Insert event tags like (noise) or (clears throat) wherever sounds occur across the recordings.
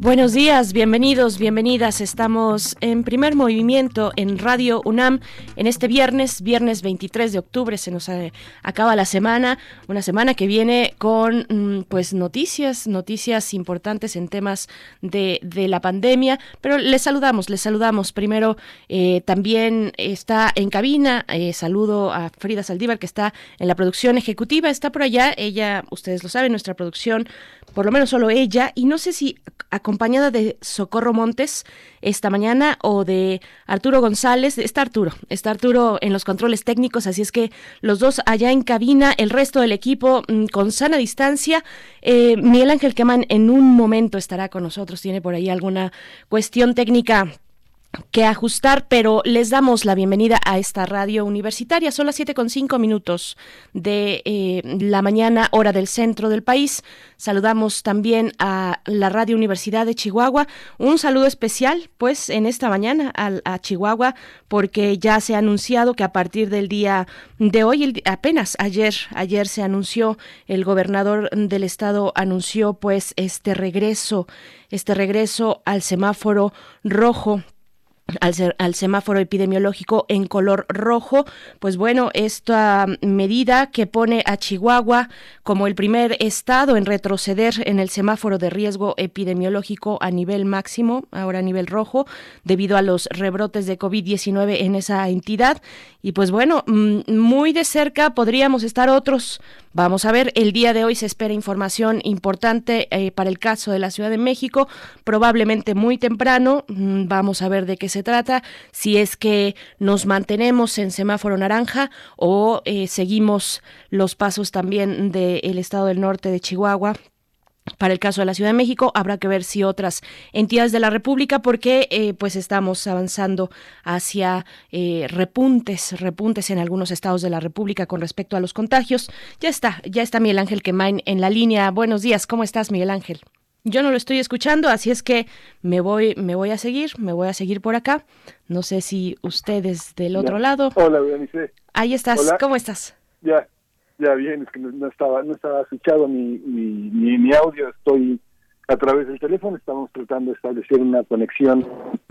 Buenos días, bienvenidos, bienvenidas. Estamos en primer movimiento en Radio UNAM en este viernes, viernes 23 de octubre. Se nos eh, acaba la semana, una semana que viene con mm, pues noticias, noticias importantes en temas de, la pandemia. Pero les saludamos, les saludamos. Primero eh, también está en cabina. Eh, saludo a Frida Saldívar que está en la producción ejecutiva. Está por allá. Ella, ustedes lo saben, nuestra producción por lo menos solo ella, y no sé si acompañada de Socorro Montes esta mañana o de Arturo González. Está Arturo, está Arturo en los controles técnicos, así es que los dos allá en cabina, el resto del equipo mm, con sana distancia. Eh, Miguel Ángel Queman en un momento estará con nosotros, tiene por ahí alguna cuestión técnica que ajustar, pero les damos la bienvenida a esta radio universitaria. Son las siete con cinco minutos de eh, la mañana, hora del centro del país. Saludamos también a la Radio Universidad de Chihuahua. Un saludo especial, pues, en esta mañana a, Chihuahua, porque ya se ha anunciado que a partir del día de hoy, apenas ayer, ayer se anunció, el gobernador del estado anunció, pues, este regreso, este regreso al semáforo rojo al, semáforo epidemiológico en color rojo, pues bueno, esta medida que pone a Chihuahua como el primer estado en retroceder en el semáforo de riesgo epidemiológico a nivel máximo, ahora a nivel rojo, debido a los rebrotes de COVID-19 en esa entidad. Y pues bueno, mm, muy de cerca podríamos estar otros Vamos a ver, el día de hoy se espera información importante eh, para el caso de la Ciudad de México, probablemente muy temprano. Mm, vamos a ver de qué se trata, si es que nos mantenemos en semáforo naranja o eh, seguimos los pasos también del estado del norte de Chihuahua para el caso de la Ciudad de México habrá que ver si otras entidades de la República, porque eh, pues estamos avanzando hacia eh, repuntes, repuntes en algunos estados de la República con respecto a los contagios. Ya está, ya está Miguel Ángel Quemain en la línea. Buenos días, ¿cómo estás, Miguel Ángel? Yo no lo estoy escuchando, así es que me voy, me voy a seguir, me voy a seguir por acá. No sé si ustedes del otro lado. Hola, Berenice. Ahí estás, ¿cómo estás? Ya, ya bien, es que no, estaba no estaba escuchado mi, mi, mi, audio, estoy a través del teléfono, estamos tratando de establecer una conexión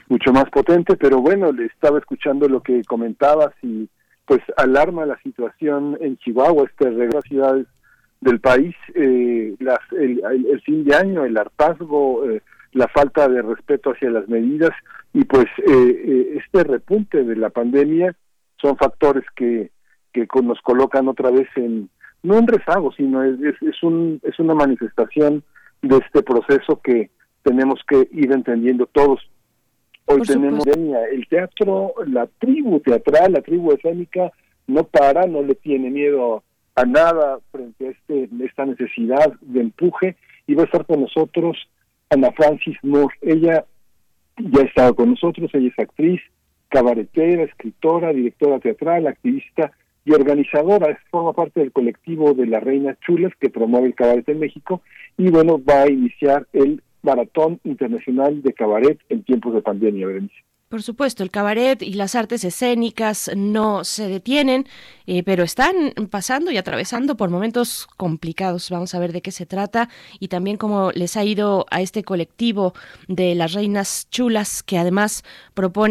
mucho más potente, pero bueno, le estaba escuchando lo que comentabas y pues alarma la situación en Chihuahua, este regreso a ciudades del país, eh, las, el, el, fin de año, el hartazgo, eh, la falta de respeto hacia las medidas y pues eh, este repunte de la pandemia son factores que que nos colocan otra vez en no en rezago sino es, es, un es una manifestación de este proceso que tenemos que ir entendiendo todos. Hoy tenemos el teatro la tribu teatral la tribu escénica no para no le tiene miedo a nada frente a este esta necesidad de empuje y va a estar con nosotros Ana Francis Moore. Ella ya ha estado con nosotros ella es actriz cabaretera escritora directora teatral activista y organizadora, forma parte del colectivo de las Reinas Chulas que promueve el cabaret en México y bueno, va a iniciar el Maratón Internacional de Cabaret en tiempos de pandemia, Berenice. Por supuesto, el cabaret y las artes escénicas no se detienen, eh, pero están pasando y atravesando por momentos complicados. Vamos a ver de qué se trata y también cómo les ha ido a este colectivo de las reinas chulas que además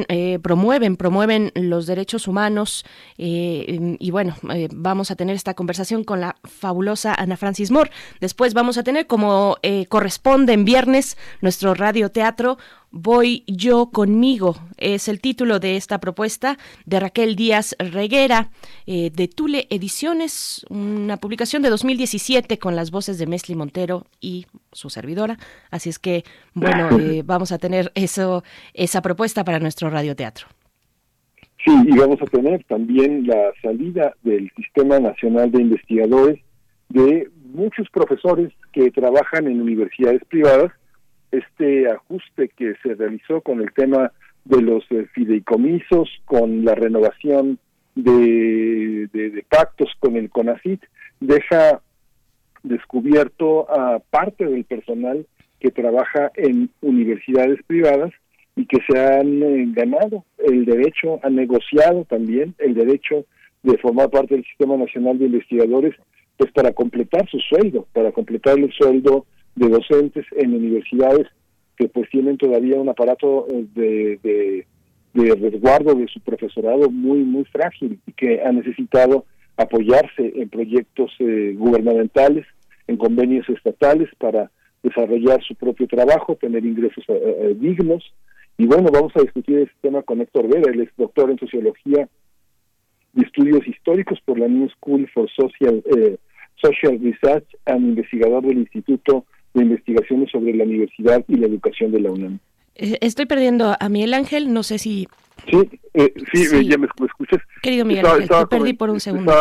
eh, promueven, promueven los derechos humanos. Eh, y bueno, vamos a tener esta conversación con la fabulosa Ana Francis Moore. Después vamos a tener, como corresponde en viernes, nuestro radioteatro Voy yo conmigo es el título de esta propuesta de Raquel Díaz Reguera eh, de Tule Ediciones, una publicación de 2017 con las voces de Mesli Montero y su servidora. Así es que, bueno, eh, vamos a tener eso, esa propuesta para nuestro radioteatro. Sí, y vamos a tener también la salida del Sistema Nacional de Investigadores de muchos profesores que trabajan en universidades privadas este ajuste que se realizó con el tema de los eh, fideicomisos, con la renovación de, pactos con el CONACIT, deja descubierto a parte del personal que trabaja en universidades privadas y que se han eh, ganado el derecho, han negociado también el derecho de formar parte del Sistema Nacional de Investigadores, pues para completar su sueldo, para completar el sueldo de docentes en universidades que pues tienen todavía un aparato eh, de, de, resguardo de su profesorado muy, muy frágil y que ha necesitado apoyarse en proyectos eh, gubernamentales, en convenios estatales para desarrollar su propio trabajo, tener ingresos eh, dignos. Y bueno, vamos a discutir este tema con Héctor Vera, él es doctor en sociología y estudios históricos por la New School for Social, Social Research and investigador del Instituto de investigaciones sobre la universidad y la educación de la UNAM. Eh, estoy perdiendo a Miguel Ángel, no sé si... Sí, eh, sí, ya me, escuchas. Querido Miguel Ángel, te perdí por un segundo.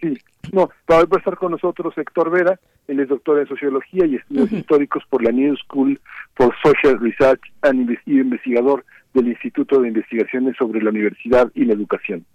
sí, no, va a estar con nosotros Héctor Vera, él es doctor en Sociología y Estudios Históricos por la New School for Social Research and y investigador del Instituto de Investigaciones sobre la Universidad y la Educación.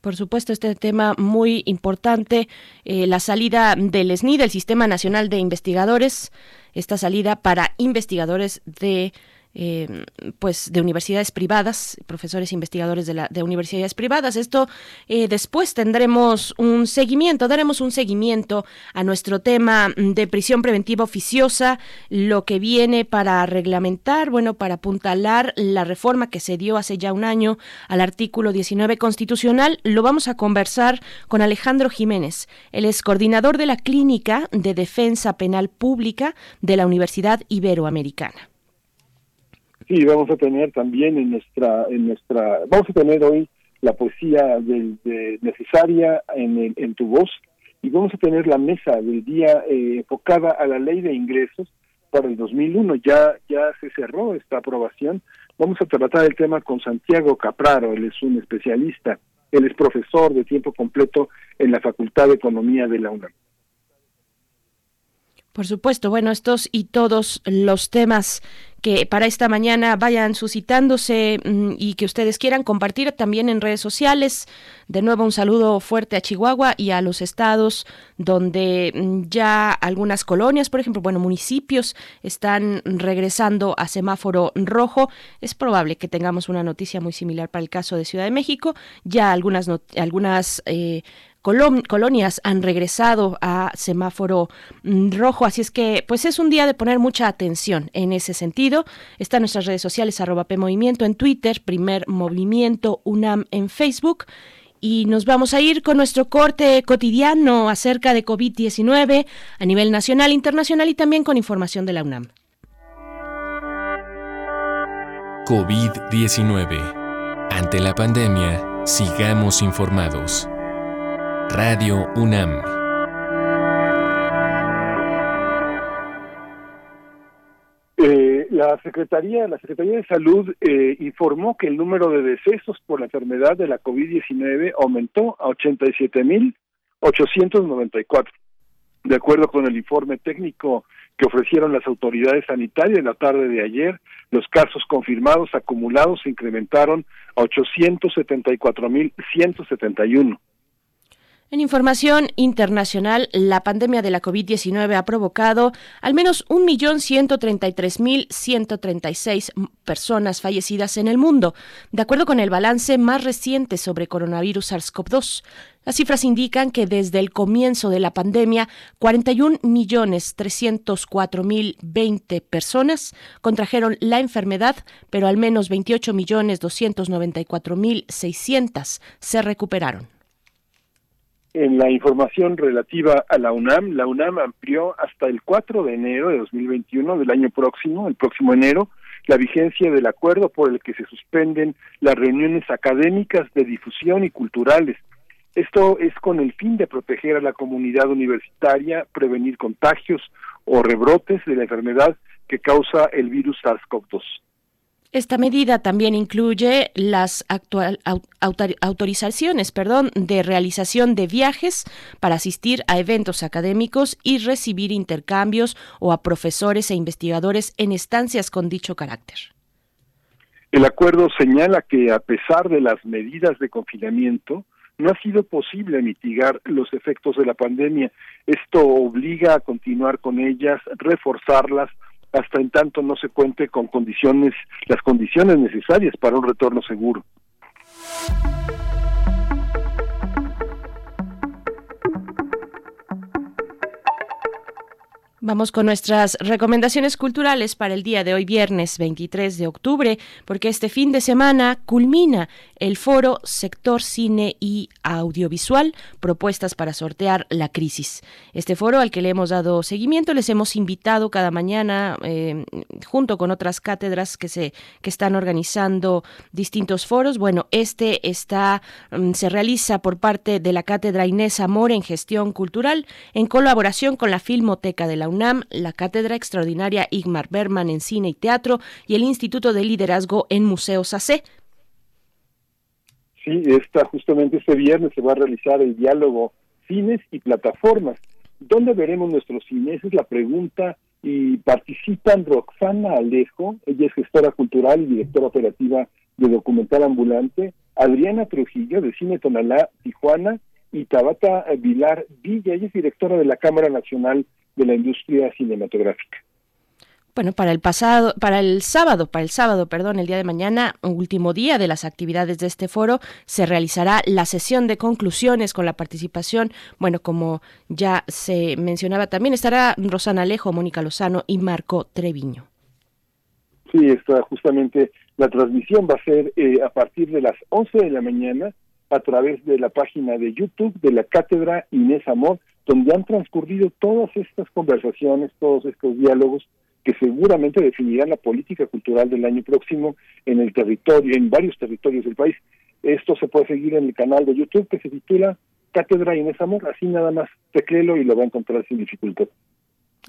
Por supuesto, este tema muy importante, eh, la salida del SNI, del Sistema Nacional de Investigadores, esta salida para investigadores de eh, pues de universidades privadas, profesores investigadores de, la, de universidades privadas. Esto eh, después tendremos un seguimiento, daremos un seguimiento a nuestro tema de prisión preventiva oficiosa, lo que viene para reglamentar, bueno, para apuntalar la reforma que se dio hace ya un año al artículo 19 constitucional. Lo vamos a conversar con Alejandro Jiménez. Él es coordinador de la Clínica de Defensa Penal Pública de la Universidad Iberoamericana. Sí, vamos a tener también en nuestra, en nuestra, vamos a tener hoy la poesía de, necesaria en, en tu voz y vamos a tener la mesa del día eh, enfocada a la ley de ingresos para el 2001. Ya, ya se cerró esta aprobación. Vamos a tratar el tema con Santiago Capraro, él es un especialista, él es profesor de tiempo completo en la Facultad de Economía de la UNAM. Por supuesto, bueno, estos y todos los temas que para esta mañana vayan suscitándose mm, y que ustedes quieran compartir también en redes sociales. De nuevo un saludo fuerte a Chihuahua y a los estados donde mm, ya algunas colonias, por ejemplo, bueno, municipios están regresando a semáforo rojo. Es probable que tengamos una noticia muy similar para el caso de Ciudad de México. Ya algunas algunas eh, colonias han regresado a semáforo mm, rojo, así es que pues es un día de poner mucha atención en ese sentido. Está en nuestras redes sociales arroba PMovimiento en Twitter, Primer Movimiento UNAM en Facebook. Y nos vamos a ir con nuestro corte cotidiano acerca de COVID-19 a nivel nacional, internacional y también con información de la UNAM. COVID-19. Ante la pandemia, sigamos informados. Radio UNAM. Eh, la Secretaría, la Secretaría de Salud eh, informó que el número de decesos por la enfermedad de la COVID-19 aumentó a 87.894. De acuerdo con el informe técnico que ofrecieron las autoridades sanitarias en la tarde de ayer, los casos confirmados acumulados se incrementaron a 874.171. En información internacional, la pandemia de la COVID-19 ha provocado al menos 1.133.136 personas fallecidas en el mundo, de acuerdo con el balance más reciente sobre coronavirus SARS-CoV-2. Las cifras indican que desde el comienzo de la pandemia, 41.304.020 personas contrajeron la enfermedad, pero al menos 28.294.600 se recuperaron. En la información relativa a la UNAM, la UNAM amplió hasta el 4 de enero de 2021 del año próximo, el próximo enero, la vigencia del acuerdo por el que se suspenden las reuniones académicas de difusión y culturales. Esto es con el fin de proteger a la comunidad universitaria, prevenir contagios o rebrotes de la enfermedad que causa el virus SARS-CoV-2. Esta medida también incluye las autorizaciones perdón, de realización de viajes para asistir a eventos académicos y recibir intercambios o a profesores e investigadores en estancias con dicho carácter. El acuerdo señala que a pesar de las medidas de confinamiento, no ha sido posible mitigar los efectos de la pandemia. Esto obliga a continuar con ellas, reforzarlas, hasta en tanto no se cuente con condiciones, las condiciones necesarias para un retorno seguro. Vamos con nuestras recomendaciones culturales para el día de hoy, viernes 23 de octubre, porque este fin de semana culmina el foro Sector Cine y Audiovisual, propuestas para sortear la crisis. Este foro al que le hemos dado seguimiento, les hemos invitado cada mañana, eh, junto con otras cátedras que, se, que están organizando distintos foros. Bueno, este está, mm, se realiza por parte de la Cátedra Inés Amor en Gestión Cultural, en colaboración con la Filmoteca de la UNAM, la Cátedra Extraordinaria Igmar Berman en Cine y Teatro y el Instituto de Liderazgo en Museos AC. Sí, está justamente este viernes se va a realizar el diálogo cines y plataformas. ¿Dónde veremos nuestros cines? Es la pregunta y participan Roxana Alejo, ella es gestora cultural y directora operativa de Documental Ambulante, Adriana Trujillo de Cine Tonalá, Tijuana, y Tabata Vilar Villa, ella es directora de la Cámara Nacional de la industria cinematográfica. Bueno, para el pasado, para el sábado, para el sábado, perdón, el día de mañana, último día de las actividades de este foro, se realizará la sesión de conclusiones con la participación, bueno, como ya se mencionaba también, estará Rosana Alejo, Mónica Lozano y Marco Treviño. Sí, está justamente la transmisión va a ser eh, a partir de las 11 de la mañana a través de la página de YouTube de la Cátedra Inés Amor donde han transcurrido todas estas conversaciones, todos estos diálogos que seguramente definirán la política cultural del año próximo en el territorio, en varios territorios del país. Esto se puede seguir en el canal de YouTube que se titula Cátedra Inés Amor, así nada más teclelo y lo va a encontrar sin dificultad.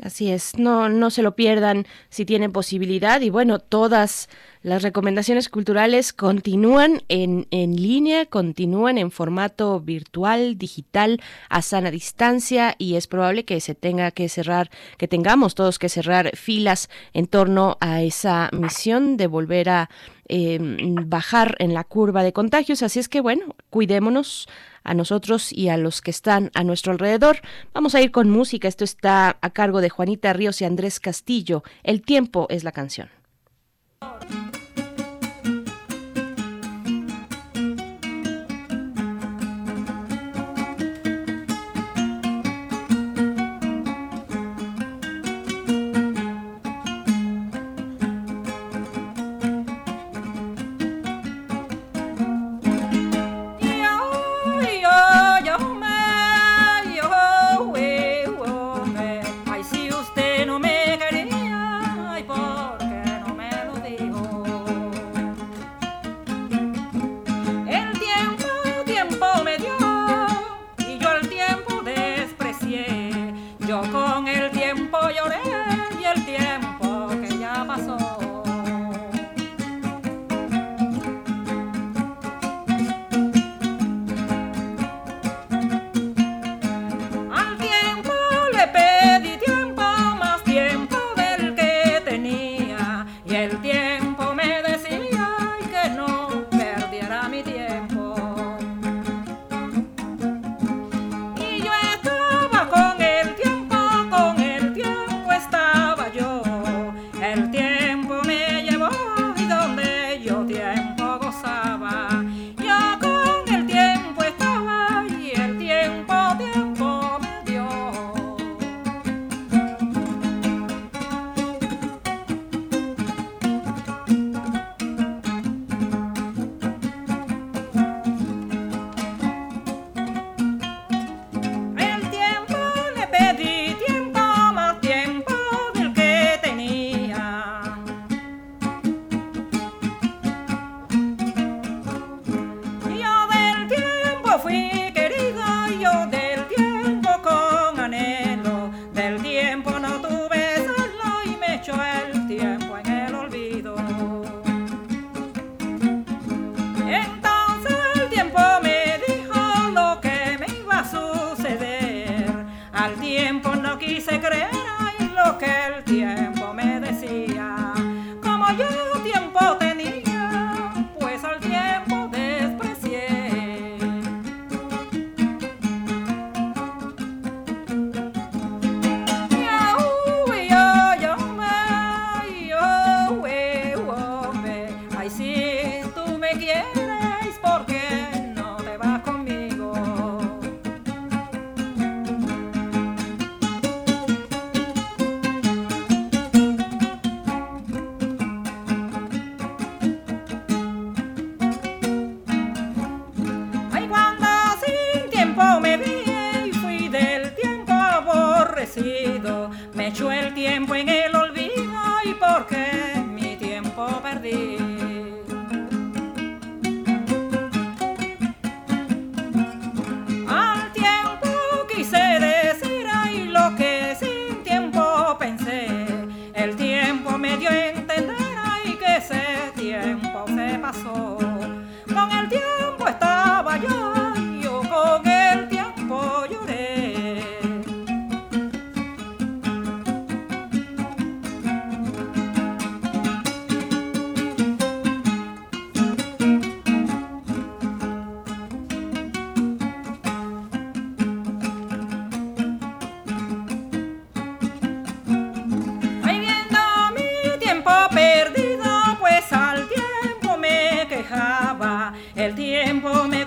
Así es, no, no se lo pierdan si tienen posibilidad. Y bueno, todas las recomendaciones culturales continúan en, en línea, continúan en formato virtual, digital, a sana distancia y es probable que se tenga que cerrar, que tengamos todos que cerrar filas en torno a esa misión de volver a em, bajar en la curva de contagios. Así es que bueno, cuidémonos, a nosotros y a los que están a nuestro alrededor. Vamos a ir con música. Esto está a cargo de Juanita Ríos y Andrés Castillo. El tiempo es la canción. el tiempo me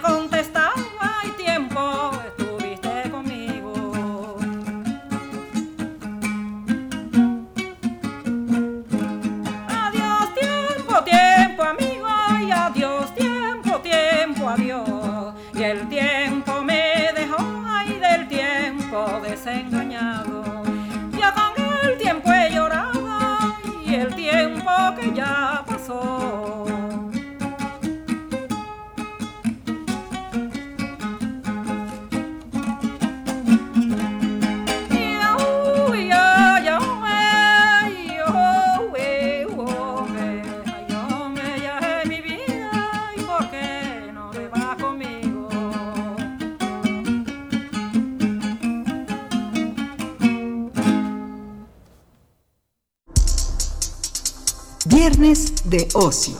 de ocio.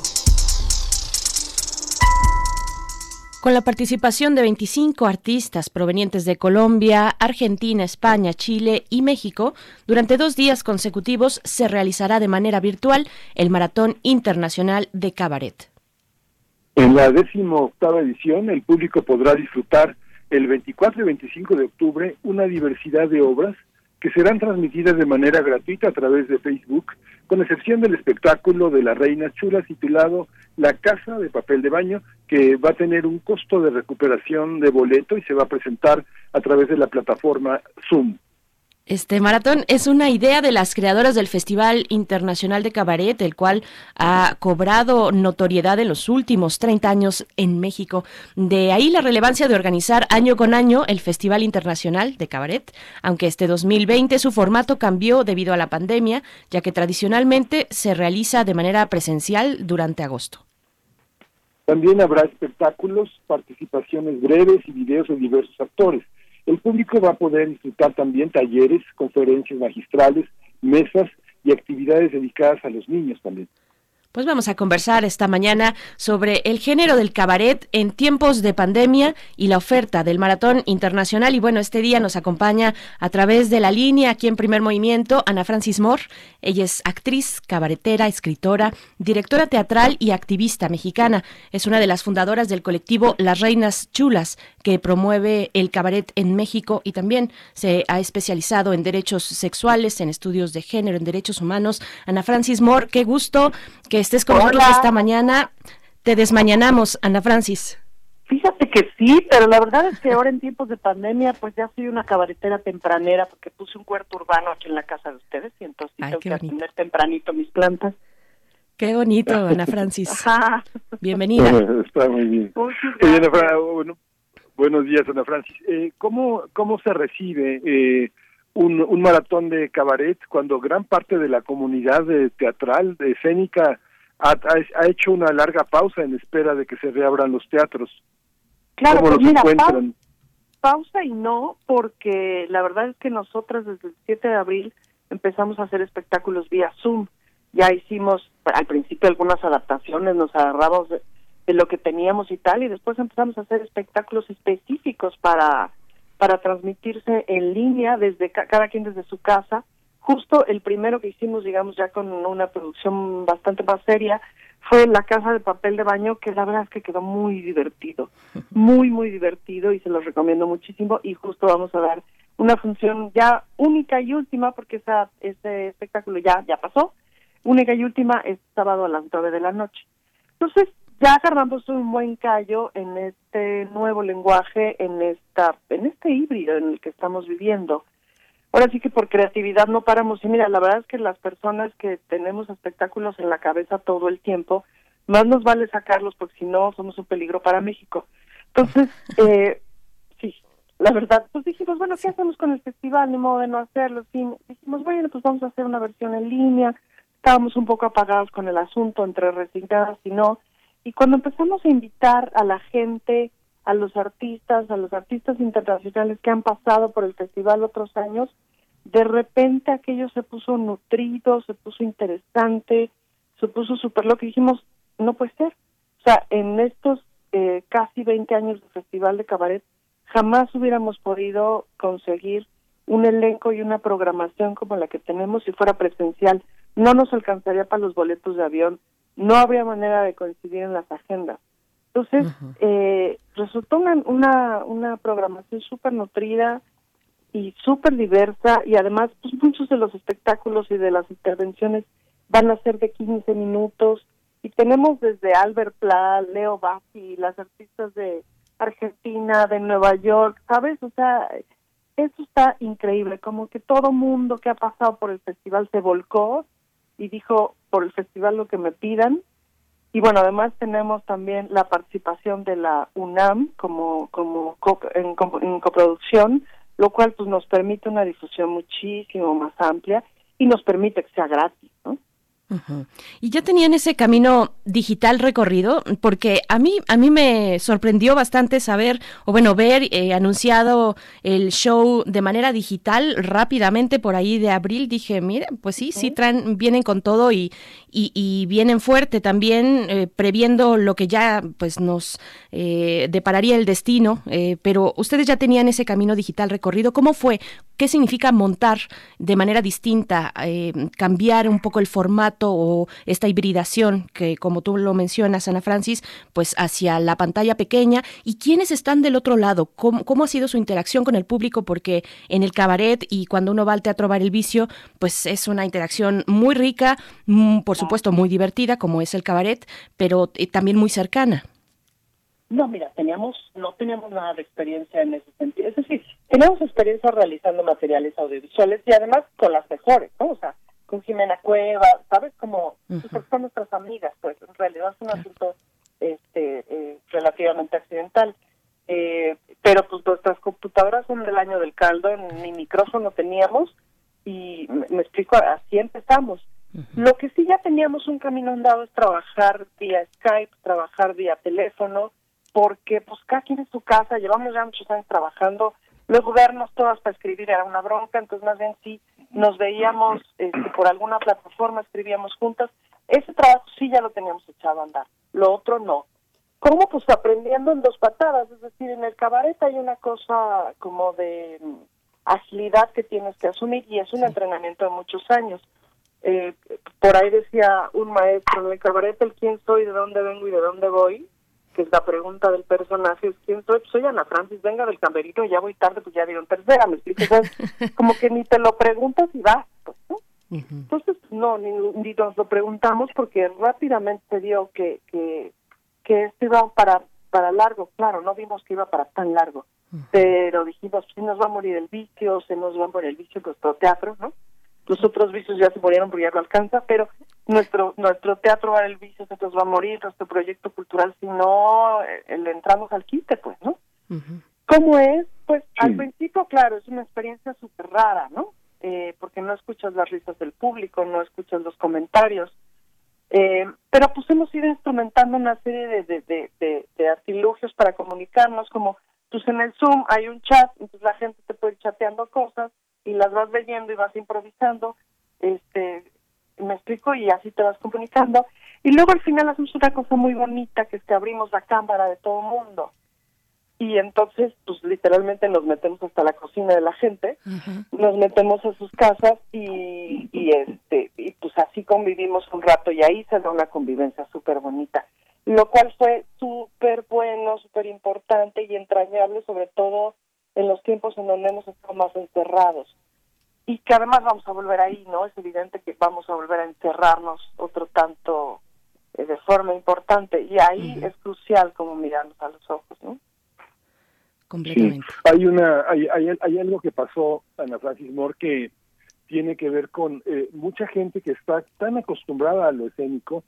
Con la participación de 25 artistas provenientes de Colombia, Argentina, España, Chile y México, durante dos días consecutivos se realizará de manera virtual el Maratón Internacional de Cabaret. En la décimo octava edición, el público podrá disfrutar el 24 y 25 de octubre una diversidad de obras que serán transmitidas de manera gratuita a través de Facebook con excepción del espectáculo de las reinas chulas titulado La Casa de Papel de Baño, que va a tener un costo de recuperación de boleto y se va a presentar a través de la plataforma Zoom. Este maratón es una idea de las creadoras del Festival Internacional de Cabaret, el cual ha cobrado notoriedad en los últimos 30 años en México. De ahí la relevancia de organizar año con año el Festival Internacional de Cabaret, aunque este 2020 su formato cambió debido a la pandemia, ya que tradicionalmente se realiza de manera presencial durante agosto. También habrá espectáculos, participaciones breves y videos de diversos actores. El público va a poder disfrutar también talleres, conferencias magistrales, mesas y actividades dedicadas a los niños también. Pues vamos a conversar esta mañana sobre el género del cabaret en tiempos de pandemia y la oferta del Maratón Internacional. Y bueno, este día nos acompaña a través de la línea aquí en Primer Movimiento Ana Francis Moore. Ella es actriz, cabaretera, escritora, directora teatral y activista mexicana. Es una de las fundadoras del colectivo Las Reinas Chulas, que promueve el cabaret en México y también se ha especializado en derechos sexuales, en estudios de género, en derechos humanos. Ana Francis Moore, qué gusto que estés con nosotros esta mañana. Te desmañanamos, Ana Francis. Fíjate que sí, pero la verdad es que ahora en tiempos de pandemia, pues ya soy una cabaretera tempranera porque puse un cuarto urbano aquí en la casa de ustedes y entonces tengo que atender tempranito mis plantas. Qué bonito, (laughs) Ana Francis. Bienvenida. (laughs) Está muy bien. buenos días, Ana Francis. Eh, ¿cómo, ¿Cómo se recibe eh, un, un maratón de cabaret cuando gran parte de la comunidad de teatral, de escénica, ha, hecho una larga pausa en espera de que se reabran los teatros. Claro, ¿Cómo pues mira, encuentran? pausa y no, porque la verdad es que nosotras desde el 7 de abril empezamos a hacer espectáculos vía Zoom. Ya hicimos al principio algunas adaptaciones, nos agarramos de, de lo que teníamos y tal, y después empezamos a hacer espectáculos específicos para para transmitirse en línea desde cada quien desde su casa. Justo el primero que hicimos, digamos, ya con una producción bastante más seria, fue La Casa de Papel de Baño, que la verdad es que quedó muy divertido, (laughs) muy, muy divertido y se los recomiendo muchísimo y justo vamos a dar una función ya única y última porque esa, ese espectáculo ya, ya pasó, única y última es sábado a las nueve de la noche. Entonces, ya agarramos un buen callo en este nuevo lenguaje, en esta, en este híbrido en el que estamos viviendo. Ahora sí que por creatividad no paramos. Y mira, la verdad es que las personas que tenemos espectáculos en la cabeza todo el tiempo, más nos vale sacarlos porque si no somos un peligro para México. Entonces, (laughs) eh, sí, la verdad, pues dijimos, bueno, ¿qué hacemos con el festival? Ni modo de no hacerlo. Sí, dijimos, bueno, pues vamos a hacer una versión en línea. Estábamos un poco apagados con el asunto, entre resignadas y no. Y cuando empezamos a invitar a la gente, a los artistas, a los artistas internacionales que han pasado por el festival otros años, de repente aquello se puso nutrido, se puso interesante, se puso súper loco y dijimos, no puede ser. O sea, en estos eh, casi 20 años de festival de cabaret, jamás hubiéramos podido conseguir un elenco y una programación como la que tenemos si fuera presencial. No nos alcanzaría para los boletos de avión, no habría manera de coincidir en las agendas. Entonces, eh, resultó una, una, programación súper nutrida y súper diversa y además pues, muchos de los espectáculos y de las intervenciones van a ser de 15 minutos y tenemos desde Albert Pla, Leo Bassi, las artistas de Argentina, de Nueva York, ¿sabes? O sea, eso está increíble, como que todo mundo que ha pasado por el festival se volcó y dijo, por el festival lo que me pidan. Y bueno, además tenemos también la participación de la UNAM como, como en, en coproducción, lo cual pues nos permite una difusión muchísimo más amplia y nos permite que sea gratis, Y ya tenían ese camino digital recorrido, porque a mí a mí me sorprendió bastante saber o bueno ver eh, anunciado el show de manera digital rápidamente por ahí de abril. Dije, mira, pues sí, sí traen, vienen con todo y, y, vienen fuerte también, eh, previendo lo que ya pues nos eh, depararía el destino. pero ustedes ya tenían ese camino digital recorrido. ¿Cómo fue? ¿Qué significa montar de manera distinta, cambiar un poco el formato? O esta hibridación que, como tú lo mencionas, Ana Francis, pues hacia la pantalla pequeña y quiénes están del otro lado, cómo, cómo ha sido su interacción con el público, porque en el cabaret y cuando uno va al teatro Bar el Vicio, pues es una interacción muy rica, mm, por supuesto muy divertida, como es el cabaret, pero eh, también muy cercana. No, mira, teníamos, no teníamos nada de experiencia en ese sentido. Es decir, teníamos experiencia realizando materiales audiovisuales y además con las mejores, ¿no? O sea, con Jimena Cueva, ¿sabes? Como son nuestras amigas, pues en realidad es un asunto este, eh, relativamente accidental. Eh, pero pues nuestras computadoras son del año del caldo, ni micrófono teníamos y me, explico, así empezamos. Lo que sí ya teníamos un camino andado es trabajar vía Skype, trabajar vía teléfono, porque pues cada quien en su casa, llevamos ya muchos años trabajando, luego vernos todas para escribir era una bronca, entonces más bien sí nos veíamos este, por alguna plataforma, escribíamos juntas. Ese trabajo sí ya lo teníamos echado a andar, lo otro no. ¿Cómo? Pues aprendiendo en dos patadas, es decir, en el cabaret hay una cosa como de mm, agilidad que tienes que asumir y es un entrenamiento de muchos años. Eh, por ahí decía un maestro en el cabaret, el quién soy, de dónde vengo y de dónde voy, que es la pregunta del personaje, es quién soy, soy Ana Francis, venga del camerino, ya voy tarde, pues ya dieron tercera, me explico, (laughs) como que ni te lo preguntas y vas, pues, ¿no? Entonces, no, ni, nos lo preguntamos porque rápidamente dio que, que, que esto iba para, para largo, claro, no vimos que iba para tan largo, pero dijimos, si nos va a morir el vicio, se nos va a morir el vicio nuestro teatro, ¿no? Los otros vicios ya se murieron porque ya no alcanza, pero nuestro nuestro teatro va el vicio se nos va a morir, nuestro proyecto cultural, si no eh, le entramos al quite, pues, ¿no? ¿Cómo es? Pues al principio, claro, es una experiencia súper rara, ¿no? Eh, porque no escuchas las risas del público, no escuchas los comentarios, eh, pero pues hemos ido instrumentando una serie de, de, de, de, artilugios para comunicarnos, como pues en el Zoom hay un chat, entonces la gente te puede ir chateando cosas y las vas leyendo y vas improvisando, este, me explico, y así te vas comunicando. Y luego al final hacemos una cosa muy bonita, que es que abrimos la cámara de todo el mundo. y entonces pues literalmente nos metemos hasta la cocina de la gente, nos metemos a sus casas y, y este y pues así convivimos un rato y ahí se da una convivencia súper bonita, lo cual fue súper bueno, súper importante y entrañable sobre todo en los tiempos en donde hemos estado más encerrados y que además vamos a volver ahí, ¿no? Es evidente que vamos a volver a encerrarnos otro tanto eh, de forma importante y ahí es crucial como mirarnos a los ojos, ¿no? Completamente. hay una hay, hay, algo que pasó Ana Francis Moore que tiene que ver con eh, mucha gente que está tan acostumbrada a lo escénico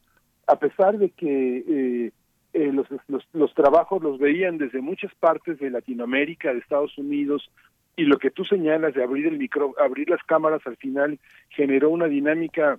a pesar de que eh, los, los, los trabajos los veían desde muchas partes de Latinoamérica, de Estados Unidos, y lo que tú señalas de abrir el micro, abrir las cámaras al final generó una dinámica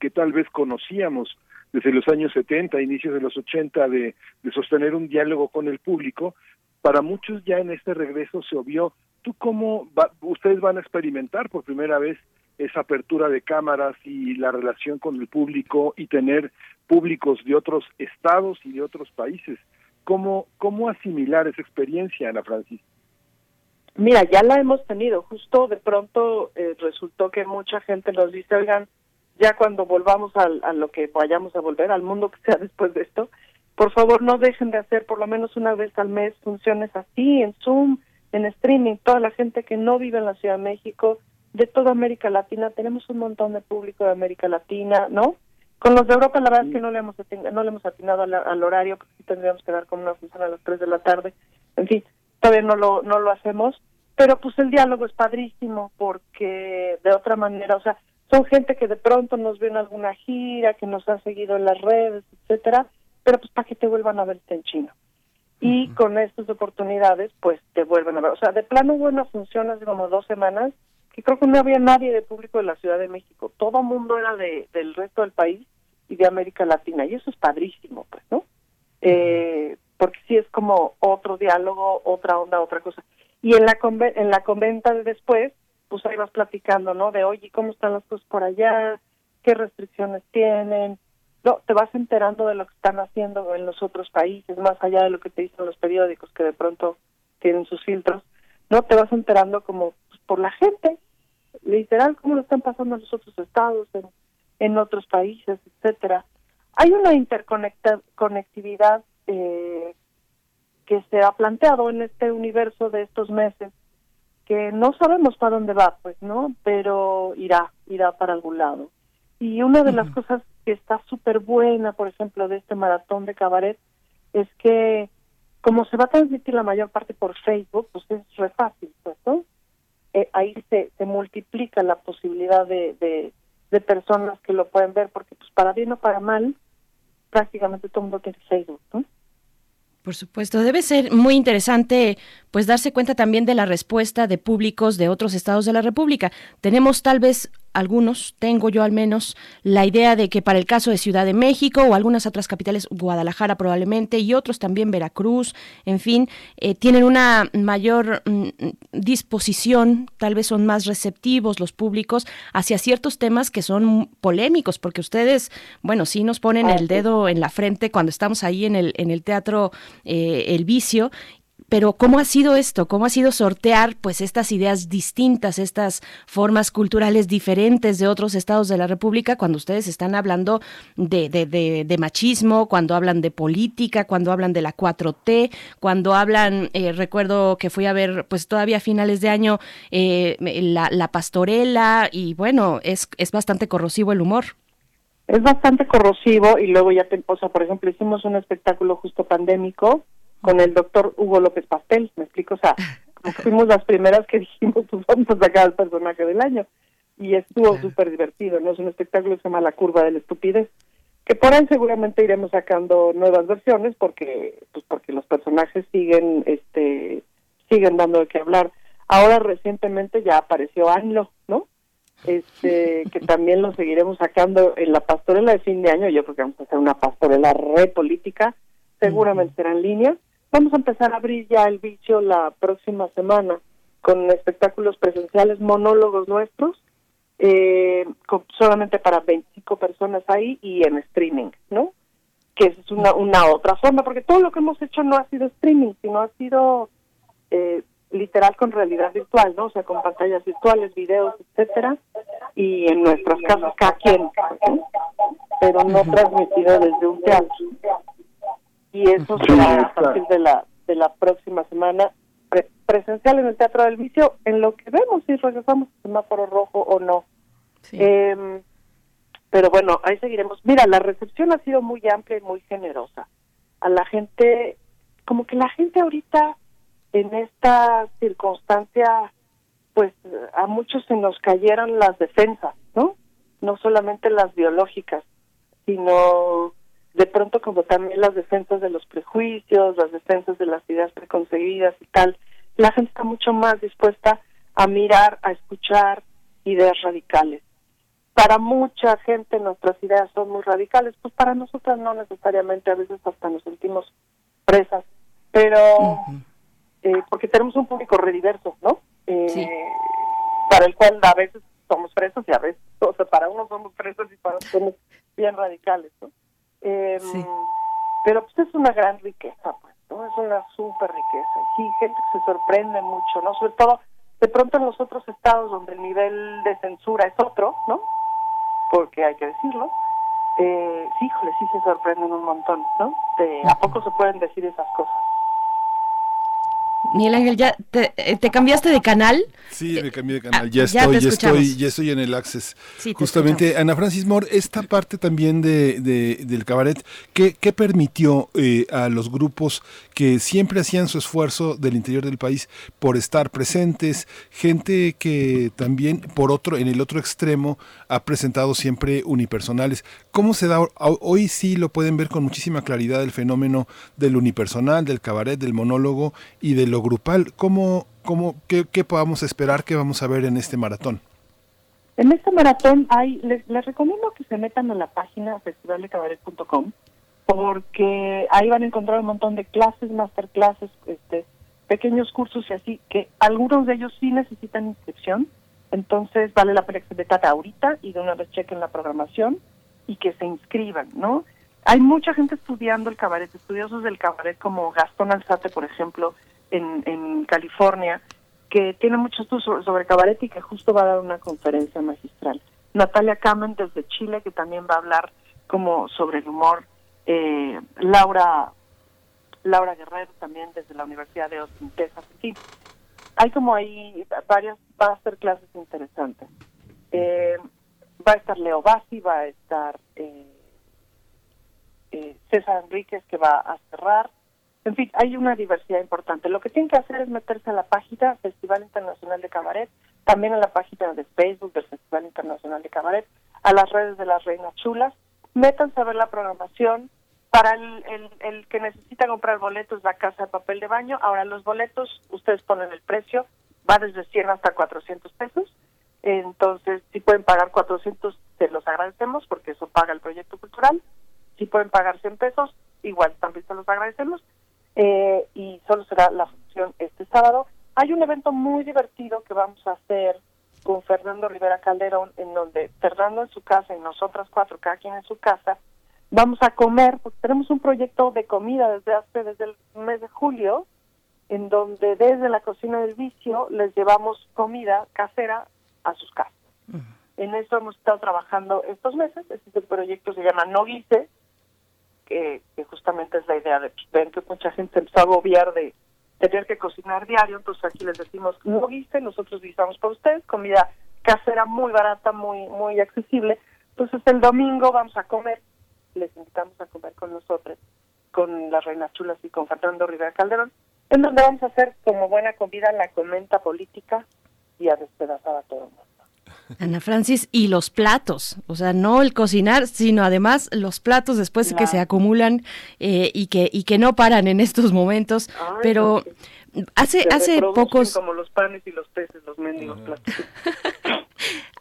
que tal vez conocíamos desde los años 70, inicios de los 80, de, de sostener un diálogo con el público. Para muchos ya en este regreso se obvió, ¿tú cómo ustedes van a experimentar por primera vez esa apertura de cámaras y la relación con el público y tener públicos de otros estados y de otros países? ¿Cómo, cómo asimilar esa experiencia, Ana Francisca? Mira, ya la hemos tenido. Justo de pronto eh, resultó que mucha gente nos dice, oigan, ya cuando volvamos a, lo que vayamos a volver, al mundo que sea después de esto, por favor no dejen de hacer por lo menos una vez al mes funciones así, en Zoom, en streaming. Toda la gente que no vive en la Ciudad de México, de toda América Latina, tenemos un montón de público de América Latina, ¿no? Con los de Europa la verdad es que no le hemos no le hemos atinado al, horario, porque tendríamos que dar como una función a las 3 de la tarde. En fin, todavía no lo, no lo hacemos, pero pues el diálogo es padrísimo porque de otra manera, o sea, son gente que de pronto nos ve en alguna gira, que nos ha seguido en las redes, etcétera, pero pues para que te vuelvan a verte en chino. Y con estas oportunidades, pues te vuelven a ver. O sea, de plano hubo una función hace como dos semanas que creo que no había nadie de público de la Ciudad de México. Todo mundo era de, del resto del país y de América Latina. Y eso es padrísimo, pues, ¿no? Eh, porque sí es como otro diálogo, otra onda, otra cosa. Y en la en la conventa de después, pues ahí vas platicando, ¿no? De, oye, ¿cómo están las cosas por allá? ¿Qué restricciones tienen? No, te vas enterando de lo que están haciendo en los otros países, más allá de lo que te dicen los periódicos que de pronto tienen sus filtros, ¿no? Te vas enterando como pues, por la gente, literal, cómo lo están pasando en los otros estados, en, en otros países, etcétera. Hay una interconectividad eh, que se ha planteado en este universo de estos meses, que no sabemos para dónde va, pues, ¿no? Pero irá, irá para algún lado. Y una de las cosas que está súper buena, por ejemplo, de este maratón de cabaret, es que como se va a transmitir la mayor parte por Facebook, pues es re fácil, pues, ¿no? Eh, ahí se, se multiplica la posibilidad de, de, personas que lo pueden ver, porque pues para bien o para mal, prácticamente todo el mundo tiene Facebook, ¿no? Por supuesto, debe ser muy interesante pues darse cuenta también de la respuesta de públicos de otros estados de la República. Tenemos tal vez algunos, tengo yo al menos, la idea de que para el caso de Ciudad de México o algunas otras capitales, Guadalajara probablemente, y otros también Veracruz, en fin, eh, tienen una mayor mm, disposición, tal vez son más receptivos los públicos hacia ciertos temas que son polémicos, porque ustedes, bueno, sí nos ponen el dedo en la frente cuando estamos ahí en el, en el teatro eh, El Vicio pero ¿cómo ha sido esto? ¿Cómo ha sido sortear pues estas ideas distintas, estas formas culturales diferentes de otros estados de la República cuando ustedes están hablando de, de, machismo, cuando hablan de política, cuando hablan de la 4T, cuando hablan, eh, recuerdo que fui a ver pues todavía a finales de año eh, la, la pastorela y bueno, es, es bastante corrosivo el humor. Es bastante corrosivo y luego ya, te, o sea, por ejemplo, hicimos un espectáculo justo pandémico con el doctor Hugo López Pastel, me explico, o sea, (laughs) como fuimos las primeras que dijimos, pues vamos a sacar al personaje del año. Y estuvo súper divertido, ¿no? Es un espectáculo que se llama La Curva de la Estupidez, que por ahí seguramente iremos sacando nuevas versiones porque pues porque los personajes siguen este siguen dando de qué hablar. Ahora recientemente ya apareció Anlo, ¿no? Este, (laughs) que también lo seguiremos sacando en la pastorela de fin de año, yo creo que vamos a hacer una pastorela re política, seguramente será en línea, Vamos a empezar a abrir ya el vicio la próxima semana con espectáculos presenciales, monólogos nuestros, eh, solamente para 25 personas ahí y en streaming, ¿no? que es una, una otra forma, porque todo lo que hemos hecho no ha sido streaming, sino ha sido eh, literal con realidad virtual, ¿no? O sea, con pantallas virtuales, videos, etcétera, y en nuestras casas cada quien, pero no transmitido desde un teatro. Y eso será a partir de la de la próxima semana presencial en el Teatro del Vicio, en lo que vemos si regresamos al semáforo rojo o no. Eh, pero bueno, ahí seguiremos. Mira, la recepción ha sido muy amplia y muy generosa. A la gente, como que la gente ahorita en esta circunstancia, pues a muchos se nos cayeron las defensas, ¿no? No solamente las biológicas, sino de pronto como también las defensas de los prejuicios, las defensas de las ideas preconcebidas y tal. La gente está mucho más dispuesta a mirar, a escuchar ideas radicales para mucha gente nuestras ideas son muy radicales, pues para nosotras no necesariamente, a veces hasta nos sentimos presas, pero eh, porque tenemos un público rediverso, ¿no? Eh, para el cual a veces somos presas y a veces, o sea, para unos somos presas y para otros somos bien radicales, ¿no? Em, pero pues es una gran riqueza, pues, ¿no? Es una súper riqueza. Y sí, gente que se sorprende mucho, ¿no? Sobre todo de pronto en los otros estados donde el nivel de censura es otro, ¿no? porque hay que decirlo, eh, sí, híjole, sí se sorprenden un montón, ¿no? De, ¿A poco se pueden decir esas cosas? Miguel Ángel, ¿ya te, eh, cambiaste de canal? Sí, me cambié de canal. Ah, ya, estoy, ya, estoy, ya estoy en el Access. Justamente, Ana Francis Moore, esta parte también de, del cabaret, ¿qué, qué permitió eh, a los grupos que siempre hacían su esfuerzo del interior del país por estar presentes, gente que también, por otro, en el otro extremo, ha presentado siempre unipersonales? ¿Cómo se da? Hoy sí lo pueden ver con muchísima claridad el fenómeno del unipersonal, del cabaret, del monólogo y de lo grupal. ¿Cómo, cómo, qué, qué podamos esperar que vamos a ver en este maratón? En este maratón hay, les, les recomiendo que se metan a la página festivaldecabaret.com porque ahí van a encontrar un montón de clases, masterclasses, este, pequeños cursos y así, que algunos de ellos sí necesitan inscripción, entonces vale la pena que se metan ahorita y de una vez chequen la programación y que se inscriban, ¿no? Hay mucha gente estudiando el cabaret, estudiosos del cabaret como Gastón Alzate, por ejemplo, en, en California, que tiene mucho estudio sobre, cabaret y que justo va a dar una conferencia magistral. Natalia Kamen desde Chile, que también va a hablar como sobre el humor. Eh, Laura Laura Guerrero también desde la Universidad de Austin, Texas. Hay como ahí varias clases interesantes. Eh, va a estar Leo Bassi, va a estar eh, eh, César Enríquez que va a cerrar. En fin, hay una diversidad importante. Lo que tienen que hacer es meterse a la página Festival Internacional de Cabaret, también a la página de Facebook del Festival Internacional de Cabaret, a las redes de las Reinas Chulas. Métanse a ver la programación. Para el, el, el que necesita comprar boletos, la casa de papel de baño. Ahora, los boletos, ustedes ponen el precio, va desde 100 hasta 400 pesos. Entonces, si pueden pagar 400, se los agradecemos porque eso paga el proyecto cultural. Si pueden pagar 100 pesos, igual también se los agradecemos. Eh, y solo será la función este sábado. Hay un evento muy divertido que vamos a hacer con Fernando Rivera Calderón, en donde Fernando en su casa y nosotras cuatro, cada quien en su casa, vamos a comer, porque tenemos un proyecto de comida desde hace, desde el mes de julio, en donde desde la cocina del vicio les llevamos comida casera a sus casas. En eso hemos estado trabajando estos meses. Este proyecto se llama No Guise, que, justamente es la idea de pues, ver que mucha gente empezó a agobiar de tener que cocinar diario. Entonces aquí les decimos No Guise, nosotros guisamos para ustedes, comida casera muy barata, muy muy accesible. Entonces el domingo vamos a comer, les invitamos a comer con nosotros, con las Reinas Chulas y con Fernando Rivera Calderón, en donde vamos a hacer como buena comida la comenta política y a despedazar a todo el mundo. Ana Francis, y los platos, o sea, no el cocinar, sino además los platos después que se acumulan eh, y que y que no paran en estos momentos, pero hace hace pocos como los panes y los peces, los mendigos platos. (laughs)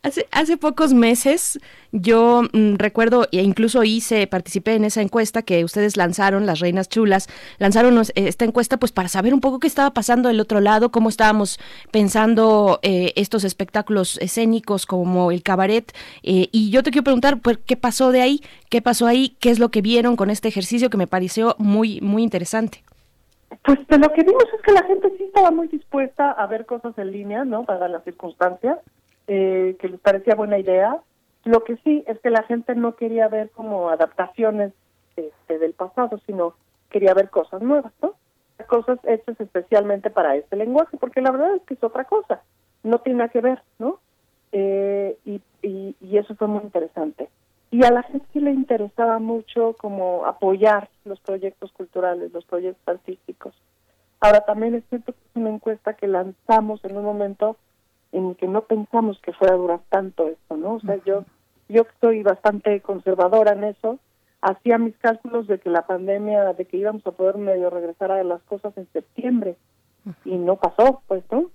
Hace, hace pocos meses yo mm, recuerdo e incluso hice, participé en esa encuesta que ustedes lanzaron, las Reinas Chulas, lanzaron esta encuesta pues para saber un poco qué estaba pasando del otro lado, cómo estábamos pensando eh, estos espectáculos escénicos como el cabaret. Eh, y yo te quiero preguntar, pues, ¿qué pasó de ahí? ¿Qué pasó ahí? ¿Qué es lo que vieron con este ejercicio que me pareció muy, muy interesante? Pues de lo que vimos es que la gente sí estaba muy dispuesta a ver cosas en línea, ¿no? Para las circunstancias, eh, que les parecía buena idea. Lo que sí es que la gente no quería ver como adaptaciones este, del pasado, sino quería ver cosas nuevas, ¿no? Cosas hechas especialmente para este lenguaje, porque la verdad es que es otra cosa, no tiene nada que ver, ¿no? Eh, y, y, eso fue muy interesante y a la gente le interesaba mucho como apoyar los proyectos culturales, los proyectos artísticos. Ahora también es cierto que es una encuesta que lanzamos en un momento en que no pensamos que fuera a durar tanto esto, ¿no? O sea, yo yo estoy bastante conservadora en eso. Hacía mis cálculos de que la pandemia, de que íbamos a poder medio regresar a las cosas en septiembre y no pasó, pues, ¿no?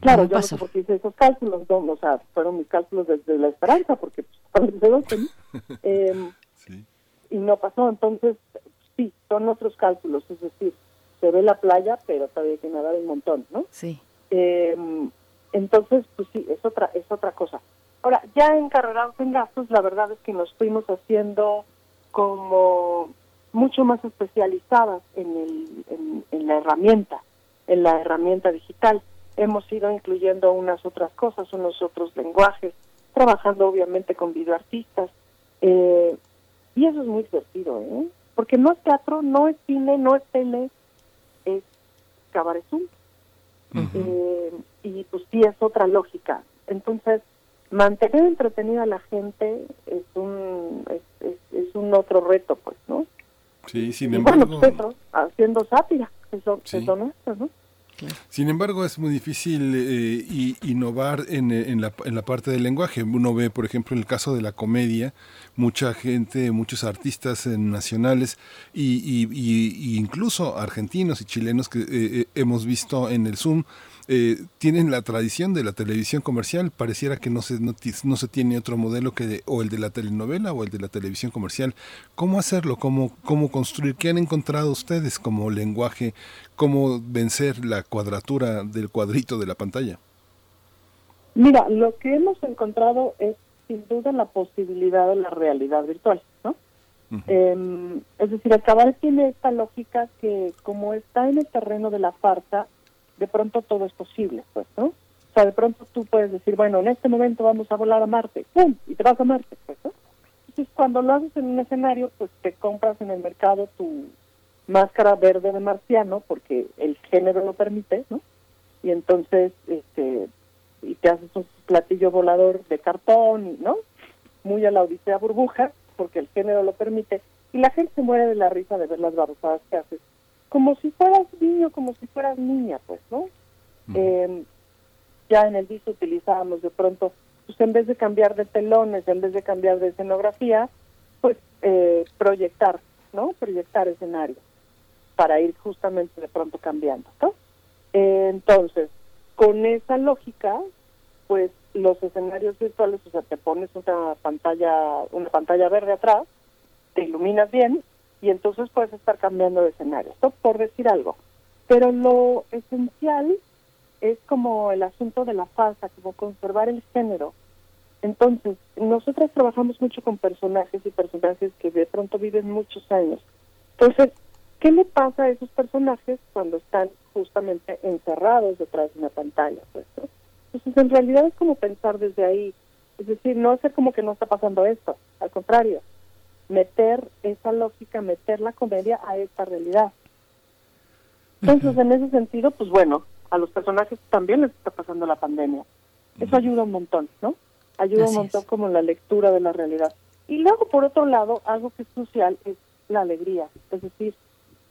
Claro, yo no sé por qué hice esos cálculos, no, o sea, fueron mis cálculos desde la esperanza, porque pues, (laughs) eh, (laughs) sí. y no pasó, entonces sí, son otros cálculos, es decir, se ve la playa, pero todavía hay que nadar un montón, ¿no? Sí. Eh, entonces, pues sí, es otra, es otra cosa. Ahora, ya encarregados en gastos, la verdad es que nos fuimos haciendo como mucho más especializadas en, el, en la herramienta, en la herramienta digital hemos ido incluyendo unas otras cosas, unos otros lenguajes, trabajando obviamente con videoartistas. Eh, y eso es muy divertido, ¿eh? Porque no es teatro, no es cine, no es tele, es cabaret eh, y pues sí es otra lógica. Entonces, mantener entretenida a la gente es un es, es, un otro reto, pues, ¿no? Sí, sin embargo... bueno, pues haciendo sátira, eso, es lo nuestro, ¿no? Sin embargo, es muy difícil eh, innovar en, en, la, parte del lenguaje. Uno ve, por ejemplo, en el caso de la comedia, mucha gente, muchos artistas eh, nacionales y, y, incluso argentinos y chilenos que eh, hemos visto en el Zoom eh, tienen la tradición de la televisión comercial, pareciera que no se, no, se tiene otro modelo que o el de la telenovela o el de la televisión comercial. ¿Cómo hacerlo? ¿Cómo, cómo construir? ¿Qué han encontrado ustedes como lenguaje? ¿Cómo vencer la cuadratura del cuadrito de la pantalla? Mira, lo que hemos encontrado es sin duda la posibilidad de la realidad virtual, ¿no? Em, es decir, acabar tiene esta lógica que como está en el terreno de la farsa, de pronto todo es posible, pues, ¿no? O sea, de pronto tú puedes decir, bueno, en este momento vamos a volar a Marte, ¡pum! Y te vas a Marte, pues, ¿no? Entonces, cuando lo haces en un escenario, pues te compras en el mercado tu máscara verde de marciano, porque el género lo permite, ¿no? Y entonces, este, y te haces un platillo volador de cartón, ¿no? Muy a la odisea burbuja, porque el género lo permite, y la gente se muere de la risa de ver las babosadas que haces como si fueras niño, como si fueras niña, pues, ¿no? eh, ya en el disco utilizábamos de pronto, pues en vez de cambiar de telones, en vez de cambiar de escenografía, pues eh, proyectar, ¿no? Proyectar escenarios para ir justamente de pronto cambiando, ¿no? Eh, entonces, con esa lógica, pues los escenarios virtuales, o sea, te pones una pantalla, una pantalla verde atrás, te iluminas bien y entonces puedes estar cambiando de escenario, esto por decir algo. Pero lo esencial es como el asunto de la falsa, como conservar el género. Entonces, nosotras trabajamos mucho con personajes y personajes que de pronto viven muchos años. Entonces, ¿qué le pasa a esos personajes cuando están justamente encerrados detrás de una pantalla? Pues, Entonces, en realidad es como pensar desde ahí. Es decir, no hacer como que no está pasando esto, al contrario, meter esa lógica, meter la comedia a esta realidad. Entonces, en ese sentido, pues bueno, a los personajes también les está pasando la pandemia. Eso ayuda un montón, ¿no? Ayuda un montón como la lectura de la realidad. Y luego, por otro lado, algo que es crucial es la alegría. Es decir,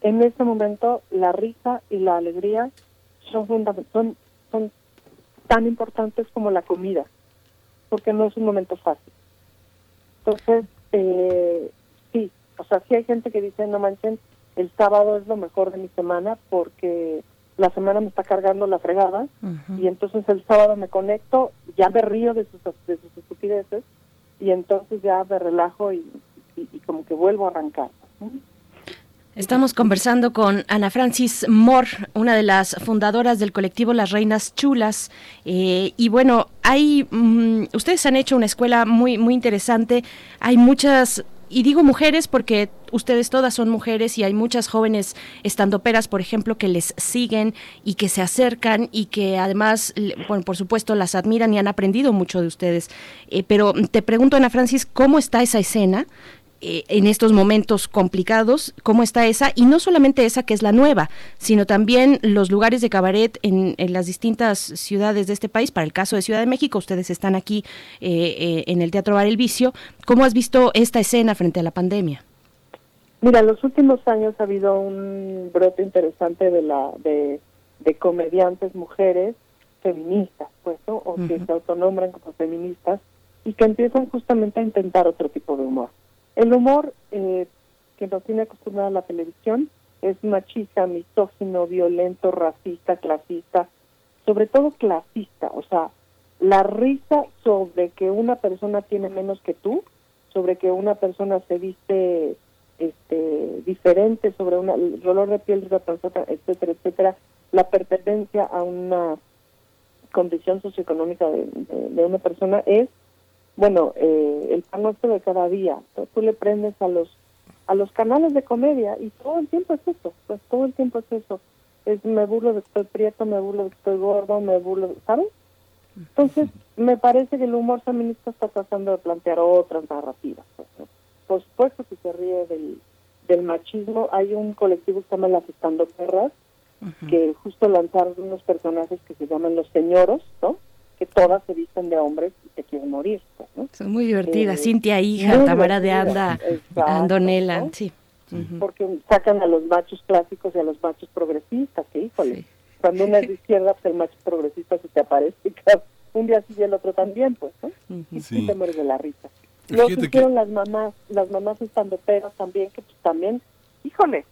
en este momento la risa y la alegría son, son, son tan importantes como la comida, porque no es un momento fácil. Entonces, eh, sí, o sea, sí hay gente que dice, no manchen, el sábado es lo mejor de mi semana porque la semana me está cargando la fregada y entonces el sábado me conecto, ya me río de sus, de sus estupideces y entonces ya me relajo y, como que vuelvo a arrancar. Estamos conversando con Ana Francis Moore, una de las fundadoras del colectivo Las Reinas Chulas. Eh, y bueno, hay, mm, ustedes han hecho una escuela muy, muy interesante. Hay muchas y digo mujeres porque ustedes todas son mujeres y hay muchas jóvenes estandoperas, por ejemplo, que les siguen y que se acercan y que además, bueno, por supuesto, las admiran y han aprendido mucho de ustedes. Eh, pero te pregunto, Ana Francis, ¿cómo está esa escena? Eh, en estos momentos complicados, cómo está esa, y no solamente esa que es la nueva, sino también los lugares de cabaret en, las distintas ciudades de este país. Para el caso de Ciudad de México, ustedes están aquí eh, eh, en el Teatro Bar El Vicio. ¿Cómo has visto esta escena frente a la pandemia? Mira, en los últimos años ha habido un brote interesante de la de, comediantes mujeres feministas, pues, o que se autonombran como feministas y que empiezan justamente a intentar otro tipo de humor. El humor eh, que nos tiene acostumbrada la televisión es machista, misógino, violento, racista, clasista, sobre todo clasista, o sea, la risa sobre que una persona tiene menos que tú, sobre que una persona se viste este diferente, sobre una, el color de piel de persona, etcétera, etcétera, la pertenencia a una condición socioeconómica de una persona es bueno, eh, el pan nuestro de cada día. Tú le prendes a los a los canales de comedia y todo el tiempo es eso, pues todo el tiempo es eso. Es me burlo de que estoy prieto, me burlo de que estoy gordo, me burlo, ¿sabes? Entonces, me parece que el humor feminista está tratando de plantear otras narrativas. Pues, Por supuesto que se ríe del, del machismo. Hay un colectivo que se llama Las Estando Perras, que justo lanzaron unos personajes que se llaman los señoros, ¿no? Que todas se visten de hombres y se quieren morir. Pues, ¿no? Son muy divertidas. Eh, Cintia Hija, Tamara de Anda, Andonela, sí. Porque sacan a los machos clásicos y a los machos progresistas, que híjole. Cuando uno es de izquierda, pues el macho progresista se te aparece (laughs) y un día sí y el otro también, pues, ¿no? Y te mueres de la risa. Lo que hicieron las mamás, las mamás estando peras también, que pues también, híjole,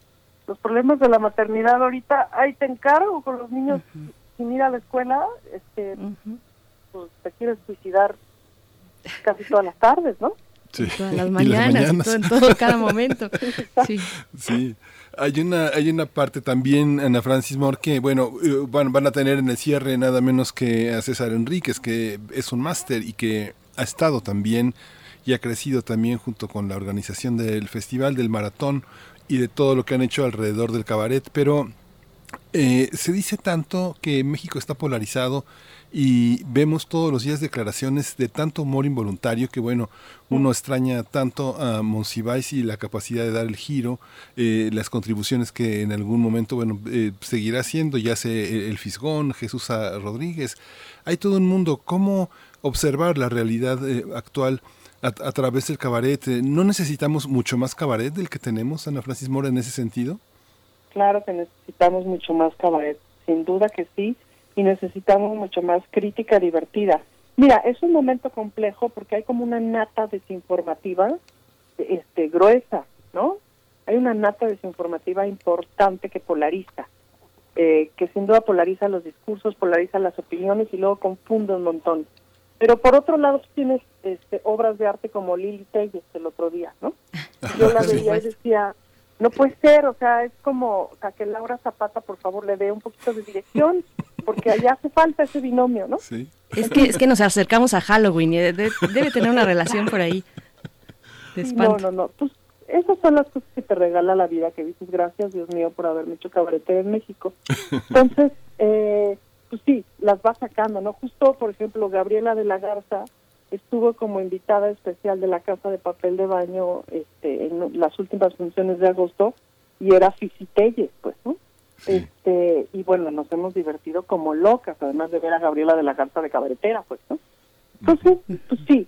los problemas de la maternidad ahorita, ahí te encargo con los niños sin ir a la escuela, este, pues, te quieres suicidar casi todas las tardes, ¿no? Sí. Todas las mañanas, en todo, cada momento. (laughs) Sí. sí. Hay una, hay una parte también, Ana Francis Moore, que bueno, eh, van, van a tener en el cierre nada menos que a César Enríquez, que es un máster y que ha estado también y ha crecido también junto con la organización del festival, del maratón y de todo lo que han hecho alrededor del cabaret, pero eh, se dice tanto que México está polarizado y vemos todos los días declaraciones de tanto humor involuntario que bueno, uno extraña tanto a Monsiváis y la capacidad de dar el giro, eh, las contribuciones que en algún momento bueno eh, seguirá haciendo, ya sé el Fisgón, Jesús Rodríguez, hay todo un mundo, ¿cómo observar la realidad eh, actual? A, a, través del cabaret, ¿no necesitamos mucho más cabaret del que tenemos, Ana Francis Mora, en ese sentido? Claro que necesitamos mucho más cabaret, sin duda que sí, y necesitamos mucho más crítica divertida. Mira, es un momento complejo porque hay como una nata desinformativa este, gruesa, ¿no? Hay una nata desinformativa importante que polariza, eh, que sin duda polariza los discursos, polariza las opiniones y luego confunde un montón. Pero por otro lado tienes este, obras de arte como Lili Telles el otro día, ¿no? (laughs) Yo la veía y decía, no puede ser, o sea, es como a que Laura Zapata, por favor, le dé un poquito de dirección, porque allá hace falta ese binomio, ¿no? Sí. Es que, es que nos acercamos a Halloween y debe, tener una relación por ahí. no, no, no. Pues esas son las cosas que te regala la vida, que dices, gracias, Dios mío, por haberme hecho cabarete en México. (laughs) Entonces, eh, pues sí, las va sacando, ¿no? Justo, por ejemplo, Gabriela de la Garza, estuvo como invitada especial de la Casa de Papel de Baño este, en las últimas funciones de agosto y era Fisitelle, pues, ¿no? Este, y bueno, nos hemos divertido como locas, además de ver a Gabriela de la Garza de Cabaretera, pues, ¿no? Entonces, pues sí,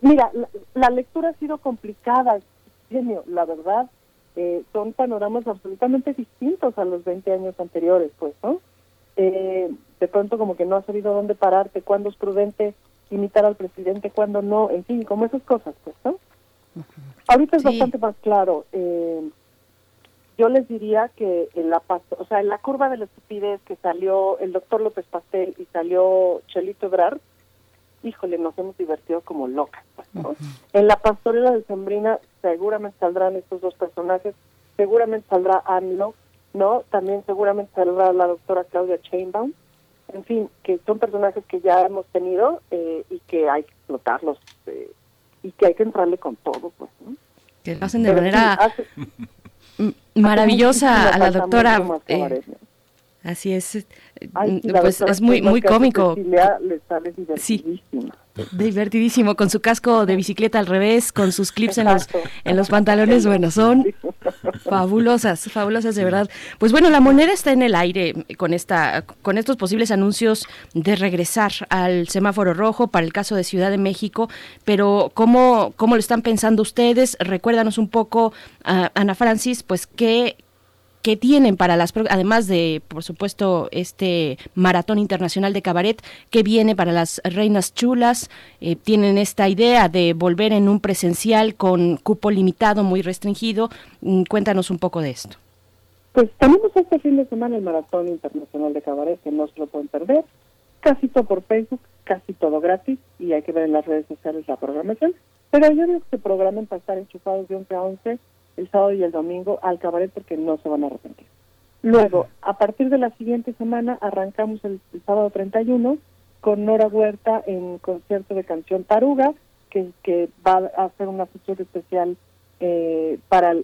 mira, la, lectura ha sido complicada, genio, la verdad, eh, son panoramas absolutamente distintos a los 20 años anteriores, pues, ¿no? Eh, de pronto como que no has sabido dónde pararte, cuándo es prudente imitar al presidente, cuando no, en fin, como esas cosas, pues, ¿no? Ahorita es bastante más claro. Eh, yo les diría que en la o sea, en la curva de la estupidez que salió el doctor López Pastel y salió Chelito Ebrard, híjole, nos hemos divertido como locas. Pues, en la pastorela de Sembrina seguramente saldrán estos dos personajes, seguramente saldrá AMLO, ¿no? También seguramente saldrá la doctora Claudia Chainbaum. En fin, que son personajes que ya hemos tenido eh, y que hay que explotarlos eh, y que hay que entrarle con todo, pues, ¿no? Que lo hacen de manera maravillosa a la doctora. Eh, así es. pues es muy muy cómico. Sí. Divertidísimo, con su casco de bicicleta al revés, con sus clips en los, en los pantalones, bueno, son fabulosas, fabulosas de verdad. Pues bueno, la moneda está en el aire con esta, con estos posibles anuncios de regresar al semáforo rojo para el caso de Ciudad de México, pero ¿cómo, cómo lo están pensando ustedes? Recuérdanos un poco, Ana Francis, pues qué ¿Qué tienen para las además de por supuesto este maratón internacional de cabaret que viene para las reinas chulas eh, tienen esta idea de volver en un presencial con cupo limitado muy restringido. Mm, cuéntanos un poco de esto. Pues tenemos este fin de semana el maratón internacional de cabaret que no se lo pueden perder. Casi todo por Facebook casi todo gratis y hay que ver en las redes sociales la programación. Pero ellos se programen para estar enchufados de 11 a 11 el sábado y el domingo al cabaret porque no se van a arrepentir. Luego, a partir de la siguiente semana, arrancamos el, sábado 31 con Nora Huerta en concierto de canción Taruga, que, que va a hacer una función especial eh, para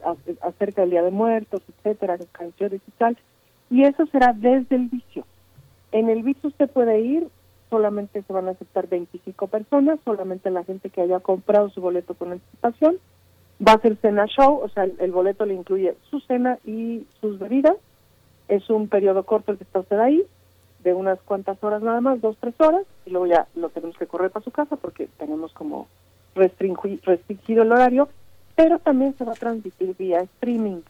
acerca del Día de Muertos, etcétera, canciones y tal. Y eso será desde el vicio. En el vicio usted puede ir, solamente se van a aceptar 25 personas, solamente la gente que haya comprado su boleto con anticipación Va a ser cena show, o sea, el, boleto le incluye su cena y sus bebidas. Es un periodo corto el que está usted ahí, de unas cuantas horas nada más, dos, tres horas, y luego ya lo tenemos que correr para su casa porque tenemos como restringido el horario, pero también se va a transmitir vía streaming.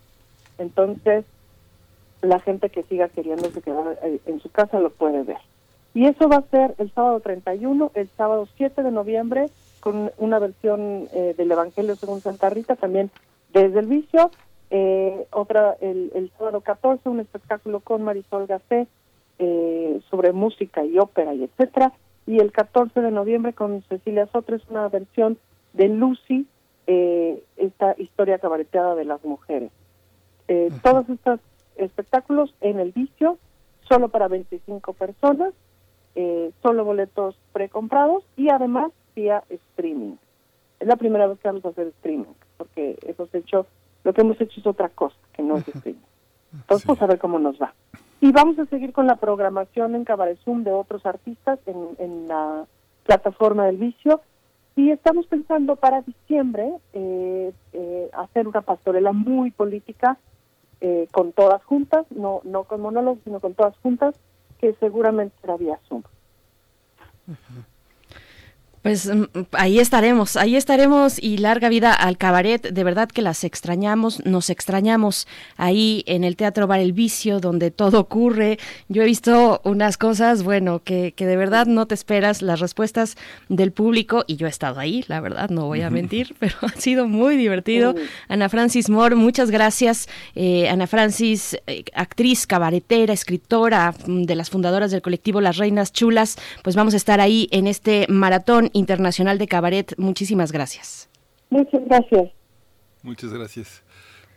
Entonces, la gente que siga queriéndose quedar eh, en su casa lo puede ver. Y eso va a ser el sábado 31, el sábado 7 de noviembre con una versión eh, del Evangelio según Santa Rita, también desde el vicio. Eh, otra, el, sábado 14, un espectáculo con Marisol Gacé eh, sobre música y ópera y etcétera. Y el 14 de noviembre con Cecilia Sotres, una versión de Lucy, esta historia cabareteada de las mujeres. todos estos espectáculos en el vicio, solo para 25 personas, solo boletos precomprados y además streaming. Es la primera vez que vamos a hacer streaming, porque hemos hecho, lo que hemos hecho es otra cosa, que no es streaming. Entonces, pues a ver cómo nos va. Y vamos a seguir con la programación en Cabaret Zoom de otros artistas en, la plataforma del vicio. Y estamos pensando para diciembre eh, eh, hacer una pastorela muy política eh, con todas juntas, no, no con monólogos, sino con todas juntas, que seguramente será vía Zoom. Pues mm, ahí estaremos, ahí estaremos y larga vida al cabaret. De verdad que las extrañamos, nos extrañamos ahí en el Teatro Bar El Vicio, donde todo ocurre. Yo he visto unas cosas, bueno, que, que de verdad no te esperas, las respuestas del público, y yo he estado ahí, la verdad, no voy a mentir, (laughs) pero ha sido muy divertido. Ana Francis Moore, muchas gracias. Eh, Ana Francis, eh, actriz, cabaretera, escritora, mm, de las fundadoras del colectivo Las Reinas Chulas, pues vamos a estar ahí en este maratón Internacional de Cabaret. Muchísimas gracias. Muchas gracias. Muchas gracias.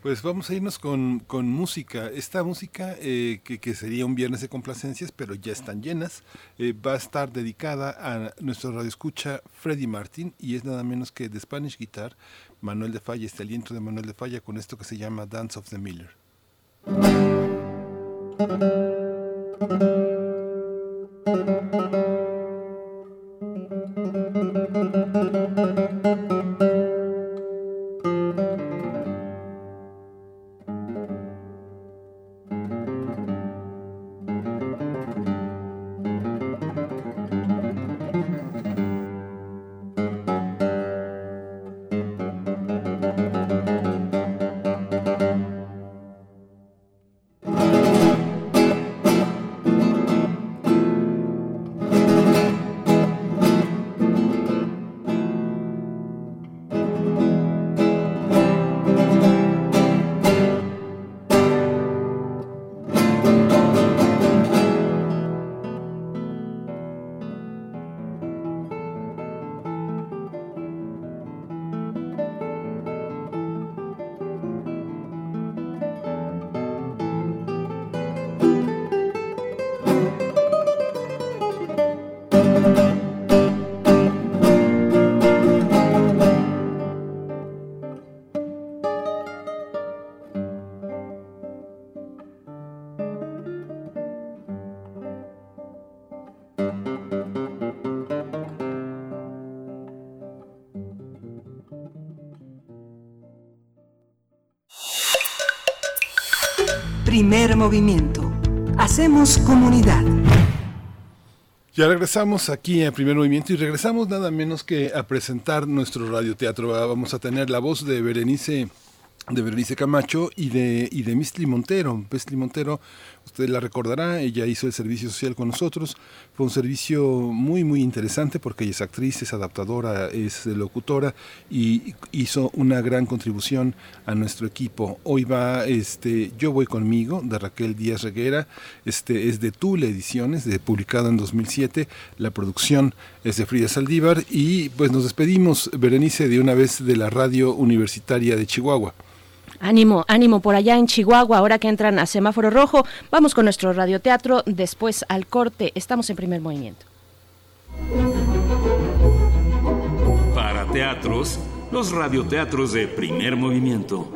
Pues vamos a irnos con, con música. Esta música, eh, que, que, sería un viernes de complacencias, pero ya están llenas, eh, va a estar dedicada a nuestro radioescucha Freddy Martin y es nada menos que The Spanish Guitar, Manuel de Falla, este aliento de Manuel de Falla con esto que se llama Dance of the Miller. Movimiento. Hacemos comunidad. Ya regresamos aquí en primer movimiento y regresamos nada menos que a presentar nuestro radioteatro. Vamos a tener la voz de Berenice de Berenice Camacho y de, y de Misty Montero. Misty Montero, usted la recordará, ella hizo el servicio social con nosotros. Fue un servicio muy, muy interesante porque ella es actriz, es adaptadora, es locutora y hizo una gran contribución a nuestro equipo. Hoy va este Yo Voy Conmigo, de Raquel Díaz Reguera. Este es de Tule Ediciones, de, publicado en 2007. La producción es de Frida Saldívar y pues nos despedimos, Berenice, de una vez de la radio universitaria de Chihuahua. Ánimo, ánimo por allá en Chihuahua, ahora que entran a semáforo rojo. Vamos con nuestro radioteatro, después al corte. Estamos en primer movimiento. Para teatros, los radioteatros de primer movimiento.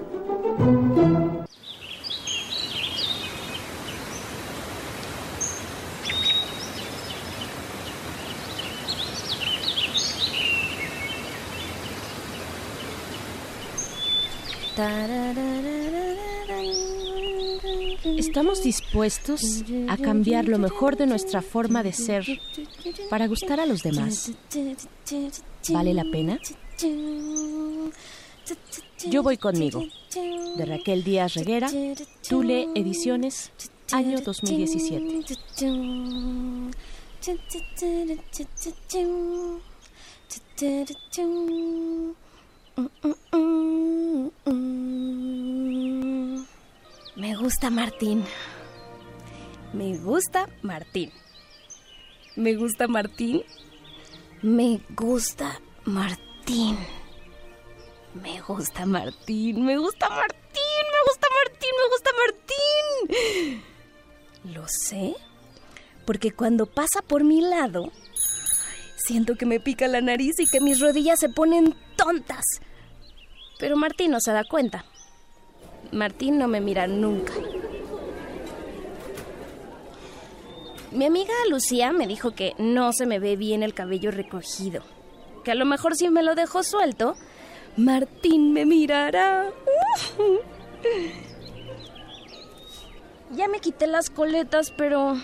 ¿Estamos dispuestos a cambiar lo mejor de nuestra forma de ser para gustar a los demás? ¿Vale la pena? Yo voy conmigo. De Raquel Díaz Reguera, Tule Ediciones, año 2017. Me gusta Martín. Me gusta Martín. Me gusta Martín. Me gusta Martín. Me gusta Martín. Me gusta Martín. Me gusta Martín. Me gusta Martín. Lo sé porque cuando pasa por mi lado, siento que me pica la nariz y que mis rodillas se ponen tontas. Pero Martín no se da cuenta. Martín no me mira nunca. Mi amiga Lucía me dijo que no se me ve bien el cabello recogido. Que a lo mejor si me lo dejo suelto, Martín me mirará. (laughs) Ya me quité las coletas, pero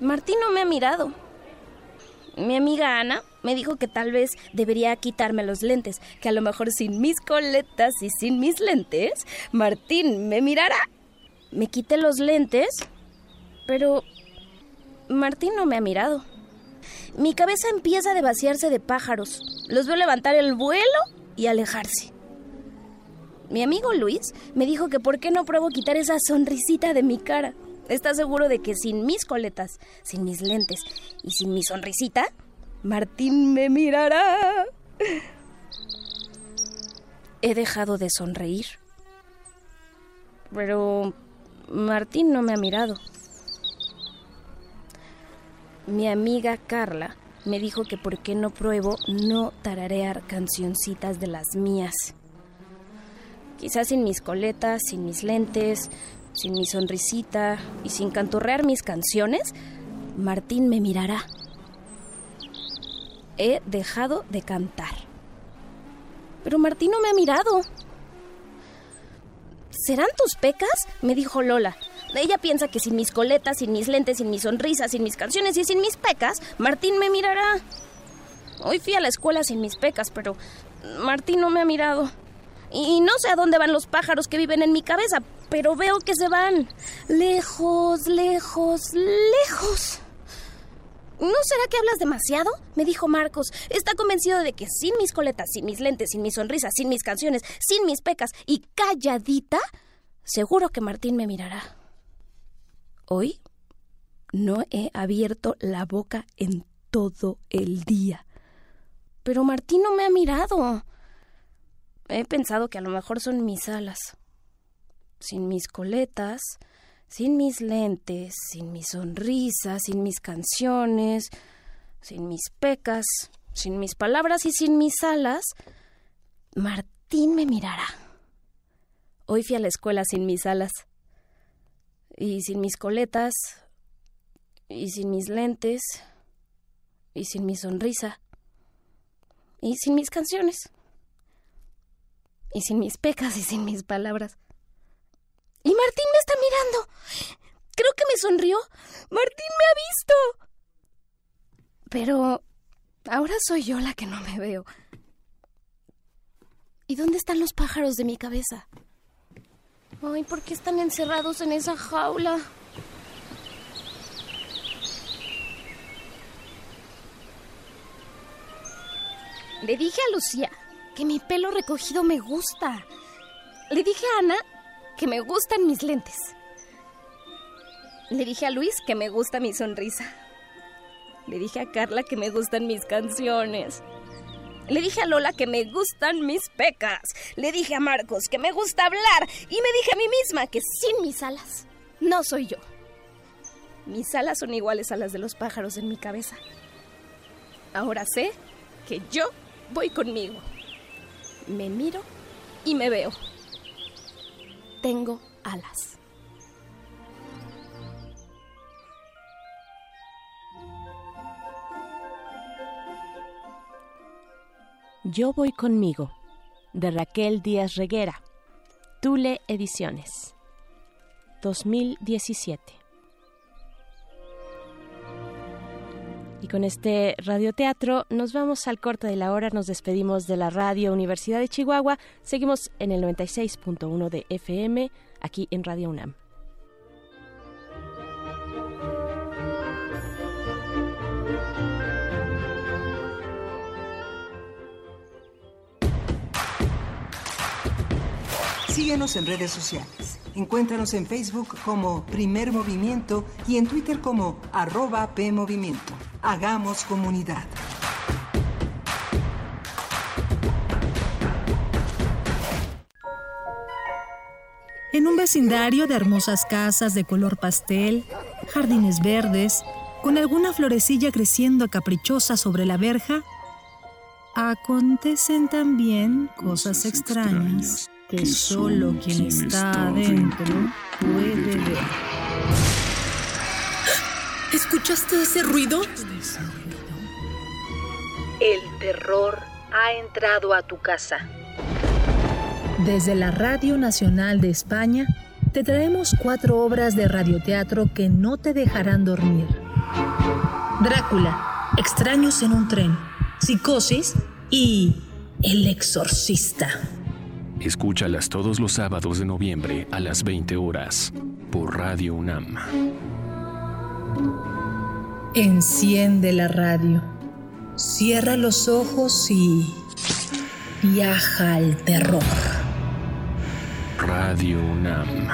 Martín no me ha mirado. Mi amiga Ana me dijo que tal vez debería quitarme los lentes, que a lo mejor sin mis coletas y sin mis lentes, Martín me mirará. Me quité los lentes, pero Martín no me ha mirado. Mi cabeza empieza a vaciarse de pájaros. Los veo levantar el vuelo y alejarse. Mi amigo Luis me dijo que por qué no pruebo quitar esa sonrisita de mi cara. ¿Está seguro de que sin mis coletas, sin mis lentes y sin mi sonrisita, Martín me mirará. He dejado de sonreír. Pero Martín no me ha mirado. Mi amiga Carla me dijo que por qué no pruebo no tararear cancioncitas de las mías. Quizás sin mis coletas, sin mis lentes, sin mi sonrisita y sin canturrear mis canciones, Martín me mirará he dejado de cantar. Pero Martín no me ha mirado. ¿Serán tus pecas? me dijo Lola. Ella piensa que sin mis coletas, sin mis lentes, sin mis sonrisas, sin mis canciones y sin mis pecas, Martín me mirará. Hoy fui a la escuela sin mis pecas, pero Martín no me ha mirado. Y no sé a dónde van los pájaros que viven en mi cabeza, pero veo que se van. Lejos, lejos, lejos. ¿No será que hablas demasiado? Me dijo Marcos. Está convencido de que sin mis coletas, sin mis lentes, sin mis sonrisas, sin mis canciones, sin mis pecas y calladita, seguro que Martín me mirará. Hoy no he abierto la boca en todo el día. Pero Martín no me ha mirado. He pensado que a lo mejor son mis alas. Sin mis coletas, sin mis lentes, sin mi sonrisa, sin mis canciones, sin mis pecas, sin mis palabras y sin mis alas, Martín me mirará. Hoy fui a la escuela sin mis alas, y sin mis coletas, y sin mis lentes, y sin mi sonrisa, y sin mis canciones, y sin mis pecas y sin mis palabras. Y Martín me está mirando. Creo que me sonrió. Martín me ha visto. Pero ahora soy yo la que no me veo. ¿Y dónde están los pájaros de mi cabeza? Ay, ¿por qué están encerrados en esa jaula? Le dije a Lucía que mi pelo recogido me gusta. Le dije a Ana que me gustan mis lentes. Le dije a Luis que me gusta mi sonrisa. Le dije a Carla que me gustan mis canciones. Le dije a Lola que me gustan mis pecas. Le dije a Marcos que me gusta hablar. Y me dije a mí misma que sin mis alas no soy yo. Mis alas son iguales a las de los pájaros en mi cabeza. Ahora sé que yo voy conmigo. Me miro y me veo. Tengo alas. Yo voy conmigo, de Raquel Díaz Reguera, Tule Ediciones, 2017. Y con este radioteatro nos vamos al corte de la hora, nos despedimos de la Radio Universidad de Chihuahua, seguimos en el 96.1 de FM, aquí en Radio UNAM. Síguenos en redes sociales. Encuéntranos en Facebook como Primer Movimiento y en Twitter como arroba PMovimiento. Hagamos comunidad. En un vecindario de hermosas casas de color pastel, jardines verdes, con alguna florecilla creciendo caprichosa sobre la verja, acontecen también cosas extrañas que solo quien está adentro puede ver. (gasps) ¿Escuchaste ese ruido? El terror ha entrado a tu casa. Desde la Radio Nacional de España, te traemos cuatro obras de radioteatro que no te dejarán dormir. Drácula, Extraños en un tren, Psicosis y El Exorcista. Escúchalas todos los sábados de noviembre a las 20 horas por Radio UNAM. Enciende la radio, cierra los ojos y viaja al terror. Radio UNAM.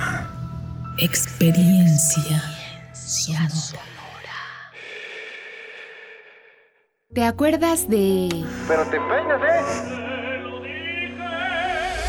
Experiencia sonora. ¿Te acuerdas de... Pero te peinas, ¿eh?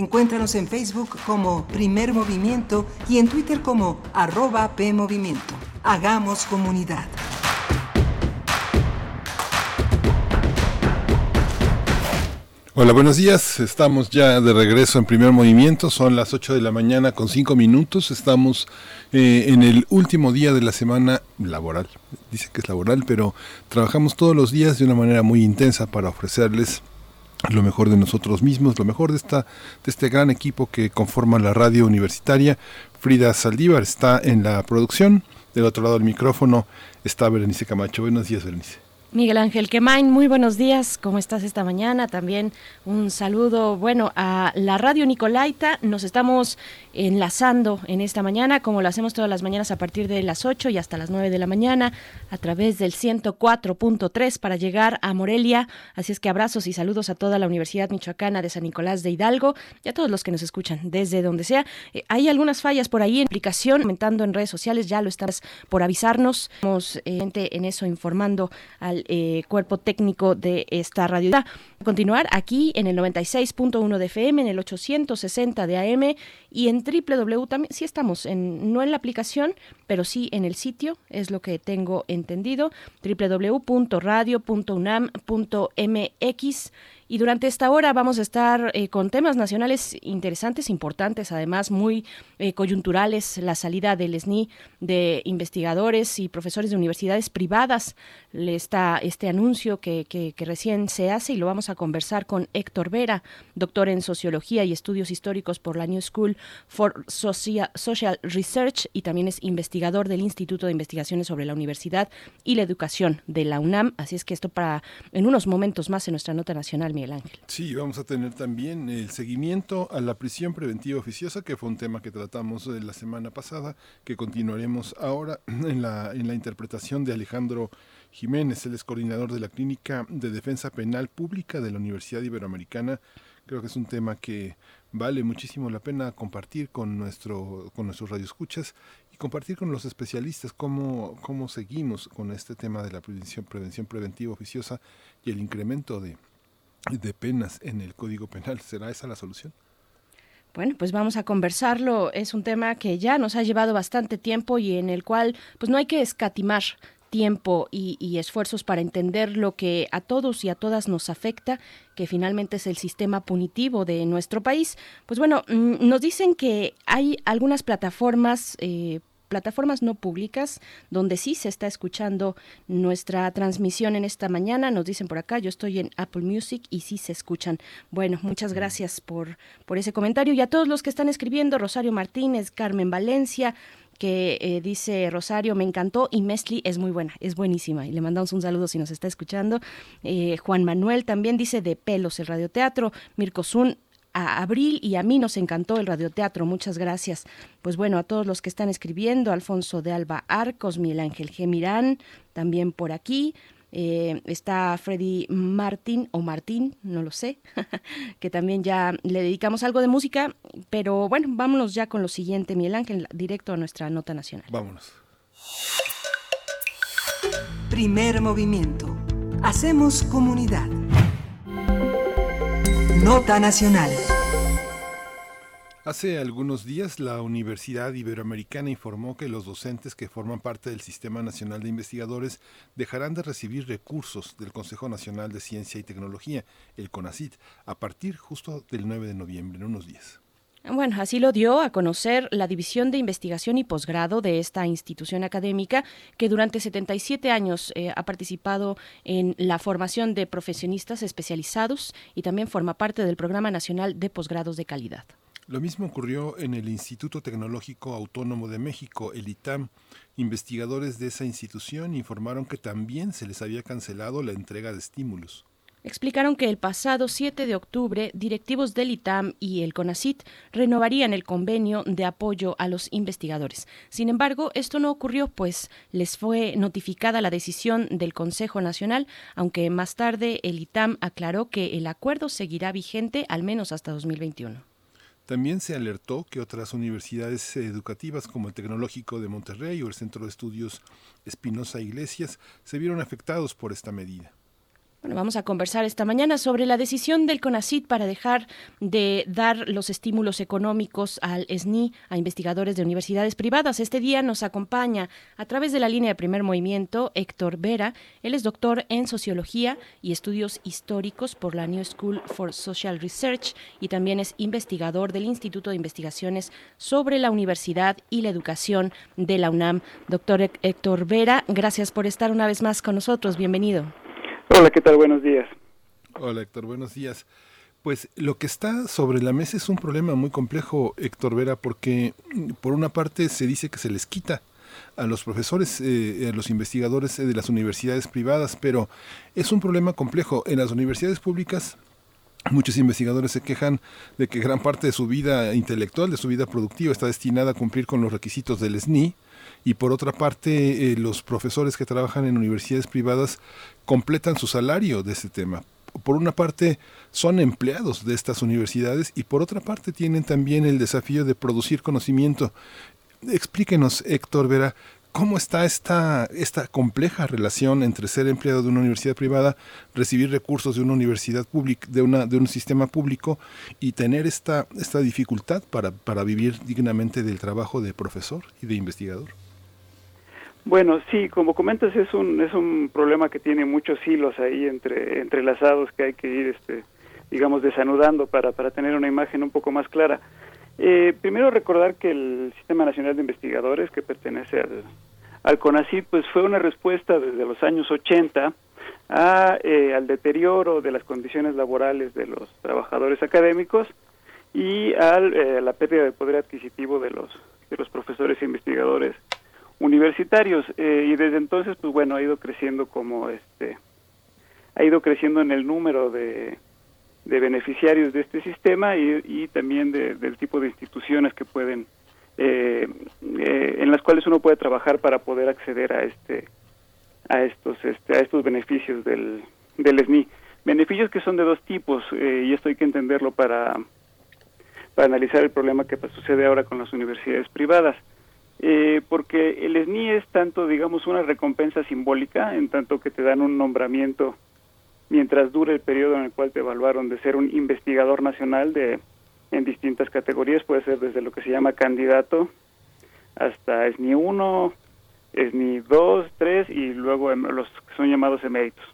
Encuéntranos en Facebook como Primer Movimiento y en Twitter como arroba PMovimiento. Hagamos comunidad. Hola, buenos días. Estamos ya de regreso en primer movimiento. Son las 8 de la mañana con 5 minutos. Estamos eh, en el último día de la semana laboral. Dice que es laboral, pero trabajamos todos los días de una manera muy intensa para ofrecerles lo mejor de nosotros mismos, lo mejor de, esta, de este gran equipo que conforma la radio universitaria. Frida Saldívar está en la producción. Del otro lado del micrófono está Berenice Camacho. Buenos días, Berenice. Miguel Ángel Quemain, muy buenos días, ¿cómo estás esta mañana? También un saludo, bueno, a la Radio Nicolaita, nos estamos enlazando en esta mañana, como lo hacemos todas las mañanas a partir de las 8 y hasta las 9 de la mañana, a través del 104.3 para llegar a Morelia. Así es que abrazos y saludos a toda la Universidad Michoacana de San Nicolás de Hidalgo y a todos los que nos escuchan desde donde sea. Eh, hay algunas fallas por ahí en aplicación, comentando en redes sociales, ya lo estás por avisarnos. Estamos eh, en eso informando al eh, cuerpo técnico de esta radio. Continuar aquí en el 96.1 de FM, en el 860 de AM y en www también, sí estamos, en, no en la aplicación, pero sí en el sitio, es lo que tengo entendido, www.radio.unam.mx y durante esta hora vamos a estar eh, con temas nacionales interesantes, importantes, además muy eh, coyunturales, la salida del SNI de investigadores y profesores de universidades privadas, está este anuncio que, recién se hace y lo vamos a conversar con Héctor Vera, doctor en Sociología y Estudios Históricos por la New School for Social Research y también es investigador del Instituto de Investigaciones sobre la Universidad y la Educación de la UNAM. Así es que esto para en unos momentos más en nuestra nota nacional. Sí, vamos a tener también el seguimiento a la prisión preventiva oficiosa, que fue un tema que tratamos la semana pasada, que continuaremos ahora en la, interpretación de Alejandro Jiménez, el es coordinador de la Clínica de Defensa Penal Pública de la Universidad Iberoamericana. Creo que es un tema que vale muchísimo la pena compartir con, nuestro, con nuestros radioescuchas y compartir con los especialistas cómo, cómo seguimos con este tema de la prevención, prevención preventiva oficiosa y el incremento de, de penas en el Código Penal. ¿Será esa la solución? Bueno, pues vamos a conversarlo. Es un tema que ya nos ha llevado bastante tiempo y en el cual pues no hay que escatimar tiempo y, y, esfuerzos para entender lo que a todos y a todas nos afecta, que finalmente es el sistema punitivo de nuestro país. Pues bueno, mm, nos dicen que hay algunas plataformas eh, plataformas no públicas donde sí se está escuchando nuestra transmisión en esta mañana. Nos dicen por acá, yo estoy en Apple Music y sí se escuchan. Bueno, muchas gracias por, por ese comentario y a todos los que están escribiendo, Rosario Martínez, Carmen Valencia, que eh, dice Rosario, me encantó y Mesli es muy buena, es buenísima. Y le mandamos un saludo si nos está escuchando. Eh, Juan Manuel también dice de pelos el radioteatro. Mirko Zun, a Abril y a mí nos encantó el radioteatro. Muchas gracias. Pues bueno, a todos los que están escribiendo, Alfonso de Alba Arcos, Miguel Ángel Gemirán, también por aquí. Eh, está Freddy Martín o Martín, no lo sé, (laughs) que también ya le dedicamos algo de música, pero bueno, vámonos ya con lo siguiente, Miguel Ángel, directo a nuestra nota nacional. Vámonos. Primer movimiento. Hacemos comunidad. Nota Nacional. Hace algunos días la Universidad Iberoamericana informó que los docentes que forman parte del Sistema Nacional de Investigadores dejarán de recibir recursos del Consejo Nacional de Ciencia y Tecnología, el CONACIT, a partir justo del 9 de noviembre, en unos días. Bueno, así lo dio a conocer la División de Investigación y Posgrado de esta institución académica, que durante 77 años eh, ha participado en la formación de profesionistas especializados y también forma parte del Programa Nacional de Posgrados de Calidad. Lo mismo ocurrió en el Instituto Tecnológico Autónomo de México, el ITAM. Investigadores de esa institución informaron que también se les había cancelado la entrega de estímulos explicaron que el pasado 7 de octubre directivos del ITAM y el CONACIT renovarían el convenio de apoyo a los investigadores. Sin embargo, esto no ocurrió pues les fue notificada la decisión del Consejo Nacional, aunque más tarde el ITAM aclaró que el acuerdo seguirá vigente al menos hasta 2021. También se alertó que otras universidades educativas como el Tecnológico de Monterrey o el Centro de Estudios Espinosa Iglesias se vieron afectados por esta medida. Bueno, vamos a conversar esta mañana sobre la decisión del CONACIT para dejar de dar los estímulos económicos al SNI, a investigadores de universidades privadas. Este día nos acompaña a través de la línea de primer movimiento Héctor Vera. Él es doctor en Sociología y Estudios Históricos por la New School for Social Research y también es investigador del Instituto de Investigaciones sobre la Universidad y la Educación de la UNAM. Doctor Héctor Vera, gracias por estar una vez más con nosotros. Bienvenido. Hola, ¿qué tal? Buenos días. Hola, Héctor, buenos días. Pues lo que está sobre la mesa es un problema muy complejo, Héctor Vera, porque mm, por una parte se dice que se les quita a los profesores, eh, a los investigadores eh, de las universidades privadas, pero es un problema complejo. En las universidades públicas Muchos investigadores se quejan de que gran parte de su vida intelectual, de su vida productiva, está destinada a cumplir con los requisitos del SNI y por otra parte eh, los profesores que trabajan en universidades privadas completan su salario de ese tema. Por una parte son empleados de estas universidades y por otra parte tienen también el desafío de producir conocimiento. Explíquenos, Héctor Vera, ¿Cómo está esta, esta compleja relación entre ser empleado de una universidad privada, recibir recursos de una universidad pública, de, una, de un sistema público y tener esta, esta dificultad para, para vivir dignamente del trabajo de profesor y de investigador? Bueno, sí, como comentas, es un, es un problema que tiene muchos hilos ahí entre, entrelazados que hay que ir, este, digamos, desanudando para, para tener una imagen un poco más clara. Eh, primero recordar que el Sistema Nacional de Investigadores, que pertenece al, al CONACYT, pues fue una respuesta desde los años 80 a, eh, al deterioro de las condiciones laborales de los trabajadores académicos y al, eh, a la pérdida de poder adquisitivo de los, de los profesores e investigadores universitarios. y desde entonces, pues bueno, ha ido creciendo como este, ha ido creciendo en el número de de beneficiarios de este sistema y, también del tipo de instituciones que pueden eh, eh, en las cuales uno puede trabajar para poder acceder a este a estos este, a estos beneficios del del SNI beneficios que son de dos tipos eh, y esto hay que entenderlo para para analizar el problema que sucede ahora con las universidades privadas porque el SNI es tanto digamos una recompensa simbólica en tanto que te dan un nombramiento mientras dure el periodo en el cual te evaluaron de ser un investigador nacional de en distintas categorías, puede ser desde lo que se llama candidato hasta SNI 1, SNI 2, 3 y luego los que son llamados eméritos.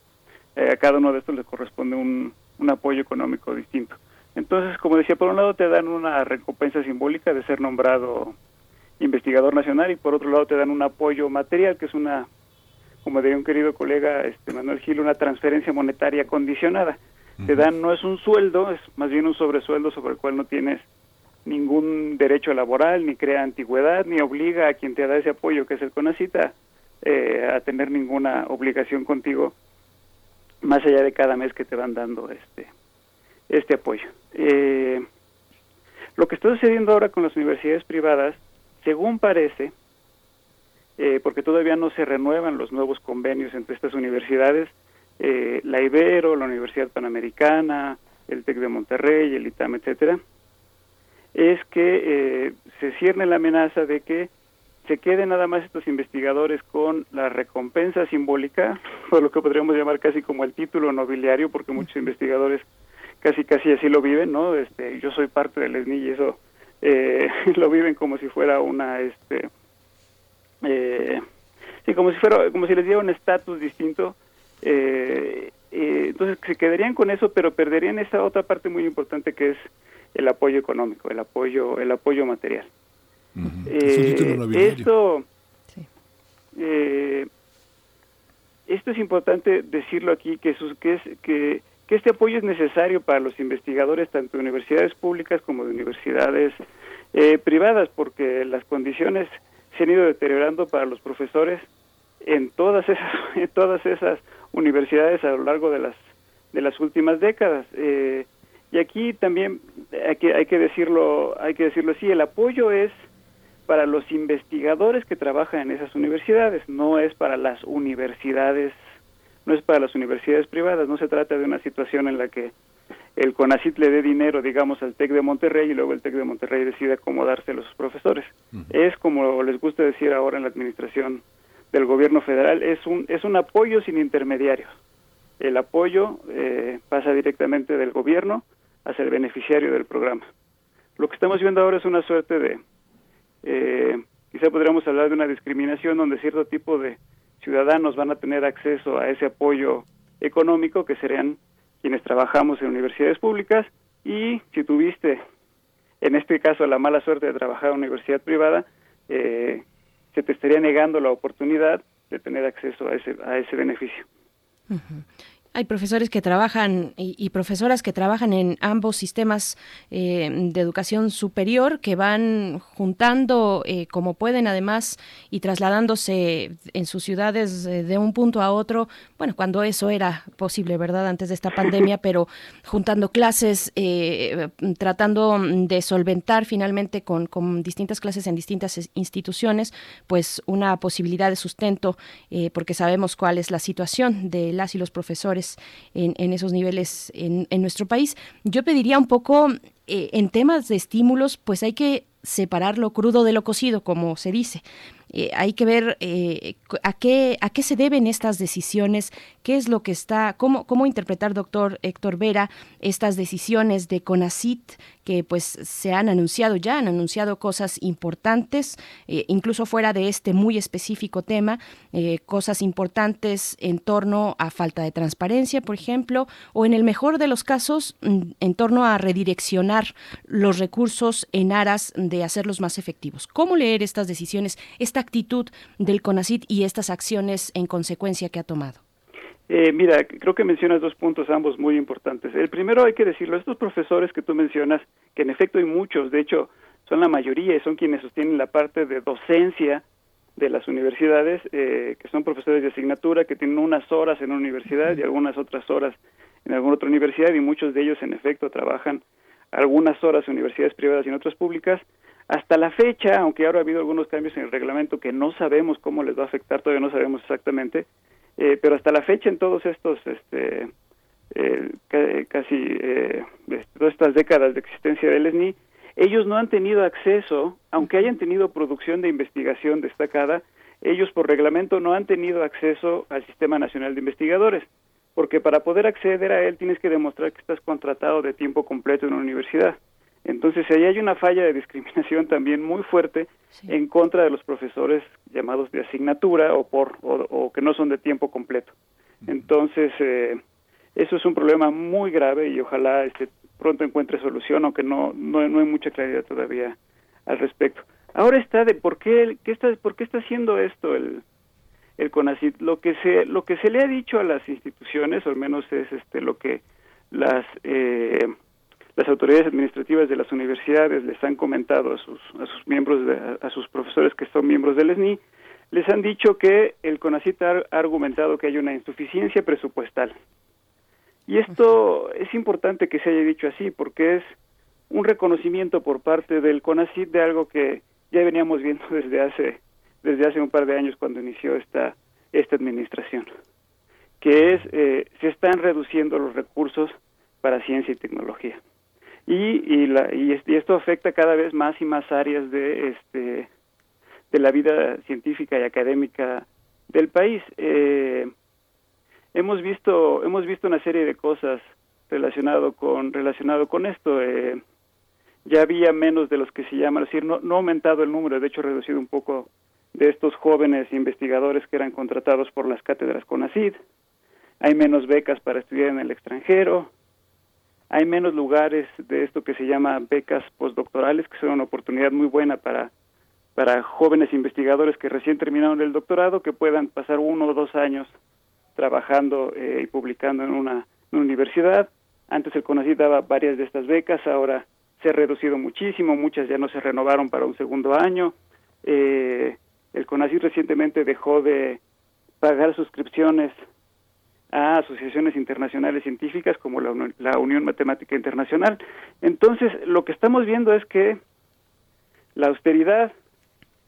Eh, a cada uno de estos le corresponde un, un apoyo económico distinto. Entonces, como decía, por un lado te dan una recompensa simbólica de ser nombrado investigador nacional y por otro lado te dan un apoyo material, que es una como diría un querido colega este Manuel Gil, una transferencia monetaria condicionada. Te dan, no es un sueldo, es más bien un sobresueldo sobre el cual no tienes ningún derecho laboral, ni crea antigüedad, ni obliga a quien te da ese apoyo, que es el CONACITA, eh, a tener ninguna obligación contigo, más allá de cada mes que te van dando este, este apoyo. Eh, lo que está sucediendo ahora con las universidades privadas, según parece, eh, porque todavía no se renuevan los nuevos convenios entre estas universidades, eh, la Ibero, la Universidad Panamericana, el TEC de Monterrey, el ITAM, etcétera, es que eh, se cierne la amenaza de que se queden nada más estos investigadores con la recompensa simbólica, (laughs) o lo que podríamos llamar casi como el título nobiliario, porque muchos investigadores casi casi así lo viven, ¿no? Este, yo soy parte del SNI y eso (laughs) lo viven como si fuera una este eh, sí, como si fuera, como si les diera un estatus distinto. Eh, eh, entonces se quedarían con eso, pero perderían esa otra parte muy importante que es el apoyo económico, el apoyo, el apoyo material. esto, esto es importante decirlo aquí que, que es que que este apoyo es necesario para los investigadores tanto de universidades públicas como de universidades privadas porque las condiciones se han ido deteriorando para los profesores en todas esas, (laughs) todas esas universidades a lo largo de las, de las últimas décadas. Eh, y aquí también hay que, hay que decirlo, hay que decirlo así, el apoyo es para los investigadores que trabajan en esas universidades, no es para las universidades, no es para las universidades privadas, no se trata de una situación en la que el CONACIT le dé dinero, digamos, al TEC de Monterrey y luego el TEC de Monterrey decide acomodarse a los profesores. Es como les gusta decir ahora en la administración del gobierno federal, es un, es un apoyo sin intermediarios. el apoyo eh, pasa directamente del gobierno hacia el beneficiario del programa. Lo que estamos viendo ahora es una suerte de, eh, quizá podríamos hablar de una discriminación donde cierto tipo de ciudadanos van a tener acceso a ese apoyo económico que serían quienes trabajamos en universidades públicas y si tuviste en este caso la mala suerte de trabajar en una universidad privada, eh, se te estaría negando la oportunidad de tener acceso a ese, a ese beneficio. Hay profesores que trabajan y, profesoras que trabajan en ambos sistemas eh, de educación superior que van juntando eh, como pueden además y trasladándose en sus ciudades eh, de un punto a otro, bueno, cuando eso era posible, ¿verdad? Antes de esta pandemia, (laughs) pero juntando clases, tratando de solventar finalmente con, con, distintas clases en distintas instituciones, pues una posibilidad de sustento, porque sabemos cuál es la situación de las y los profesores en, esos niveles en, nuestro país. Yo pediría un poco, eh, en temas de estímulos, pues hay que separar lo crudo de lo cocido, como se dice. Eh, hay que ver eh, a, qué, a qué se deben estas decisiones, qué es lo que está, cómo, cómo interpretar, doctor Héctor Vera, estas decisiones de CONACIT que pues se han anunciado ya, han anunciado cosas importantes, eh, incluso fuera de este muy específico tema, cosas importantes en torno a falta de transparencia, por ejemplo, o en el mejor de los casos, mm, en torno a redireccionar los recursos en aras de hacerlos más efectivos. ¿Cómo leer estas decisiones? actitud del CONACIT y estas acciones en consecuencia que ha tomado? Eh, mira, creo que mencionas dos puntos ambos muy importantes. El primero hay que decirlo, estos profesores que tú mencionas, que en efecto hay muchos, de hecho son la mayoría y son quienes sostienen la parte de docencia de las universidades, eh, que son profesores de asignatura, que tienen unas horas en una universidad y algunas otras horas en alguna otra universidad y muchos de ellos en efecto trabajan algunas horas en universidades privadas y en otras públicas, hasta la fecha, aunque ahora ha habido algunos cambios en el reglamento que no sabemos cómo les va a afectar, todavía no sabemos exactamente, eh, pero hasta la fecha en todos estos, este, eh, casi eh, todas estas décadas de existencia del ESNI, ellos no han tenido acceso, aunque hayan tenido producción de investigación destacada, ellos por reglamento no han tenido acceso al Sistema Nacional de Investigadores, porque para poder acceder a él tienes que demostrar que estás contratado de tiempo completo en una universidad. Entonces, ahí hay una falla de discriminación (laughs) también muy fuerte en contra de los profesores llamados de asignatura o por o, que no son de tiempo completo. Entonces, eh, eso es un problema muy grave y ojalá este pronto encuentre solución, aunque no, no, hay mucha claridad todavía al respecto. Ahora está de por qué, qué está, por qué está haciendo esto el, el CONACIT. Lo que se lo que se le ha dicho a las instituciones, o al menos es este lo que las eh, las autoridades administrativas de las universidades les han comentado a sus, a sus miembros, a, sus profesores que son miembros del SNI, les han dicho que el CONACIT ha argumentado que hay una insuficiencia presupuestal. Y esto es importante que se haya dicho así porque es un reconocimiento por parte del CONACIT de algo que ya veníamos viendo (laughs) desde hace desde hace un par de años cuando inició esta esta administración, que es eh, se están reduciendo los recursos para ciencia y tecnología y, y, la, y, esto afecta cada vez más y más áreas de este de la vida científica y académica del país. Eh, hemos visto hemos visto una serie de cosas relacionado con relacionado con esto. Eh, ya había menos de los que se llaman, es decir, no, no ha aumentado el número, de hecho ha reducido un poco de estos jóvenes investigadores que eran contratados por las cátedras CONACID, hay menos becas para estudiar en el extranjero, hay menos lugares de esto que se llama becas postdoctorales, que son una oportunidad muy buena para, para jóvenes investigadores que recién terminaron el doctorado, que puedan pasar uno o dos años trabajando eh, y publicando en una, universidad. Antes el CONACYT daba varias de estas becas, ahora se ha reducido muchísimo, muchas ya no se renovaron para un segundo año. Eh, el CONACYT recientemente dejó de pagar suscripciones a asociaciones internacionales científicas como la, la, Unión Matemática Internacional. Entonces, lo que estamos viendo es que la austeridad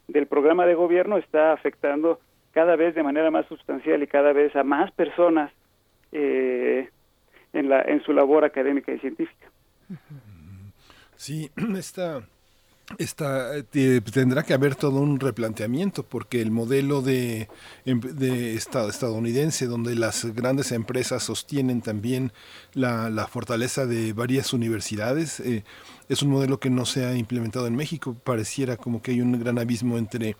del programa de gobierno está afectando cada vez de manera más sustancial y cada vez a más personas eh, en, la, en su labor académica y científica. Sí, (clears throat) esta eh, tendrá que haber todo un replanteamiento porque el modelo de, em, de estado estadounidense donde las grandes empresas sostienen también la, la fortaleza de varias universidades eh, es un modelo que no se ha implementado en México. Pareciera como que hay un gran abismo entre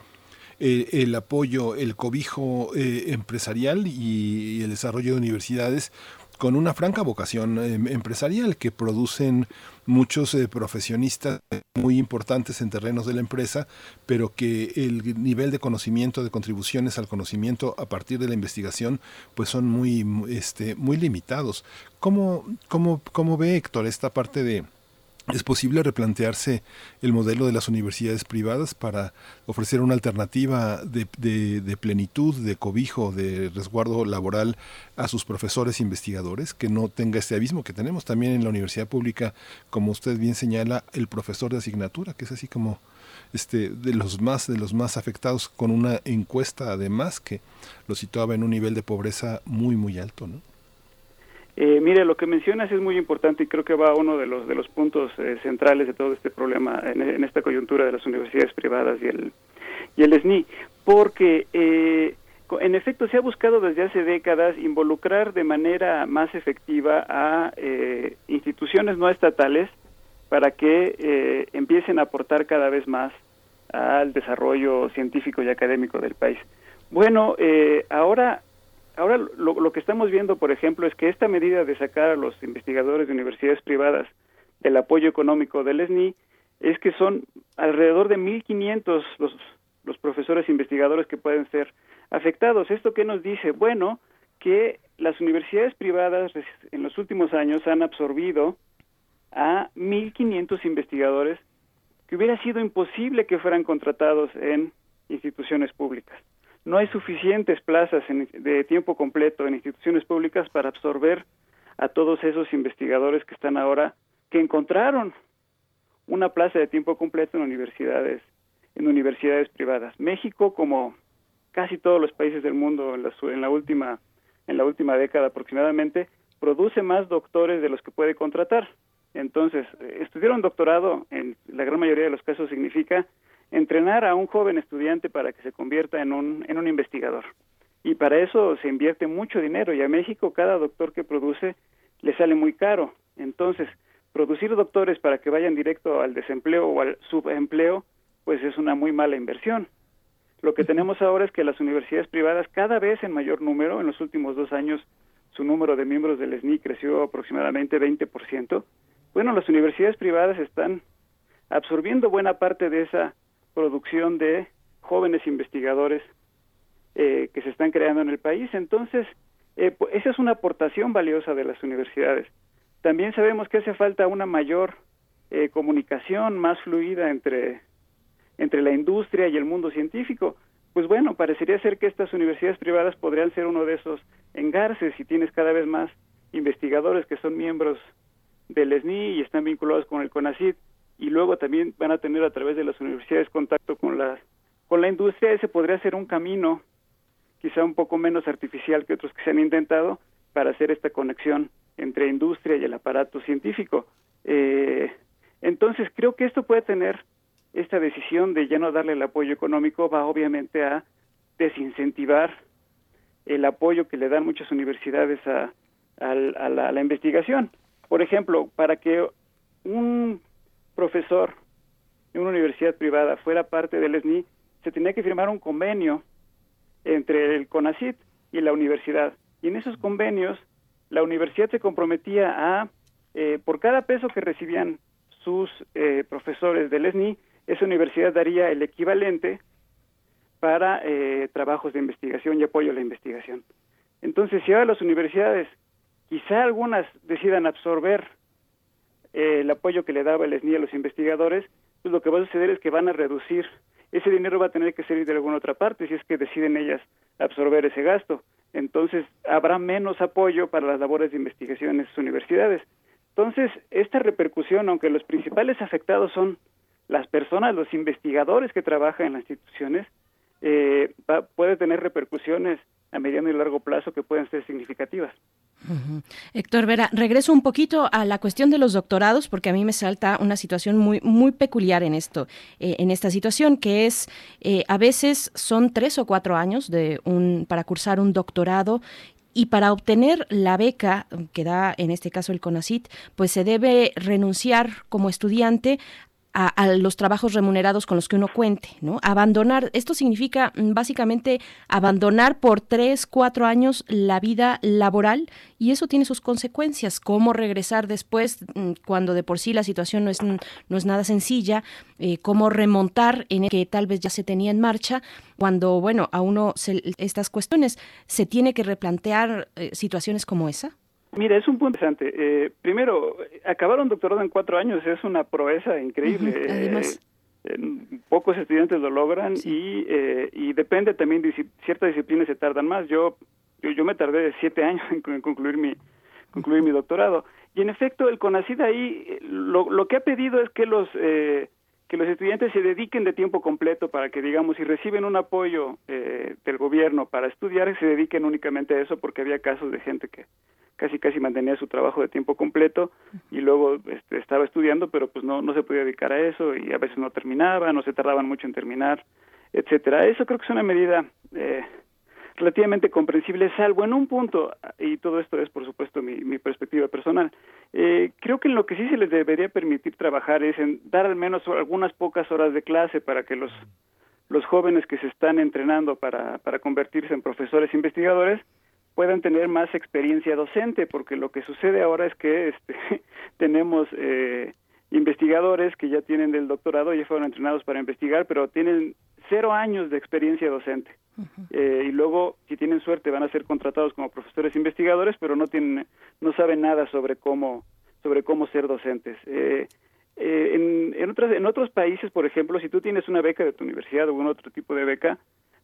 eh, el apoyo, el cobijo empresarial y, el desarrollo de universidades con una franca vocación em, empresarial que producen muchos eh, profesionistas muy importantes en terrenos de la empresa, pero que el nivel de conocimiento, de contribuciones al conocimiento a partir de la investigación, pues son muy, este, muy limitados. ¿Cómo, cómo, cómo ve Héctor esta parte de ¿Es posible replantearse el modelo de las universidades privadas para ofrecer una alternativa de, plenitud, de cobijo, de resguardo laboral a sus profesores e investigadores, que no tenga este abismo que tenemos también en la universidad pública, como usted bien señala, el profesor de asignatura, que es así como este, de los más de los más afectados con una encuesta además que lo situaba en un nivel de pobreza muy muy alto, ¿no? Eh, mire, lo que mencionas es muy importante y creo que va a uno de los de los puntos eh, centrales de todo este problema en, esta coyuntura de las universidades privadas y el y el SNI, porque eh, en efecto se ha buscado desde hace décadas involucrar de manera más efectiva a instituciones no estatales para que empiecen a aportar cada vez más al desarrollo científico y académico del país. Bueno, ahora Ahora lo, que estamos viendo, por ejemplo, es que esta medida de sacar a los investigadores de universidades privadas del apoyo económico del SNI es que son alrededor de 1.500 los, los profesores investigadores que pueden ser afectados. ¿Esto qué nos dice? Bueno, que las universidades privadas en los últimos años han absorbido a 1.500 investigadores que hubiera sido imposible que fueran contratados en instituciones públicas no hay suficientes plazas de tiempo completo en instituciones públicas para absorber a todos esos investigadores que están ahora, que encontraron una plaza de tiempo completo en universidades, en universidades privadas. México, como casi todos los países del mundo en la, en la última en la última década aproximadamente, produce más doctores de los que puede contratar. Entonces, eh, estudiar un doctorado, en la gran mayoría de los casos, significa entrenar a un joven estudiante para que se convierta en un, en un investigador. Y para eso se invierte mucho dinero y a México cada doctor que produce le sale muy caro. Entonces, producir doctores para que vayan directo al desempleo o al subempleo, pues es una muy mala inversión. Lo que tenemos ahora es que las universidades privadas cada vez en mayor número, en los últimos dos años su número de miembros del SNI creció aproximadamente 20%. Bueno, las universidades privadas están absorbiendo buena parte de esa producción de jóvenes investigadores eh, que se están creando en el país. Entonces, eh, esa es una aportación valiosa de las universidades. También sabemos que hace falta una mayor eh, comunicación más fluida entre, entre la industria y el mundo científico. Pues bueno, parecería ser que estas universidades privadas podrían ser uno de esos engarces si tienes cada vez más investigadores que son miembros del SNI y están vinculados con el CONACYT y luego también van a tener a través de las universidades contacto con la con la industria. Ese podría ser un camino quizá un poco menos artificial que otros que se han intentado para hacer esta conexión entre industria y el aparato científico. Eh, entonces creo que esto puede tener esta decisión de ya no darle el apoyo económico va obviamente a desincentivar el apoyo que le dan muchas universidades a, a, la, a la investigación. Por ejemplo para que un profesor en una universidad privada fuera parte del SNI, se tenía que firmar un convenio entre el CONACIT y la universidad. Y en esos convenios, la universidad se comprometía a, eh, por cada peso que recibían sus eh, profesores del SNI, esa universidad daría el equivalente para eh, trabajos de investigación y apoyo a la investigación. Entonces, si ahora las universidades, quizá algunas decidan absorber eh, el apoyo que le daba el SNI a los investigadores, pues lo que va a suceder es que van a reducir, ese dinero va a tener que salir de alguna otra parte si es que deciden ellas absorber ese gasto. Entonces habrá menos apoyo para las labores de investigación en esas universidades. Entonces, esta repercusión, aunque los principales afectados son las personas, los investigadores que trabajan en las instituciones, eh, puede tener repercusiones a mediano y largo plazo que pueden ser significativas. Héctor Vera, regreso un poquito a la cuestión de los doctorados, porque a mí me salta una situación muy, muy peculiar en esto, eh, en esta situación, que es eh, a veces son tres o cuatro años de un, para cursar un doctorado y para obtener la beca que da en este caso el CONACIT, pues se debe renunciar como estudiante a, los trabajos remunerados con los que uno cuente, ¿no? Abandonar, esto significa mm, básicamente abandonar por tres, cuatro años la vida laboral y eso tiene sus consecuencias. Cómo regresar después mm, cuando de por sí la situación no es, no es nada sencilla, eh, cómo remontar en el que tal vez ya se tenía en marcha, cuando, bueno, a uno estas cuestiones se tiene que replantear eh, situaciones como esa. Mira, es un punto interesante. Eh, primero, acabar un doctorado en cuatro años es una proeza increíble. además. Eh, pocos estudiantes lo logran y, eh, y depende también de ciertas disciplinas se tardan más. Yo, yo, me tardé siete años (laughs) en, concluir mi concluir mi doctorado y en efecto el CONACID ahí lo, lo que ha pedido es que los eh, que los estudiantes se dediquen de tiempo completo para que, digamos, si reciben un apoyo eh, del gobierno para estudiar, se dediquen únicamente a eso, porque había casos de gente que casi casi mantenía su trabajo de tiempo completo y luego este, estaba estudiando, pero pues no, no se podía dedicar a eso y a veces no terminaba, no se tardaban mucho en terminar, etcétera. Eso creo que es una medida eh, relativamente comprensible, salvo en un punto, y todo esto es por supuesto mi, mi perspectiva personal, eh, creo que en lo que sí se les debería permitir trabajar es en dar al menos algunas pocas horas de clase para que los, los jóvenes que se están entrenando para, para convertirse en profesores investigadores puedan tener más experiencia docente, porque lo que sucede ahora es que este, (laughs) tenemos eh, investigadores que ya tienen del doctorado, ya fueron entrenados para investigar, pero tienen cero años de experiencia docente. Eh, y luego, si tienen suerte, van a ser contratados como profesores investigadores, pero no tienen, no saben nada sobre cómo, sobre cómo ser docentes. Eh, eh, en, en, otras, en otros países, por ejemplo, si tú tienes una beca de tu universidad o un otro tipo de beca,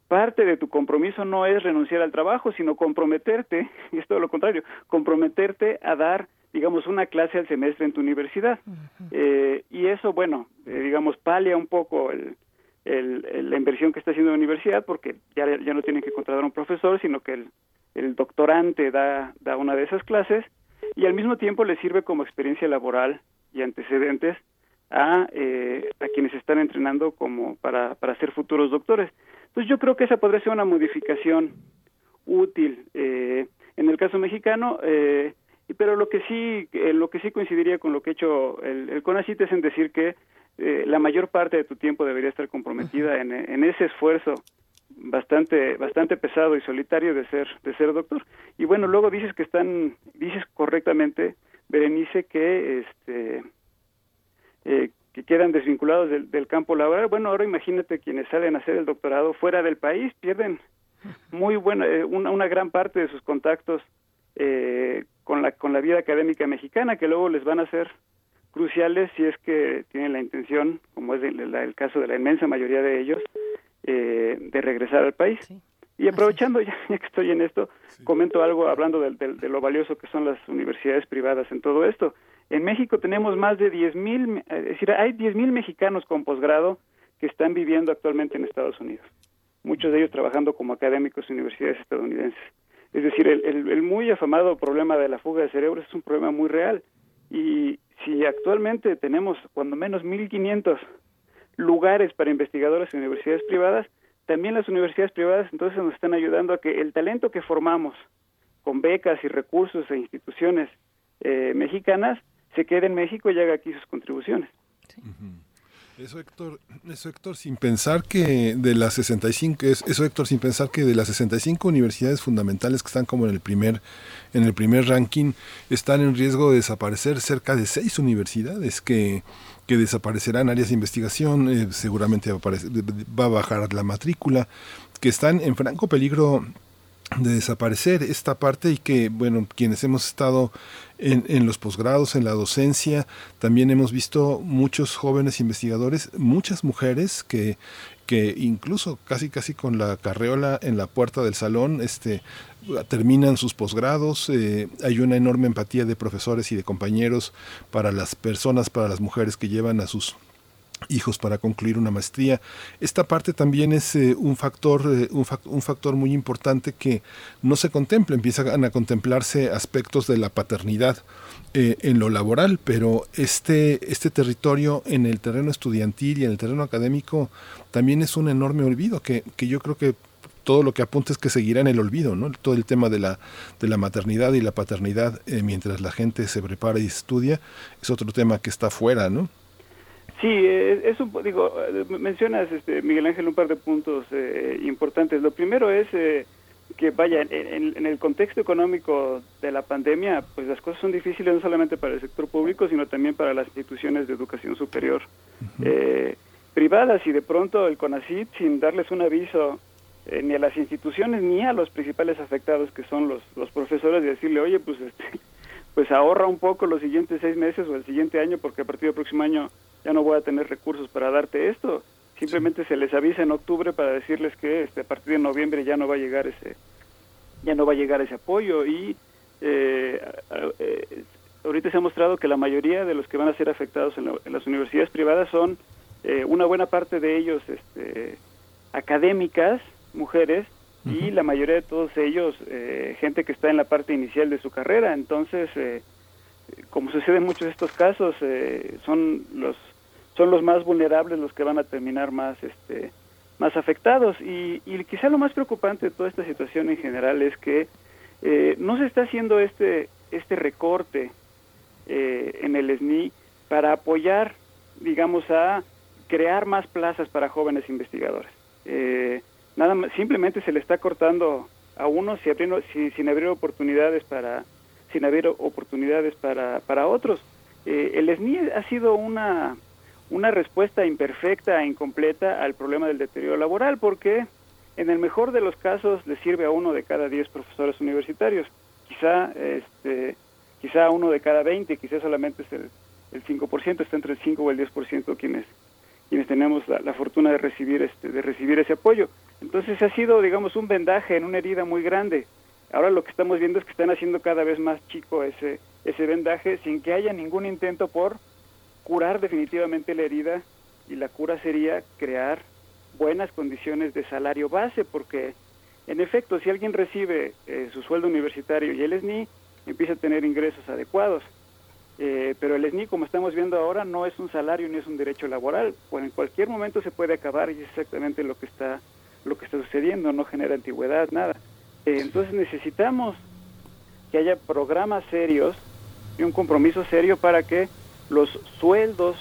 parte de tu compromiso no es renunciar al trabajo, sino comprometerte, (laughs) y es todo lo contrario, comprometerte a dar, digamos, una clase al semestre en tu universidad. y eso, bueno, digamos, palia un poco el, el, la inversión que está haciendo la universidad, porque ya, ya no tienen que contratar a un profesor, sino que el, el doctorante da, da una de esas clases y al mismo tiempo le sirve como experiencia laboral y antecedentes a, eh, a quienes están entrenando como para, para ser futuros doctores. Entonces yo creo que esa podría ser una modificación útil eh, en el caso mexicano, eh, pero lo que sí eh, lo que sí coincidiría con lo que ha hecho el, el CONACIT es en decir que eh, la mayor parte de tu tiempo debería estar comprometida en, en, ese esfuerzo bastante bastante pesado y solitario de ser de ser doctor. Y bueno luego dices que están dices correctamente Berenice que este eh, que quedan desvinculados del, del, campo laboral bueno ahora imagínate quienes salen a hacer el doctorado fuera del país pierden muy buena eh, una, una gran parte de sus contactos eh, con la con la vida académica mexicana que luego les van a hacer cruciales si es que tienen la intención, como es el, caso de la inmensa mayoría de ellos, eh, de regresar al país. Y aprovechando, (laughs) ya, que estoy en esto, comento algo hablando de, lo valioso que son las universidades privadas en todo esto. En México tenemos más de 10 mil, es decir, hay 10 mil mexicanos con posgrado que están viviendo actualmente en Estados Unidos, muchos de ellos trabajando como académicos en universidades estadounidenses. Es decir, el, el muy afamado problema de la fuga de cerebros es un problema muy real y si actualmente tenemos cuando menos 1.500 lugares para investigadores en universidades privadas, también las universidades privadas entonces nos están ayudando a que el talento que formamos con becas y recursos e instituciones eh, mexicanas se quede en México y haga aquí sus contribuciones. Eso Héctor, eso Héctor sin pensar que de las 65 eso Héctor sin pensar que de las 65 universidades fundamentales que están como en el primer en el primer ranking están en riesgo de desaparecer cerca de seis universidades que que desaparecerán áreas de investigación, eh, seguramente va a, va a bajar la matrícula, que están en franco peligro de desaparecer esta parte y que, bueno, quienes hemos estado en, en los posgrados, en la docencia. También hemos visto muchos jóvenes investigadores, muchas mujeres que que incluso casi casi con la carreola en la puerta del salón este terminan sus posgrados eh, hay una enorme empatía de profesores y de compañeros para las personas para las mujeres que llevan a sus hijos para concluir una maestría. Esta parte también es eh, un, factor, eh, un, un, factor muy importante que no se contempla, empiezan a contemplarse aspectos de la paternidad eh, en lo laboral, pero este, este territorio en el terreno estudiantil y en el terreno académico también es un enorme olvido que, que yo creo que todo lo que apunta es que seguirá en el olvido, ¿no? Todo el tema de la, de la maternidad y la paternidad mientras la gente se prepara y estudia es otro tema que está fuera, ¿no? Sí, es, un, digo, mencionas, este, Miguel Ángel, un par de puntos eh, importantes. Lo primero es eh, que, vaya, en, el contexto económico de la pandemia, pues las cosas son difíciles no solamente para el sector público, sino también para las instituciones de educación superior eh, privadas y de pronto el CONACIT, sin darles un aviso ni a las instituciones ni a los principales afectados, que son los, los profesores, de decirle, oye, pues, este, pues ahorra un poco los siguientes seis meses o el siguiente año, porque a partir del próximo año ya no voy a tener recursos para darte esto. Simplemente se les avisa en octubre para decirles que este, a partir de noviembre ya no va a llegar ese ya no va a llegar ese apoyo y eh, eh, ahorita se ha mostrado que la mayoría de los que van a ser afectados en, las universidades privadas son eh, una buena parte de ellos este, académicas, mujeres, y la mayoría de todos ellos gente que está en la parte inicial de su carrera. Entonces, como sucede en muchos de estos casos, son los son los más vulnerables los que van a terminar más este más afectados. Y, y quizá lo más preocupante de toda esta situación en general es que eh, no se está haciendo este este recorte eh, en el SNI para apoyar digamos a crear más plazas para jóvenes investigadores. Eh, nada más simplemente se le está cortando a unos si abriendo, si, sin abrir oportunidades para sin abrir oportunidades para para otros. El SNI ha sido una una respuesta imperfecta e incompleta al problema del deterioro laboral, porque en el mejor de los casos le sirve a uno de cada diez profesores universitarios, quizá este, quizá uno de cada veinte, quizá solamente es el, el 5%, está entre el 5 o el 10% quienes quienes tenemos la, fortuna de recibir este de recibir ese apoyo. Entonces ha sido, digamos, un vendaje en una herida muy grande. Ahora lo que estamos viendo es que están haciendo cada vez más chico ese ese vendaje sin que haya ningún intento por curar definitivamente la herida y la cura sería crear buenas condiciones de salario base, porque en efecto, si alguien recibe eh, su sueldo universitario y el SNI, empieza a tener ingresos adecuados. Eh, pero el SNI, como estamos viendo ahora, no es un salario ni es un derecho laboral, pues en cualquier momento se puede acabar y es exactamente lo que está, lo que está sucediendo, no genera antigüedad, nada. Eh, entonces necesitamos que haya programas serios y un compromiso serio para que los sueldos,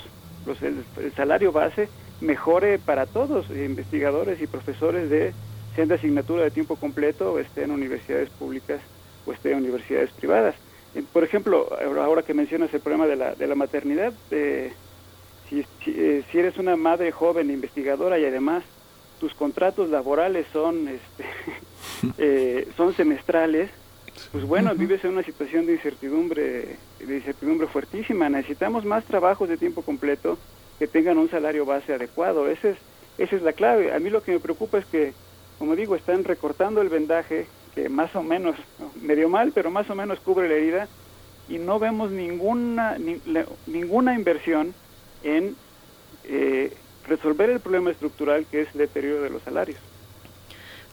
los, el, salario base mejore para todos, investigadores y profesores de sean de asignatura de tiempo completo o estén en universidades públicas o estén en universidades privadas. Por ejemplo, ahora que mencionas el problema de la, de la maternidad, eh, si, si, eres una madre joven investigadora y además tus contratos laborales son, este, (laughs) eh, son semestrales, pues bueno, vives en una situación de incertidumbre, de incertidumbre fuertísima. Necesitamos más trabajos de tiempo completo que tengan un salario base adecuado. Ese es, esa es la clave. A mí lo que me preocupa es que, como digo, están recortando el vendaje, que más o menos, medio mal, pero más o menos cubre la herida, y no vemos ninguna, ninguna inversión en eh, resolver el problema estructural que es el deterioro de los salarios.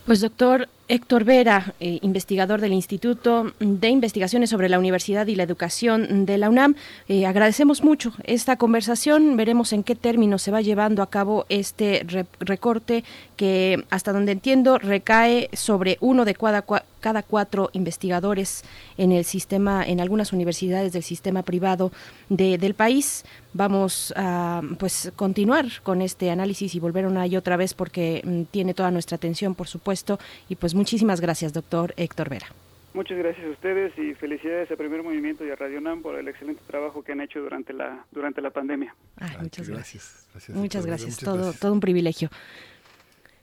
Pues doctor Héctor Vera, eh, investigador del Instituto de Investigaciones sobre la Universidad y la Educación de la UNAM, eh, agradecemos mucho esta conversación. Veremos en qué términos se va llevando a cabo este recorte que, hasta donde entiendo, recae sobre uno de cada, cada cuatro investigadores en el sistema, en algunas universidades del sistema privado del país. Vamos a pues continuar con este análisis y volver una y otra vez porque mm, tiene toda nuestra atención, por supuesto, y pues muchísimas gracias, doctor Héctor Vera. Muchas gracias a ustedes y felicidades a Primer Movimiento y a Radio NAM por el excelente trabajo que han hecho durante la durante la pandemia. muchas gracias. muchas gracias, todo todo un privilegio.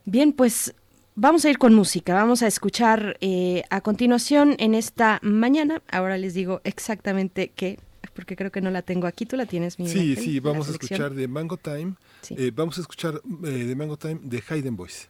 Bien, pues Vamos a ir con música, vamos a escuchar eh, a continuación en esta mañana, ahora les digo exactamente qué, porque creo que no la tengo aquí, tú la tienes, Miguel Sí, sí, vamos a escuchar de Mango Time, eh, vamos a escuchar eh, de Mango Time de Hayden Boys.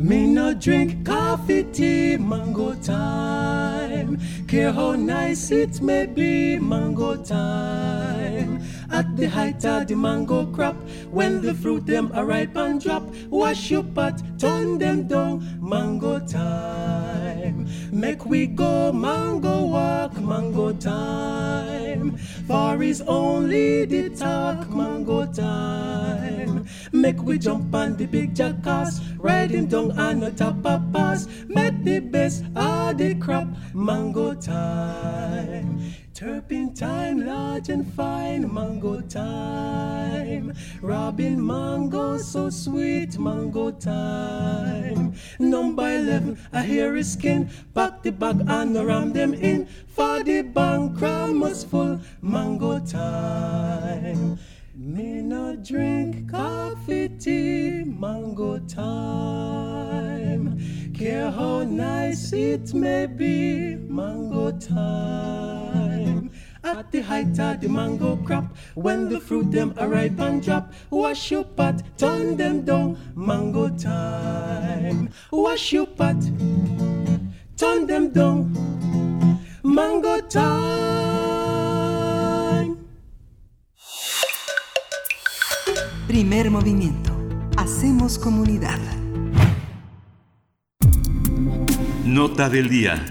Me no drink coffee, tea, mango time. Care how nice it may be, mango time. At the height of the mango crop, when the fruit them are ripe and drop, wash your pot, turn them down, mango time. Make we go mango walk, mango time. For is only the talk, mango time. Make we jump on the big jackass, ride him down on the top of pass. Make the best of the crop, mango time. Turpentine, large and fine, mango time. Robin mango, so sweet, mango time. Number 11, I hear his skin. Pack the bag and ram them in. For the bank, must full, mango time. Me no drink coffee, tea, mango time. Care how nice it may be, mango time. At the height of the mango crop, when the fruit them arrive and drop, wash your pot, turn them down, mango time. Wash your pot, turn them down, mango time. Primer movimiento. Hacemos comunidad. Nota del día.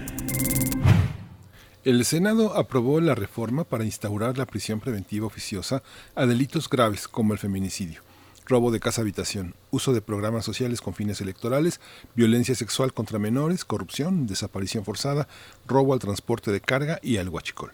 El Senado aprobó la reforma para instaurar la prisión preventiva oficiosa a delitos graves como el feminicidio, robo de casa habitación, uso de programas sociales con fines electorales, violencia sexual contra menores, corrupción, desaparición forzada, robo al transporte de carga y al huachicol.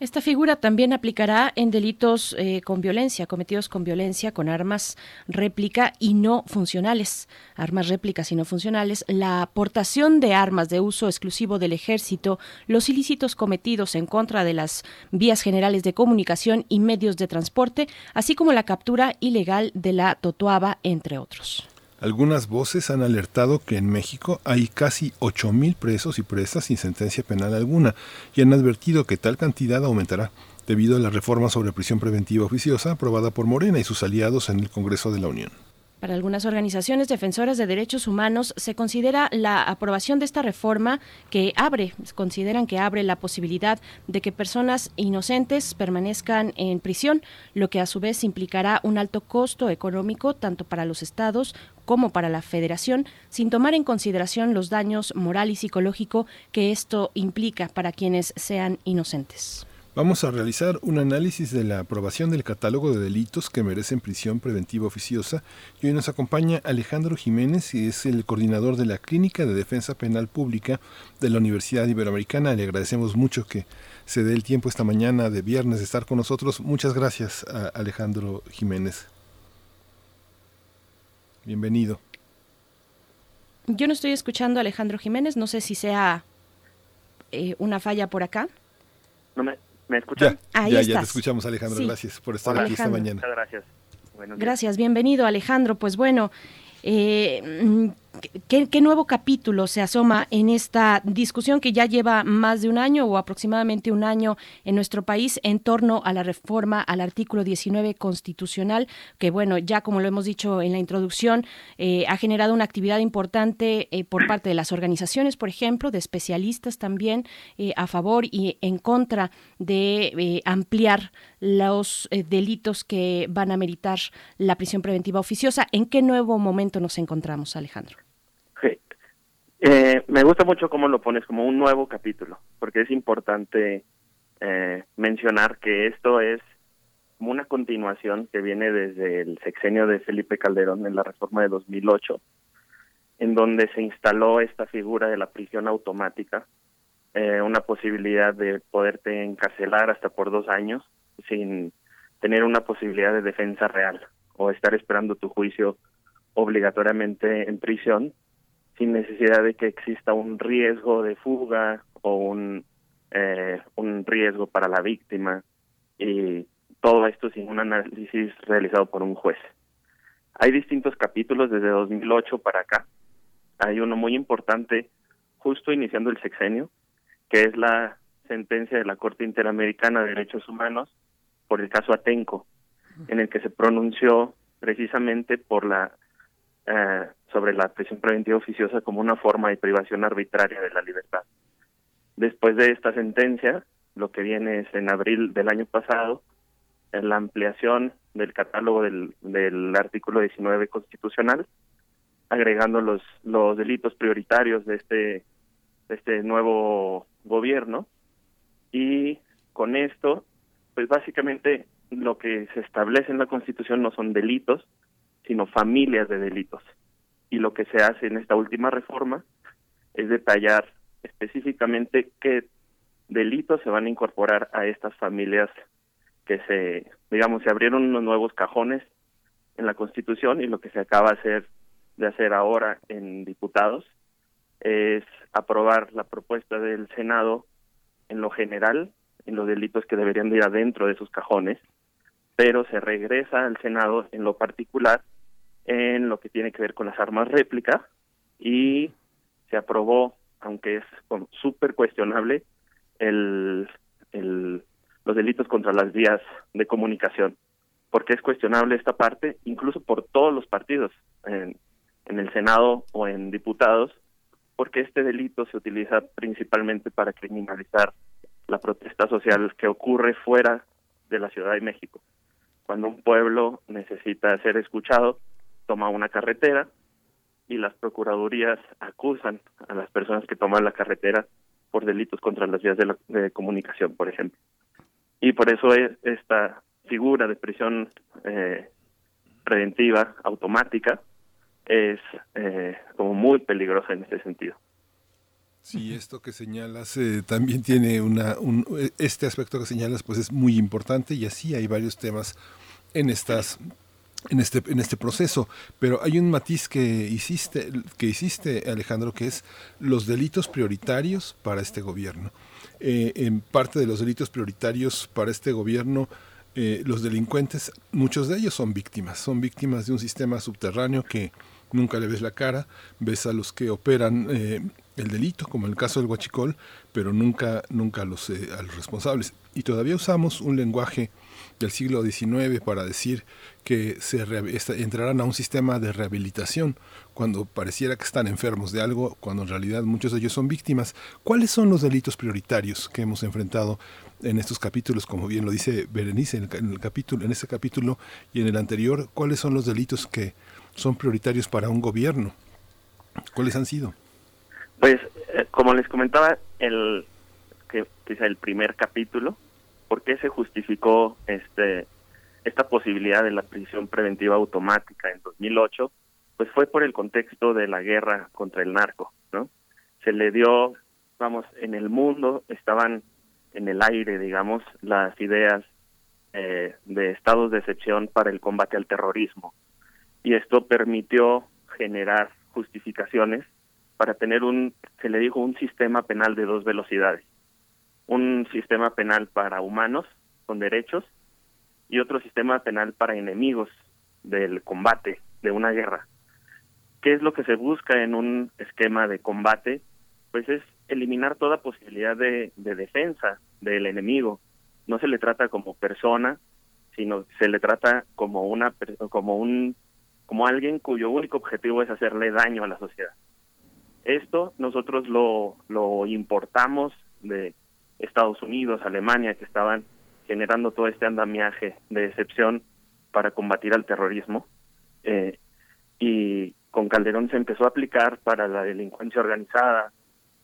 Esta figura también aplicará en delitos eh, con violencia, cometidos con violencia, con armas réplica y no funcionales, armas réplicas y no funcionales, la aportación de armas de uso exclusivo del ejército, los ilícitos cometidos en contra de las vías generales de comunicación y medios de transporte, así como la captura ilegal de la totuaba, entre otros. Algunas voces han alertado que en México hay casi 8.000 presos y presas sin sentencia penal alguna y han advertido que tal cantidad aumentará debido a la reforma sobre prisión preventiva oficiosa aprobada por Morena y sus aliados en el Congreso de la Unión. Para algunas organizaciones defensoras de derechos humanos se considera la aprobación de esta reforma que abre, consideran que abre la posibilidad de que personas inocentes permanezcan en prisión, lo que a su vez implicará un alto costo económico tanto para los estados como para la federación, sin tomar en consideración los daños moral y psicológico que esto implica para quienes sean inocentes. Vamos a realizar un análisis de la aprobación del catálogo de delitos que merecen prisión preventiva oficiosa y hoy nos acompaña Alejandro Jiménez y es el coordinador de la Clínica de Defensa Penal Pública de la Universidad Iberoamericana. Le agradecemos mucho que se dé el tiempo esta mañana de viernes de estar con nosotros. Muchas gracias Alejandro Jiménez. Bienvenido. Yo no estoy escuchando a Alejandro Jiménez, no sé si sea eh, una falla por acá. No me, ¿Me escuchan? Ya, ya, ya, te escuchamos, Alejandro. Gracias por estar aquí esta mañana. Muchas gracias. gracias, bienvenido, Alejandro. Pues bueno, eh, ¿qué, nuevo capítulo se asoma en esta discusión que ya lleva más de un año o aproximadamente un año en nuestro país en torno a la reforma al artículo 19 constitucional, que bueno, ya como lo hemos dicho en la introducción, eh, ha generado una actividad importante eh, por parte de las organizaciones, por ejemplo, de especialistas también a favor y en contra de ampliar los delitos que van a meritar la prisión preventiva oficiosa. ¿En qué nuevo momento nos encontramos, Alejandro? Eh, me gusta mucho cómo lo pones como un nuevo capítulo, porque es importante eh, mencionar que esto es una continuación que viene desde el sexenio de Felipe Calderón en la reforma de 2008, en donde se instaló esta figura de la prisión automática, eh, una posibilidad de poderte encarcelar hasta por dos años sin tener una posibilidad de defensa real o estar esperando tu juicio obligatoriamente en prisión sin necesidad de que exista un riesgo de fuga o un, eh, un riesgo para la víctima y todo esto sin un análisis realizado por un juez. Hay distintos capítulos desde 2008 para acá. Hay uno muy importante justo iniciando el sexenio, que es la sentencia de la Corte Interamericana de Derechos Humanos por el caso Atenco, en el que se pronunció precisamente por la eh, sobre la prisión preventiva oficiosa como una forma de privación arbitraria de la libertad. Después de esta sentencia, lo que viene es en abril del año pasado, la ampliación del catálogo del, del artículo 19 constitucional, agregando los, los delitos prioritarios de este, de este nuevo gobierno. Y con esto, pues básicamente lo que se establece en la Constitución no son delitos, sino familias de delitos. Y lo que se hace en esta última reforma es detallar específicamente qué delitos se van a incorporar a estas familias que se, digamos, se abrieron unos nuevos cajones en la Constitución y lo que se acaba hacer, de hacer ahora en diputados es aprobar la propuesta del Senado en lo general, en los delitos que deberían de ir adentro de esos cajones, pero se regresa al Senado en lo particular en lo que tiene que ver con las armas réplica y se aprobó, aunque es súper cuestionable, el, el, los delitos contra las vías de comunicación. porque es cuestionable esta parte? Incluso por todos los partidos, en, en el Senado o en diputados, porque este delito se utiliza principalmente para criminalizar la protesta social que ocurre fuera de la Ciudad de México. Cuando un pueblo necesita ser escuchado, toma una carretera y las procuradurías acusan a las personas que toman la carretera por delitos contra las vías de, comunicación, por ejemplo. Y por eso es esta figura de prisión eh, preventiva automática es eh, como muy peligrosa en ese sentido. Sí, esto que señalas eh, también tiene una, un, este aspecto que señalas pues es muy importante y así hay varios temas en estas en este, en este proceso. Pero hay un matiz que hiciste, que hiciste, Alejandro, que es los delitos prioritarios para este gobierno. Eh, en parte de los delitos prioritarios para este gobierno, eh, los delincuentes, muchos de ellos son víctimas, son víctimas de un sistema subterráneo que nunca le ves la cara, ves a los que operan eh, el delito, como en el caso del huachicol, pero nunca, nunca los, a los responsables. Y todavía usamos un lenguaje del siglo XIX para decir que se entrarán a un sistema de rehabilitación cuando pareciera que están enfermos de algo, cuando en realidad muchos de ellos son víctimas. ¿Cuáles son los delitos prioritarios que hemos enfrentado en estos capítulos, como bien lo dice Berenice en el, capítulo, en este capítulo y en el anterior? ¿Cuáles son los delitos que son prioritarios para un gobierno? ¿Cuáles han sido? Pues, eh, como les comentaba, el que quizá el primer capítulo ¿por qué se justificó este esta posibilidad de la prisión preventiva automática en 2008? Pues fue por el contexto de la guerra contra el narco, ¿no? Se le dio, vamos, en el mundo estaban en el aire, digamos, las ideas eh, de estados de excepción para el combate al terrorismo. Y esto permitió generar justificaciones para tener un, se le dijo, un sistema penal de dos velocidades un sistema penal para humanos con derechos y otro sistema penal para enemigos del combate, de una guerra. ¿Qué es lo que se busca en un esquema de combate? Pues es eliminar toda posibilidad de, de defensa del enemigo. No se le trata como persona, sino se le trata como una como un como alguien cuyo único objetivo es hacerle daño a la sociedad. Esto nosotros lo importamos de Estados Unidos, Alemania, que estaban generando todo este andamiaje de excepción para combatir al terrorismo. Eh, y con Calderón se empezó a aplicar para la delincuencia organizada,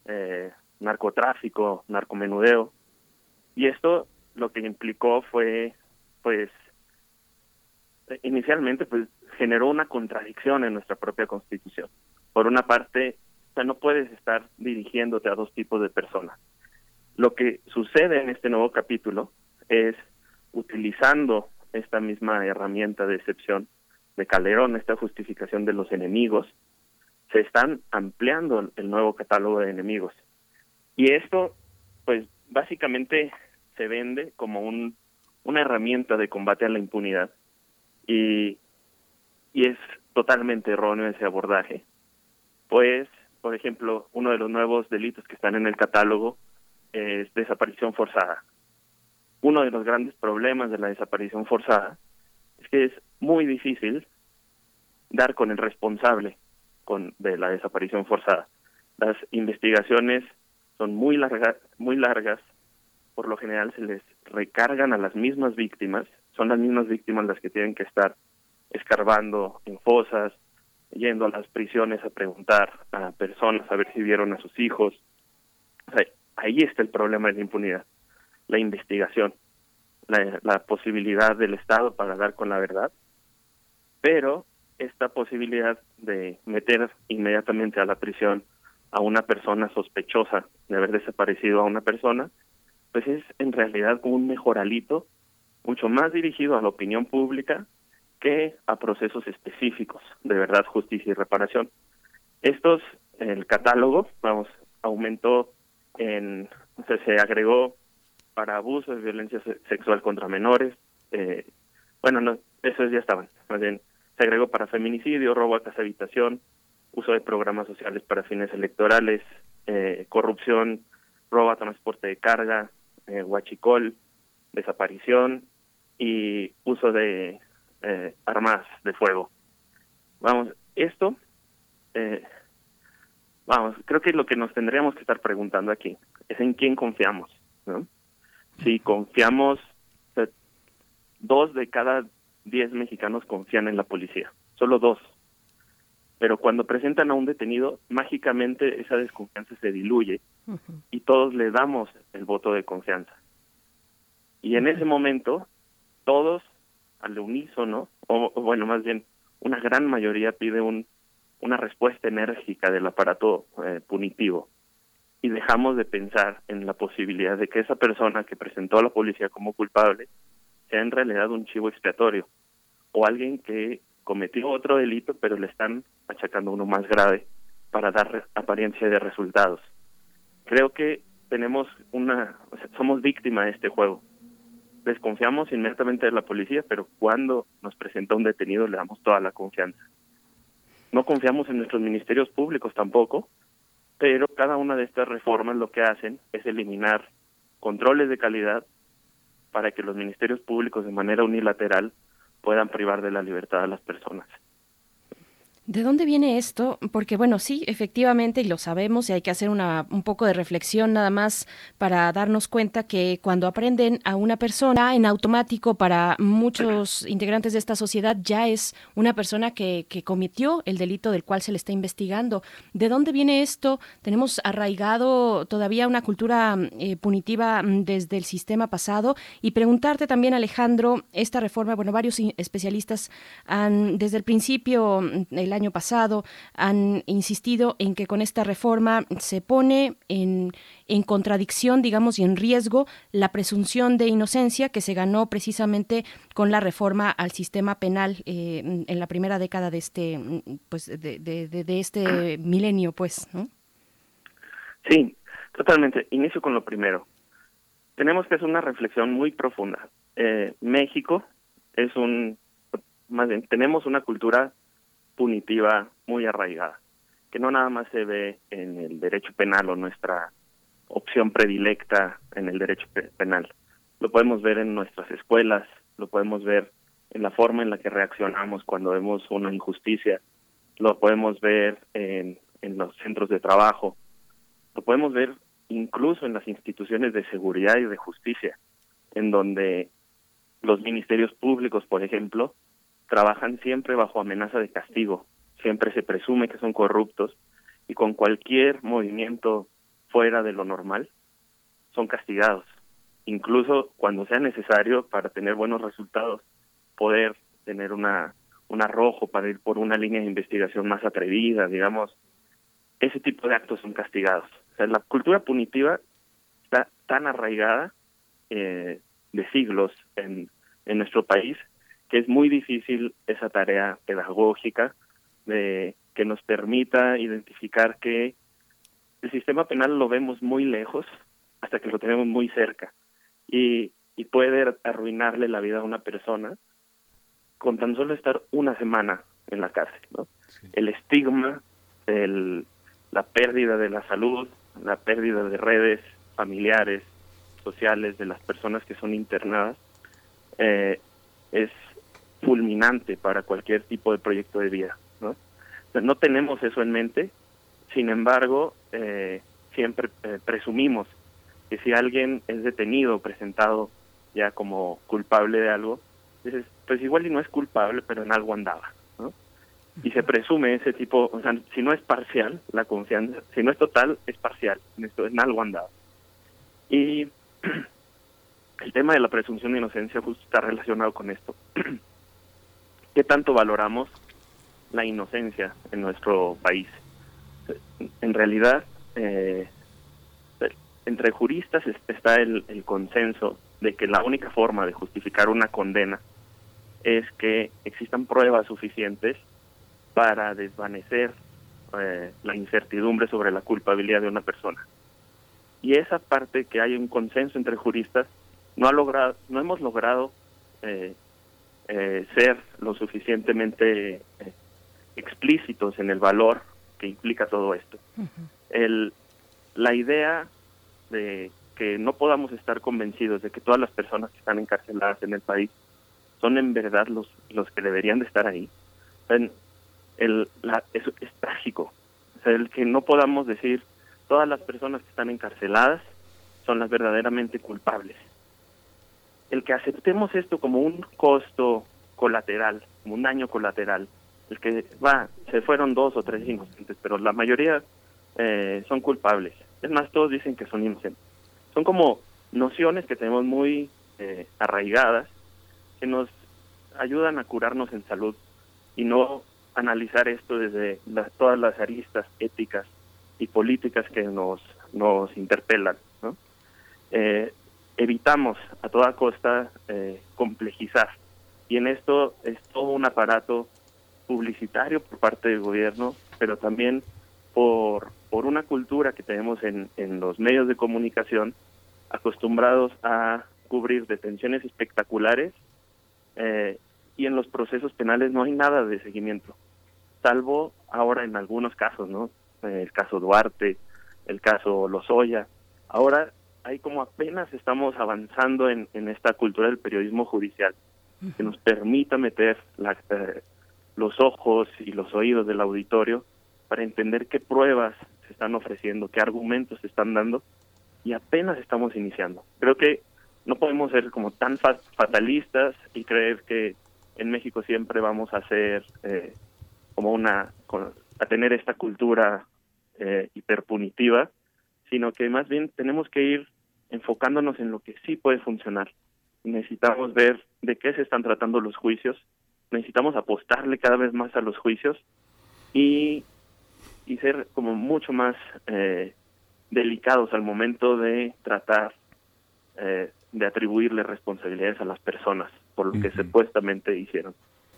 eh, narcotráfico, narcomenudeo. Y esto lo que implicó fue, pues, inicialmente, pues, generó una contradicción en nuestra propia constitución. Por una parte, o sea, no puedes estar dirigiéndote a dos tipos de personas. Lo que sucede en este nuevo capítulo es utilizando esta misma herramienta de excepción de Calderón, esta justificación de los enemigos, se están ampliando el nuevo catálogo de enemigos. Y esto, pues básicamente se vende como un, una herramienta de combate a la impunidad. Y, y es totalmente erróneo ese abordaje. Pues, por ejemplo, uno de los nuevos delitos que están en el catálogo es desaparición forzada. Uno de los grandes problemas de la desaparición forzada es que es muy difícil dar con el responsable con, de la desaparición forzada. Las investigaciones son muy largas, muy largas, por lo general se les recargan a las mismas víctimas, son las mismas víctimas las que tienen que estar escarbando en fosas, yendo a las prisiones a preguntar a personas a ver si vieron a sus hijos. ahí está el problema de la impunidad, la investigación, la, posibilidad del Estado para dar con la verdad, pero esta posibilidad de meter inmediatamente a la prisión a una persona sospechosa de haber desaparecido a una persona, pues es en realidad un mejoralito mucho más dirigido a la opinión pública que a procesos específicos de verdad, justicia y reparación. Estos, el catálogo, vamos, aumentó en, se agregó para abuso de violencia sexual contra menores, eh, bueno, no, esos ya estaban, más bien, se agregó para feminicidio, robo a casa habitación, uso de programas sociales para fines electorales, eh, corrupción, robo a transporte de carga, eh, huachicol, desaparición y uso de eh, armas de fuego. Vamos, esto, eh, vamos, creo que lo que nos tendríamos que estar preguntando aquí es en quién confiamos, ¿no? Si confiamos, dos de cada diez mexicanos confían en la policía, solo dos. Pero cuando presentan a un detenido, mágicamente esa desconfianza se diluye y todos le damos el voto de confianza. Y en ese momento, todos al unísono, o, o, bueno, más bien, una gran mayoría pide un, una respuesta enérgica del aparato eh, punitivo. Y dejamos de pensar en la posibilidad de que esa persona que presentó a la policía como culpable sea en realidad un chivo expiatorio o alguien que cometió otro delito pero le están achacando uno más grave para dar apariencia de resultados. Creo que tenemos una, o sea, somos víctima de este juego desconfiamos inmediatamente de la policía, pero cuando nos presenta un detenido le damos toda la confianza. No confiamos en nuestros ministerios públicos tampoco, pero cada una de estas reformas lo que hacen es eliminar controles de calidad para que los ministerios públicos de manera unilateral puedan privar de la libertad a las personas. ¿De dónde viene esto? Porque bueno, sí, efectivamente, y lo sabemos, y hay que hacer una, un poco de reflexión nada más para darnos cuenta que cuando aprenden a una persona en automático para muchos integrantes de esta sociedad ya es una persona que, cometió el delito del cual se le está investigando. ¿De dónde viene esto? Tenemos arraigado todavía una cultura eh, punitiva mm, desde el sistema pasado y preguntarte también, Alejandro, esta reforma, bueno, varios especialistas han desde el principio, mm, el año pasado han insistido en que con esta reforma se pone en, en contradicción, digamos, y en riesgo la presunción de inocencia que se ganó precisamente con la reforma al sistema penal eh, en la primera década de este, pues, de, de, este milenio, pues, ¿no? Sí, totalmente. Inicio con lo primero. Tenemos que hacer una reflexión muy profunda. Eh, México es un, más bien, tenemos una cultura punitiva muy arraigada, que no nada más se ve en el derecho penal o nuestra opción predilecta en el derecho penal. Lo podemos ver en nuestras escuelas, lo podemos ver en la forma en la que reaccionamos cuando vemos una injusticia, lo podemos ver en, en los centros de trabajo, lo podemos ver incluso en las instituciones de seguridad y de justicia, en donde los ministerios públicos, por ejemplo, trabajan siempre bajo amenaza de castigo, siempre se presume que son corruptos y con cualquier movimiento fuera de lo normal son castigados, incluso cuando sea necesario para tener buenos resultados, poder tener una un arrojo para ir por una línea de investigación más atrevida, digamos, ese tipo de actos son castigados. O sea, la cultura punitiva está tan arraigada eh, de siglos en, en nuestro país que es muy difícil esa tarea pedagógica de que nos permita identificar que el sistema penal lo vemos muy lejos hasta que lo tenemos muy cerca y, y puede arruinarle la vida a una persona con tan solo estar una semana en la cárcel. ¿no? El estigma, el, la pérdida de la salud, la pérdida de redes familiares, sociales de las personas que son internadas, eh, es fulminante para cualquier tipo de proyecto de vida. no tenemos eso en mente, sin embargo, eh, siempre eh, presumimos que si alguien es detenido, presentado ya como culpable de algo, dices, pues igual y no es culpable, pero en algo andaba, ¿no? Y se presume ese tipo, o sea, si no es parcial, la confianza, si no es total, es parcial, en, esto, en algo andaba. Y (clears throat) el tema de la presunción de inocencia justo está relacionado con esto. (clears throat) ¿Qué tanto valoramos la inocencia en nuestro país? En realidad, eh, entre juristas está el, consenso de que la única forma de justificar una condena es que existan pruebas suficientes para desvanecer eh, la incertidumbre sobre la culpabilidad de una persona. Y esa parte que hay un consenso entre juristas no ha logrado, no hemos logrado eh, eh, ser lo suficientemente explícitos en el valor que implica todo esto. el, la idea de que no podamos estar convencidos de que todas las personas que están encarceladas en el país son en verdad los, los que deberían de estar ahí. El, la, es, es trágico. O sea, el que no podamos decir todas las personas que están encarceladas son las verdaderamente culpables. El que aceptemos esto como un costo colateral, como un daño colateral, el que va, se fueron dos o tres inocentes, pero la mayoría eh, son culpables. Es más, todos dicen que son inocentes. Son como nociones que tenemos muy eh, arraigadas que nos ayudan a curarnos en salud y no analizar esto desde todas las aristas éticas y políticas que nos, nos interpelan. Eh, evitamos a toda costa eh, complejizar y en esto es todo un aparato publicitario por parte del gobierno, pero también por, por una cultura que tenemos en, en los medios de comunicación acostumbrados a cubrir detenciones espectaculares eh, y en los procesos penales no hay nada de seguimiento, salvo ahora en algunos casos, ¿no? El caso Duarte, el caso Lozoya. Ahora hay como apenas estamos avanzando en, en esta cultura del periodismo judicial que nos permita meter la, eh, los ojos y los oídos del auditorio para entender qué pruebas se están ofreciendo, qué argumentos se están dando y apenas estamos iniciando. Creo que no podemos ser como tan fatalistas y creer que en México siempre vamos a ser eh, como una a tener esta cultura eh, hiperpunitiva, sino que más bien tenemos que ir enfocándonos en lo que sí puede funcionar. Necesitamos ver de qué se están tratando los juicios, necesitamos apostarle cada vez más a los juicios y, y ser como mucho más eh, delicados al momento de tratar eh, de atribuirle responsabilidades a las personas por lo que supuestamente hicieron.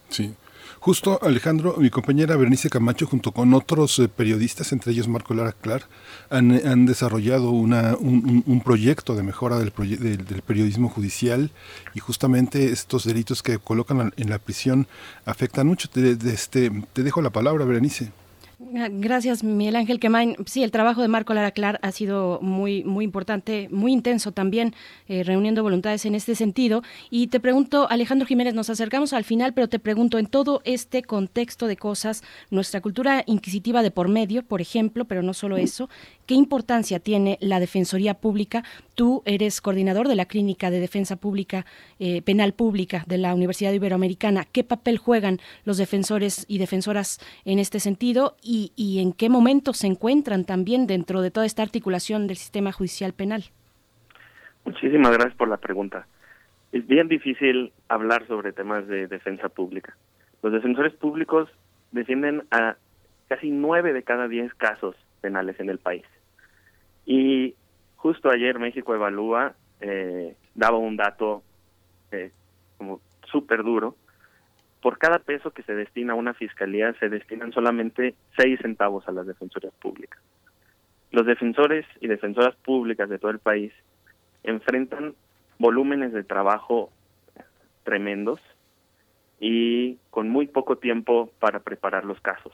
Sí. Justo Alejandro, mi compañera Bernice Camacho, junto con otros eh, periodistas, entre ellos Marco Lara Clar, han, desarrollado una, un, proyecto de mejora del, del, periodismo judicial y justamente estos delitos que colocan en la prisión afectan mucho. este, te dejo la palabra, Berenice. Gracias, Miguel Ángel Quemain. Sí, el trabajo de Marco Lara Clar ha sido muy, muy importante, muy intenso también, eh, reuniendo voluntades en este sentido. Y te pregunto, Alejandro Jiménez, nos acercamos al final, pero te pregunto, en todo este contexto de cosas, nuestra cultura inquisitiva de por medio, por ejemplo, pero no solo eso, ¿qué importancia tiene la Defensoría Pública? Tú eres coordinador de la Clínica de Defensa Pública, eh, Penal Pública de la Universidad Iberoamericana. ¿Qué papel juegan los defensores y defensoras en este sentido? Y, en qué momento se encuentran también dentro de toda esta articulación del sistema judicial penal. Muchísimas gracias por la pregunta. Es bien difícil hablar sobre temas de defensa pública. Los defensores públicos defienden a casi nueve de cada diez casos penales en el país. Y justo ayer México Evalúa eh, daba un dato eh, como súper duro, por cada peso que se destina a una fiscalía se destinan solamente seis centavos a las defensorías públicas. Los defensores y defensoras públicas de todo el país enfrentan volúmenes de trabajo tremendos y con muy poco tiempo para preparar los casos.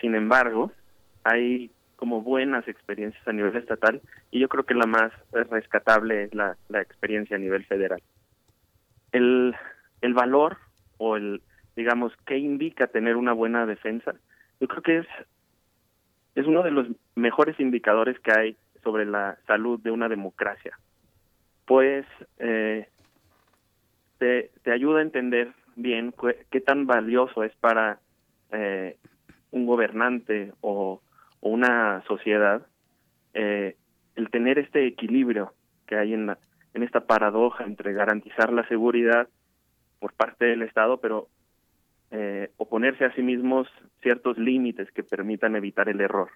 Sin embargo, hay como buenas experiencias a nivel estatal y yo creo que la más rescatable es la, la experiencia a nivel federal. El, el valor o el, digamos, qué indica tener una buena defensa, yo creo que es, es uno de los mejores indicadores que hay sobre la salud de una democracia, pues eh, te, te ayuda a entender bien qué, tan valioso es para eh, un gobernante o, una sociedad eh, el tener este equilibrio que hay en, la, en esta paradoja entre garantizar la seguridad por parte del Estado, pero eh, oponerse a sí mismos ciertos límites que permitan evitar el error.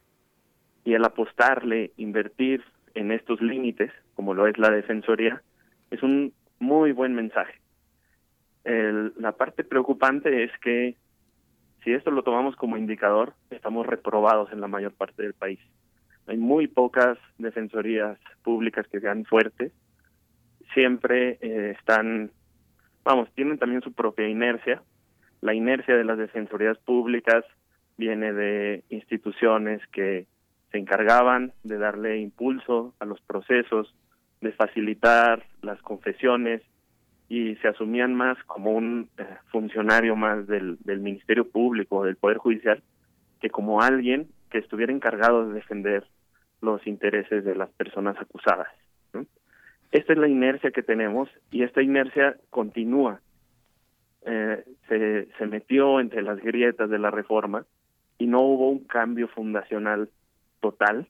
Y el apostarle, invertir en estos límites, como lo es la Defensoría, es un muy buen mensaje. la parte preocupante es que si esto lo tomamos como indicador, estamos reprobados en la mayor parte del país. Hay muy pocas defensorías públicas que sean fuertes. Siempre eh, están, vamos, tienen también su propia inercia. La inercia de las defensorías públicas viene de instituciones que se encargaban de darle impulso a los procesos, de facilitar las confesiones y se asumían más como un eh, funcionario más del, del Ministerio Público, del Poder Judicial, que como alguien que estuviera encargado de defender los intereses de las personas acusadas. Esta es la inercia que tenemos y esta inercia continúa. Eh, se, metió entre las grietas de la reforma y no hubo un cambio fundacional total.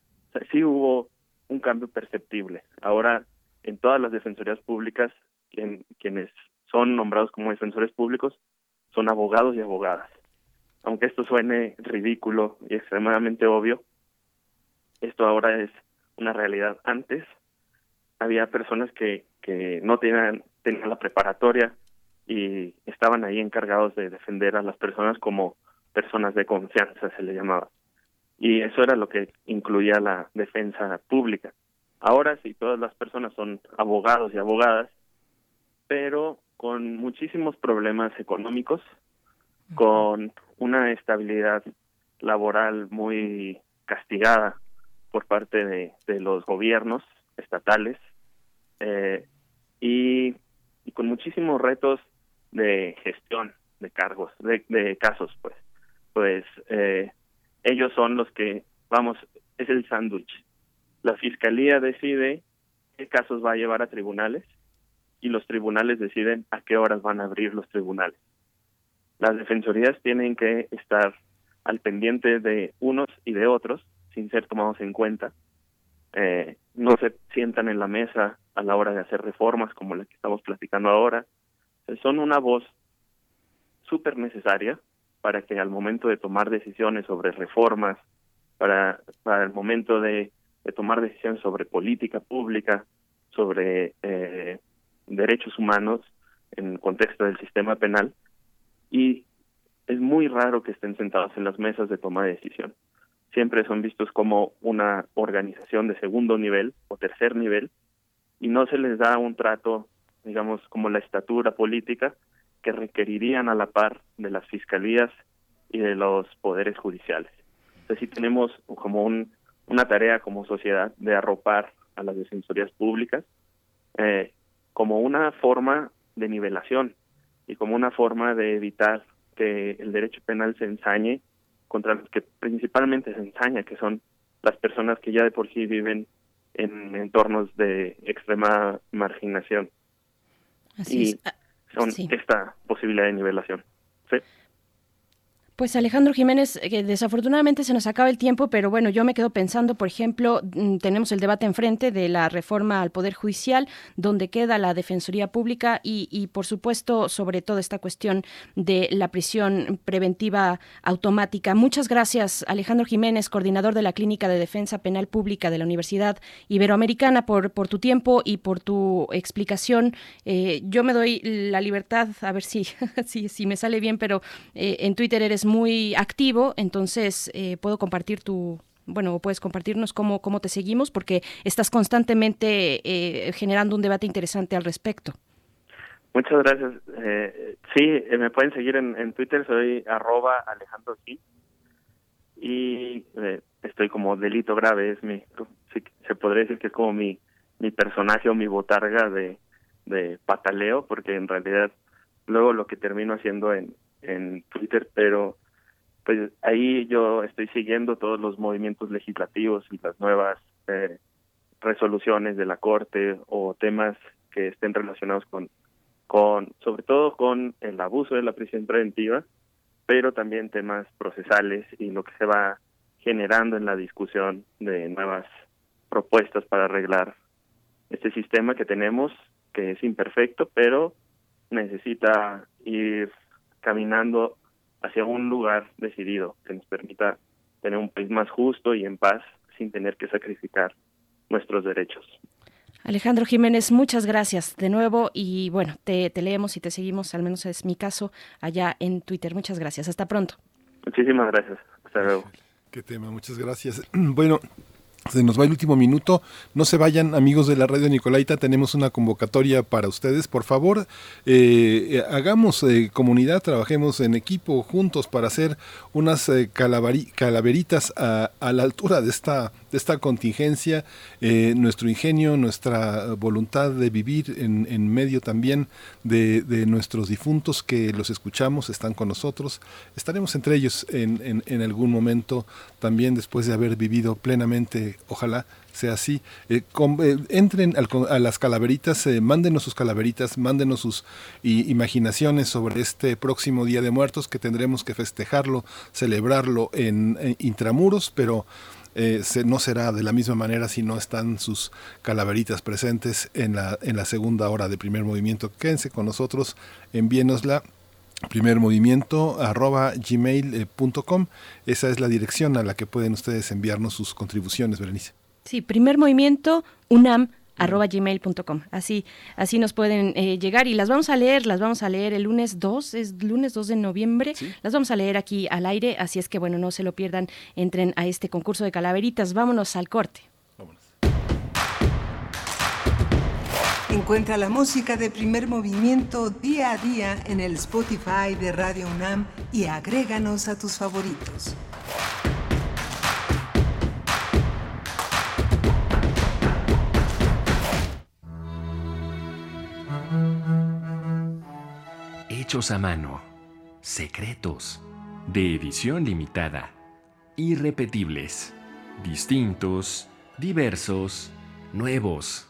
Sí hubo un cambio perceptible. Ahora, en todas las defensorías públicas, quien, quienes son nombrados como defensores públicos son abogados y abogadas. Aunque esto suene ridículo y extremadamente obvio, esto ahora es una realidad. Antes había personas que, que no tenían, tenían la preparatoria y estaban ahí encargados de defender a las personas como personas de confianza, se le llamaba. Y eso era lo que incluía la defensa pública. Ahora sí, todas las personas son abogados y abogadas, pero con muchísimos problemas económicos, con una estabilidad laboral muy castigada por parte de, de los gobiernos estatales eh, y, con muchísimos retos de gestión de cargos, de, de casos, pues. Pues eh, ellos son los que, vamos, es el sándwich. La fiscalía decide qué casos va a llevar a tribunales y los tribunales deciden a qué horas van a abrir los tribunales. Las defensorías tienen que estar al pendiente de unos y de otros sin ser tomados en cuenta. Eh, no se sientan en la mesa a la hora de hacer reformas como la que estamos platicando ahora. Son una voz súper necesaria para que al momento de tomar decisiones sobre reformas, para, para el momento de, tomar decisiones sobre política pública, sobre eh, derechos humanos en el contexto del sistema penal, y es muy raro que estén sentados en las mesas de toma de decisión siempre son vistos como una organización de segundo nivel o tercer nivel y no se les da un trato, digamos, como la estatura política que requerirían a la par de las fiscalías y de los poderes judiciales. Entonces sí tenemos como un, una tarea como sociedad de arropar a las defensorías públicas eh, como una forma de nivelación y como una forma de evitar que el derecho penal se ensañe contra los que principalmente se ensaña, que son las personas que ya de por sí viven en entornos de extrema marginación. Así y son esta posibilidad de nivelación. ¿sí? Pues Alejandro Jiménez, que desafortunadamente se nos acaba el tiempo, pero bueno, yo me quedo pensando, por ejemplo, mm, tenemos el debate enfrente de la reforma al Poder Judicial, donde queda la Defensoría Pública y, y por supuesto, sobre todo esta cuestión de la prisión preventiva automática. Muchas gracias, Alejandro Jiménez, coordinador de la Clínica de Defensa Penal Pública de la Universidad Iberoamericana, por, por tu tiempo y por tu explicación. Eh, yo me doy la libertad, a ver si, (laughs) si, si me sale bien, pero eh, en Twitter eres muy activo, entonces eh, puedo compartir tu, bueno, puedes compartirnos cómo, cómo te seguimos, porque estás constantemente eh, generando un debate interesante al respecto. Muchas gracias. Eh, sí, eh, me pueden seguir en, en Twitter, soy arroba Alejandro y estoy como delito grave, es mi, se podría decir que es como mi, mi personaje o mi botarga de, de pataleo, porque en realidad luego lo que termino haciendo en, en Twitter, pero pues ahí yo estoy siguiendo todos los movimientos legislativos y las nuevas eh, resoluciones de la Corte o temas que estén relacionados con, con, sobre todo con el abuso de la prisión preventiva, pero también temas procesales y lo que se va generando en la discusión de nuevas propuestas para arreglar este sistema que tenemos, que es imperfecto, pero necesita ir caminando hacia un lugar decidido que nos permita tener un país más justo y en paz sin tener que sacrificar nuestros derechos. Alejandro Jiménez, muchas gracias de nuevo y bueno, te, te, leemos y te seguimos, al menos es mi caso, allá en Twitter. Muchas gracias, hasta pronto. Muchísimas gracias, hasta luego. Qué tema, muchas gracias. (clears throat) Bueno, se nos va el último minuto. No se vayan, amigos de la radio Nicolaita. Tenemos una convocatoria para ustedes. Por favor, eh, eh, hagamos eh, comunidad, trabajemos en equipo juntos para hacer unas calaveritas a, la altura de esta, de esta contingencia. nuestro ingenio, nuestra voluntad de vivir en, medio también de, nuestros difuntos que los escuchamos, están con nosotros. Estaremos entre ellos en, en algún momento también después de haber vivido plenamente ojalá sea así. Eh, eh, entren a las calaveritas, eh, mándenos sus calaveritas, mándenos sus imaginaciones sobre este próximo Día de Muertos que tendremos que festejarlo, celebrarlo en, intramuros, pero no será de la misma manera si no están sus calaveritas presentes en la, en la segunda hora de primer movimiento. Quédense con nosotros, envíenosla primer movimiento arroba gmail.com. Esa es la dirección a la que pueden ustedes enviarnos sus contribuciones, Berenice. Sí, primer movimiento unam arroba gmail.com. Así, así nos pueden eh, llegar y las vamos a leer, las vamos a leer el lunes 2, es lunes 2 de noviembre, las vamos a leer aquí al aire, así es que bueno, no se lo pierdan, entren a este concurso de calaveritas, vámonos al corte. Encuentra la música de primer movimiento día a día en el Spotify de Radio UNAM y agréganos a tus favoritos. Hechos a mano, secretos, de edición limitada, irrepetibles, distintos, diversos, nuevos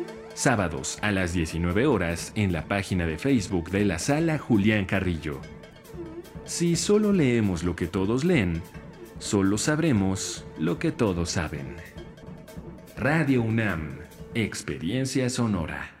sábados a las 19 horas en la página de Facebook de la sala Julián Carrillo. Si solo leemos lo que todos leen, solo sabremos lo que todos saben. Radio UNAM, Experiencia Sonora.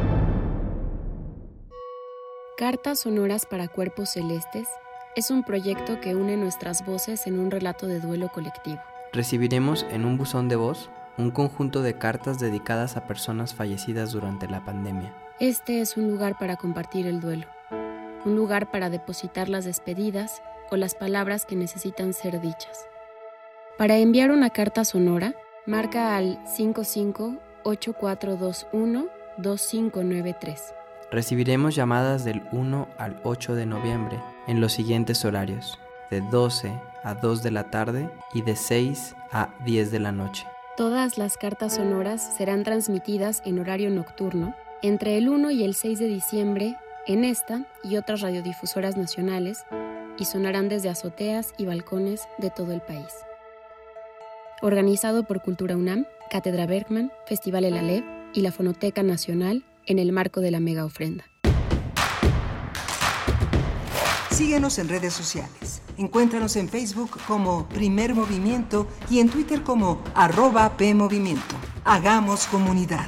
Cartas Sonoras para Cuerpos Celestes es un proyecto que une nuestras voces en un relato de duelo colectivo. Recibiremos en un buzón de voz un conjunto de cartas dedicadas a personas fallecidas durante la pandemia. Este es un lugar para compartir el duelo, un lugar para depositar las despedidas o las palabras que necesitan ser dichas. Para enviar una carta sonora, marca al 558421 2593. Recibiremos llamadas del 1 al 8 de noviembre en los siguientes horarios, de 12 a 2 de la tarde y de 6 a 10 de la noche. Todas las cartas sonoras serán transmitidas en horario nocturno entre el 1 y el 6 de diciembre en esta y otras radiodifusoras nacionales y sonarán desde azoteas y balcones de todo el país. Organizado por Cultura UNAM, Cátedra Bergman, Festival El Alep y la Fonoteca Nacional en el marco de la mega ofrenda. Síguenos en redes sociales. Encuéntranos en Facebook como Primer Movimiento y en Twitter como arroba PMovimiento. Hagamos comunidad.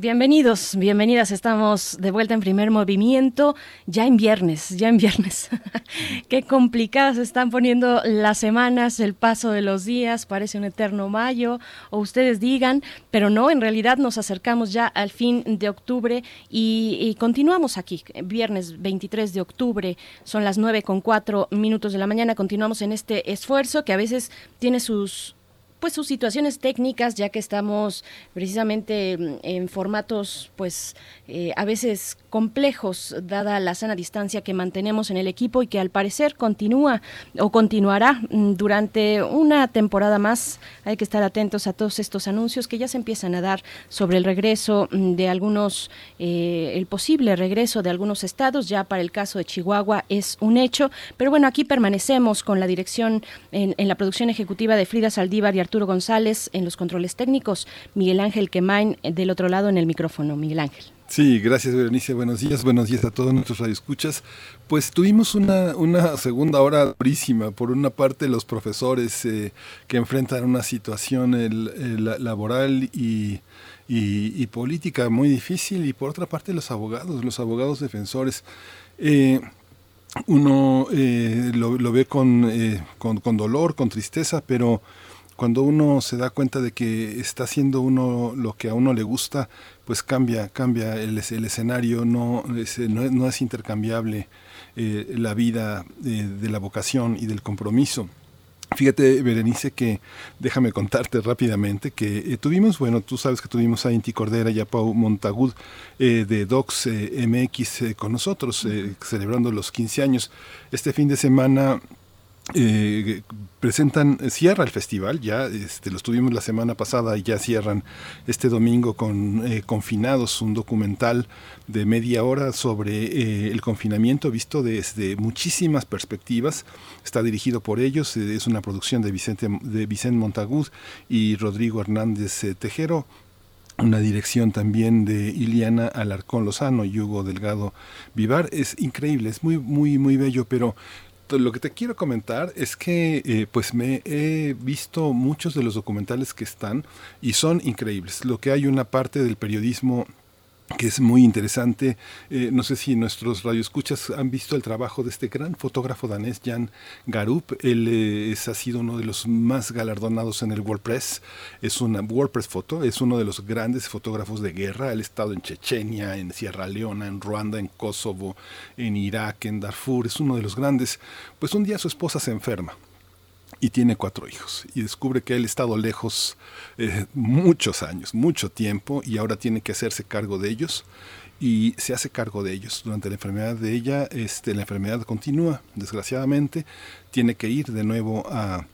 Bienvenidos, bienvenidas. Estamos de vuelta en primer movimiento, ya en viernes, ya en viernes. (laughs) Qué complicadas están poniendo las semanas, el paso de los días, parece un eterno mayo, o ustedes digan, pero no, en realidad nos acercamos ya al fin de octubre y, continuamos aquí, viernes 23 de octubre, son las 9 con 4 minutos de la mañana, continuamos en este esfuerzo que a veces tiene sus pues sus situaciones técnicas, ya que estamos precisamente mm, en formatos pues eh, a veces complejos, dada la sana distancia que mantenemos en el equipo y que al parecer continúa o continuará mm, durante una temporada más. Hay que estar atentos a todos estos anuncios que ya se empiezan a dar sobre el regreso mm, de algunos, eh, el posible regreso de algunos estados. Ya para el caso de Chihuahua es un hecho, pero bueno, aquí permanecemos con la dirección en, la producción ejecutiva de Frida Saldívar y Arturo González en los controles técnicos, Miguel Ángel Quemain eh, del otro lado en el micrófono. Miguel Ángel. Sí, gracias Berenice. Buenos días, buenos días a todos nuestros radioescuchas. Pues tuvimos una, una segunda hora durísima. Por una parte, los profesores eh, que enfrentan una situación laboral y, y, política muy difícil, y por otra parte, los abogados, los abogados defensores. Eh, uno eh, lo, lo, ve con, con, con dolor, con tristeza, pero cuando uno se da cuenta de que está haciendo uno lo que a uno le gusta, pues cambia, cambia el, el escenario, no es, no, es intercambiable eh, la vida eh, de la vocación y del compromiso. Fíjate, Berenice, que déjame contarte rápidamente que eh, tuvimos, bueno, tú sabes que tuvimos a Inti Cordera y a Pau Montagud de Docs MX con nosotros, celebrando los 15 años. Este fin de semana eh, presentan, cierra el festival, ya este, lo tuvimos la semana pasada y ya cierran este domingo con eh, Confinados, un documental de media hora sobre eh, el confinamiento visto desde muchísimas perspectivas. Está dirigido por ellos, eh, es una producción de Vicente, de Vicente Montagud y Rodrigo Hernández Tejero una dirección también de Iliana Alarcón Lozano y Hugo Delgado Vivar. Es increíble, es muy, muy, muy bello, pero lo que te quiero comentar es que eh, pues me he visto muchos de los documentales que están y son increíbles. Lo que hay una parte del periodismo que es muy interesante. Eh, no sé si nuestros radioescuchas han visto el trabajo de este gran fotógrafo danés, Jan Garup. Él eh, ha sido uno de los más galardonados en el WordPress. Es una WordPress foto, es uno de los grandes fotógrafos de guerra. Él ha estado en Chechenia, en Sierra Leona, en Ruanda, en Kosovo, en Irak, en Darfur. Es uno de los grandes. Pues un día su esposa se enferma y tiene cuatro hijos y descubre que él ha estado lejos eh, muchos años, mucho tiempo y ahora tiene que hacerse cargo de ellos y se hace cargo de ellos. Durante la enfermedad de ella, este, la enfermedad continúa, desgraciadamente, tiene que ir de nuevo a,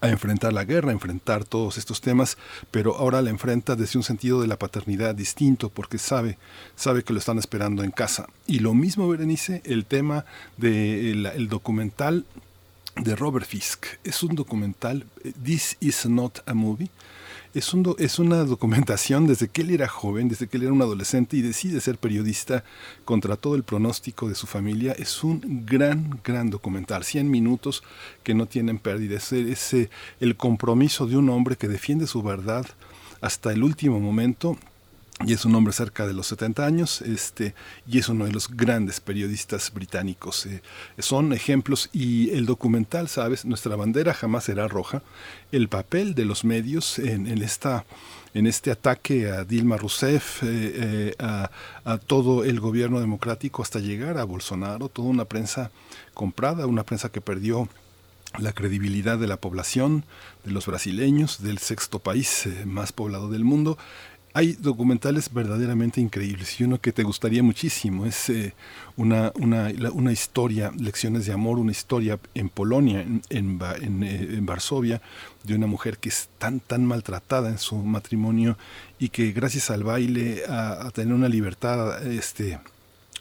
enfrentar la guerra, a enfrentar todos estos temas, pero ahora la enfrenta desde un sentido de la paternidad distinto, porque sabe, sabe que lo están esperando en casa. Y lo mismo, Berenice, el tema del el documental de Robert Fisk. Es un documental, This is not a movie. Es, un es una documentación desde que él era joven, desde que él era un adolescente y decide ser periodista contra todo el pronóstico de su familia. Es un gran, gran documental. 100 minutos que no tienen pérdida. Es, el compromiso de un hombre que defiende su verdad hasta el último momento y es un hombre cerca de los 70 años, este, y es uno de los grandes periodistas británicos. Eh, son ejemplos y el documental, sabes, nuestra bandera jamás será roja. El papel de los medios en, esta en este ataque a Dilma Rousseff, eh, eh, a, a, todo el gobierno democrático hasta llegar a Bolsonaro, toda una prensa comprada, una prensa que perdió la credibilidad de la población, de los brasileños, del sexto país más poblado del mundo, hay documentales verdaderamente increíbles y uno que te gustaría muchísimo es eh, una, una, una, historia, lecciones de amor, una historia en Polonia, en, en, eh, en, Varsovia, de una mujer que es tan, tan maltratada en su matrimonio y que gracias al baile, a, a tener una libertad, este,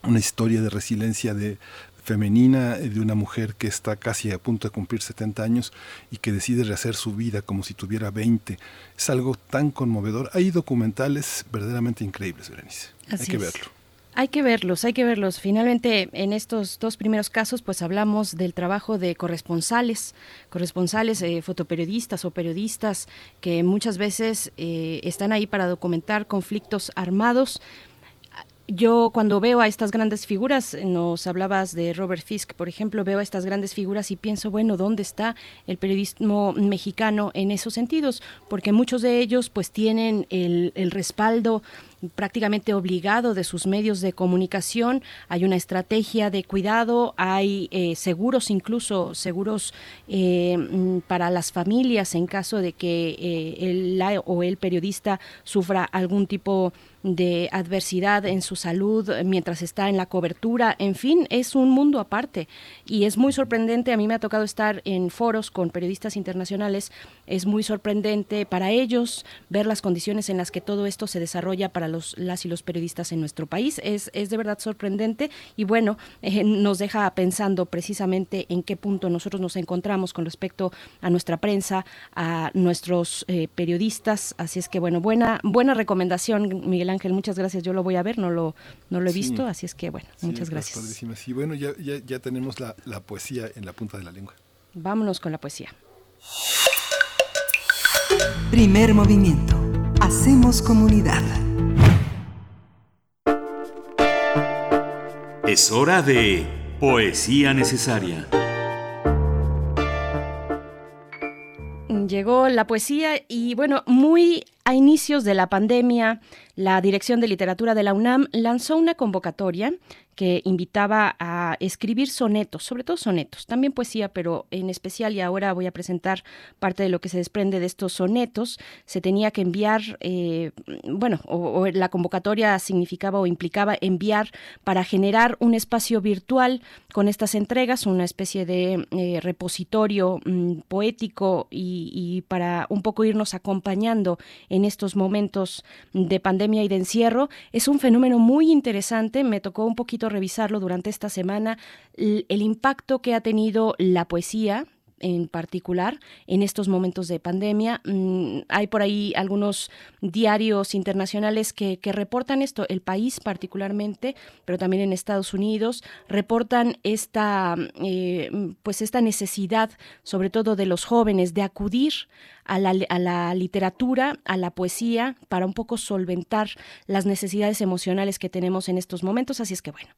una historia de resiliencia, de, femenina de una mujer que está casi a punto de cumplir 70 años y que decide rehacer su vida como si tuviera 20. Es algo tan conmovedor. Hay documentales verdaderamente increíbles, Berenice. Hay que verlo. Hay que verlos, hay que verlos. Finalmente, en estos dos primeros casos, pues hablamos del trabajo de corresponsales, corresponsales, eh, fotoperiodistas o periodistas que muchas veces eh, están ahí para documentar conflictos armados yo cuando veo a estas grandes figuras, nos hablabas de Robert Fisk, por ejemplo, veo a estas grandes figuras y pienso, bueno, ¿dónde está el periodismo mexicano en esos sentidos? Porque muchos de ellos pues tienen el, el respaldo prácticamente obligado de sus medios de comunicación, hay una estrategia de cuidado, hay eh, seguros incluso, seguros eh, mm, para las familias en caso de que eh, el o el periodista sufra algún tipo de adversidad en su salud mientras está en la cobertura, en fin, es un mundo aparte y es muy sorprendente, a mí me ha tocado estar en foros con periodistas internacionales, es muy sorprendente para ellos ver las condiciones en las que todo esto se desarrolla para los, las y los periodistas en nuestro país. Es, es de verdad sorprendente y bueno, eh, nos deja pensando precisamente en qué punto nosotros nos encontramos con respecto a nuestra prensa, a nuestros eh, periodistas. Así es que bueno, buena, buena recomendación, Miguel Ángel, muchas gracias. Yo lo voy a ver, no lo, no lo he visto, así es que bueno, muchas gracias. Sí, bueno, ya, ya, ya tenemos la, la poesía en la punta de la lengua. Vámonos con la poesía. Primer movimiento. Hacemos comunidad. Es hora de Poesía Necesaria. Llegó la poesía y bueno, muy a inicios de la pandemia, la Dirección de Literatura de la UNAM lanzó una convocatoria que invitaba a escribir sonetos, sobre todo sonetos, también poesía, pero en especial, y ahora voy a presentar parte de lo que se desprende de estos sonetos, se tenía que enviar, eh, bueno, o, la convocatoria significaba o implicaba enviar para generar un espacio virtual con estas entregas, una especie de eh, repositorio mm, poético y, y para un poco irnos acompañando en estos momentos de pandemia y de encierro. Es un fenómeno muy interesante, me tocó un poquito revisarlo durante esta semana, el, impacto que ha tenido la poesía en particular en estos momentos de pandemia. Mm, hay por ahí algunos diarios internacionales que, reportan esto, el país particularmente, pero también en Estados Unidos, reportan esta, eh, pues esta necesidad, sobre todo de los jóvenes, de acudir a la, literatura, a la poesía, para un poco solventar las necesidades emocionales que tenemos en estos momentos. Así es que bueno,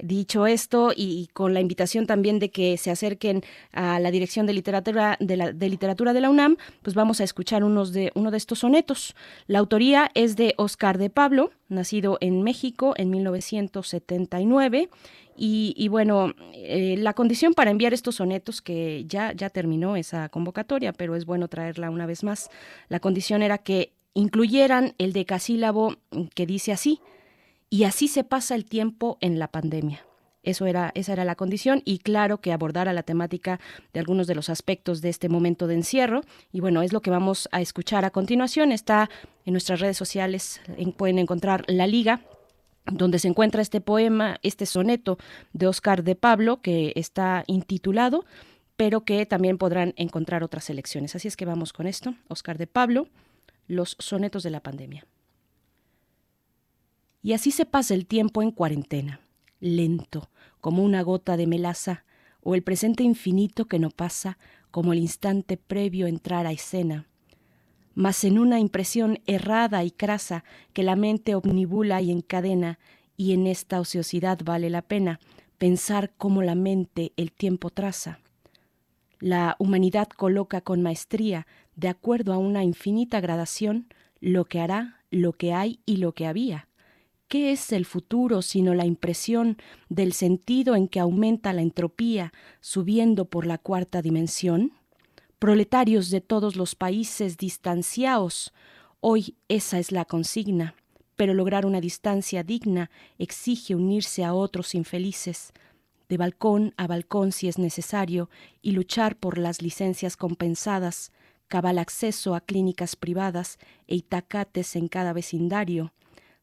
dicho esto y, con la invitación también de que se acerquen a la Dirección de Literatura de la, de literatura de la UNAM, pues vamos a escuchar unos de, uno de estos sonetos. La autoría es de Oscar de Pablo, nacido en México en 1979 y, bueno, eh, la condición para enviar estos sonetos, que ya, ya terminó esa convocatoria, pero es bueno traerla una vez más, la condición era que incluyeran el decasílabo que dice así, y así se pasa el tiempo en la pandemia. Eso era, esa era la condición y claro que abordara la temática de algunos de los aspectos de este momento de encierro. Y bueno, es lo que vamos a escuchar a continuación. Está en nuestras redes sociales, pueden encontrar la liga donde se encuentra este poema, este soneto de Oscar de Pablo, que está intitulado, pero que también podrán encontrar otras selecciones. Así es que vamos con esto. Oscar de Pablo, Los sonetos de la pandemia. Y así se pasa el tiempo en cuarentena, lento, como una gota de melaza, o el presente infinito que no pasa, como el instante previo entrar a escena, mas en una impresión errada y crasa que la mente omnibula y encadena, y en esta ociosidad vale la pena pensar cómo la mente el tiempo traza. La humanidad coloca con maestría, de acuerdo a una infinita gradación, lo que hará, lo que hay y lo que había. ¿Qué es el futuro sino la impresión del sentido en que aumenta la entropía subiendo por la cuarta dimensión? proletarios de todos los países distanciaos. Hoy esa es la consigna, pero lograr una distancia digna exige unirse a otros infelices, de balcón a balcón si es necesario, y luchar por las licencias compensadas, cabal acceso a clínicas privadas e itacates en cada vecindario,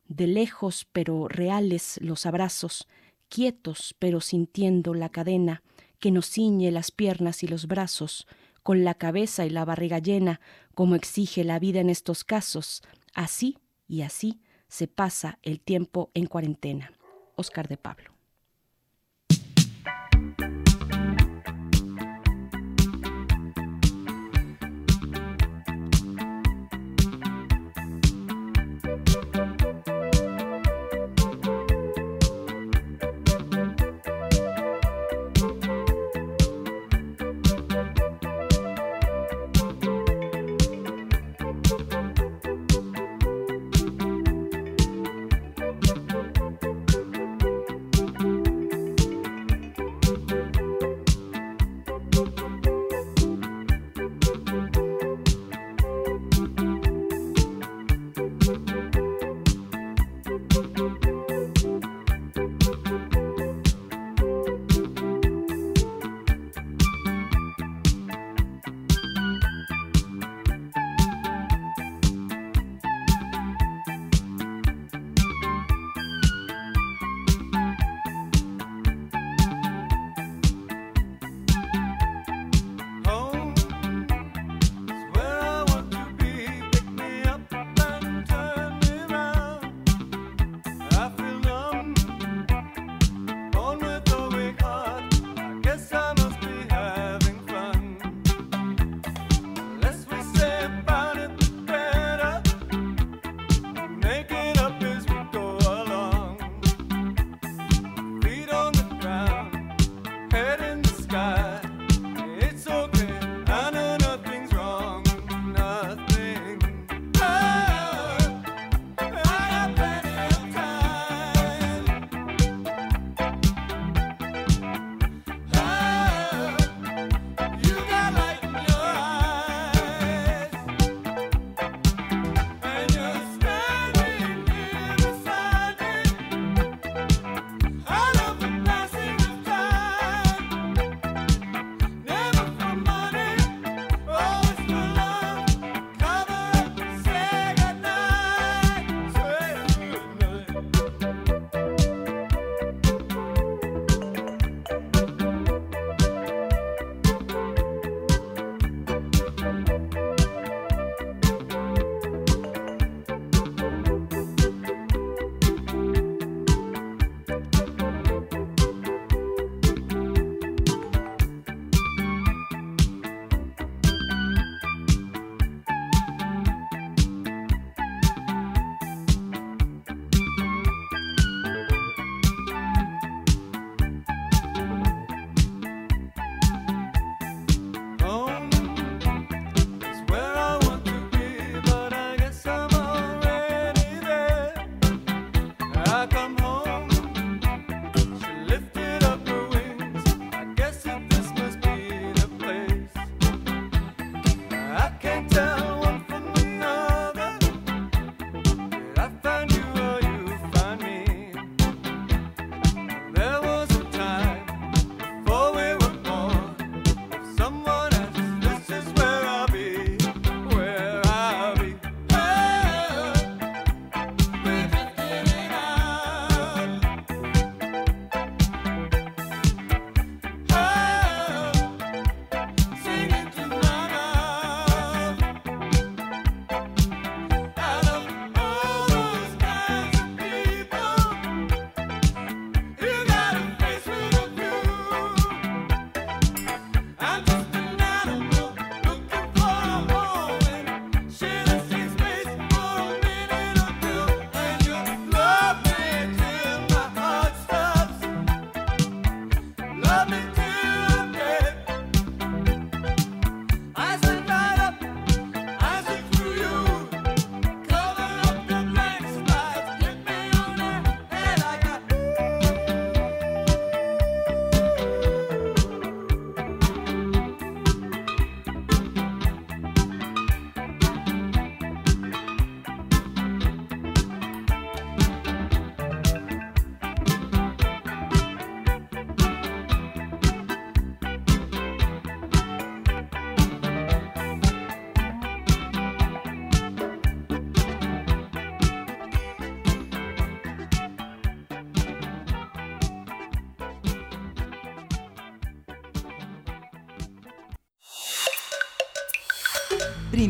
de lejos pero reales los abrazos, quietos pero sintiendo la cadena que nos ciñe las piernas y los brazos, con la cabeza y la barriga llena, como exige la vida en estos casos. Así y así se pasa el tiempo en cuarentena. Oscar de Pablo.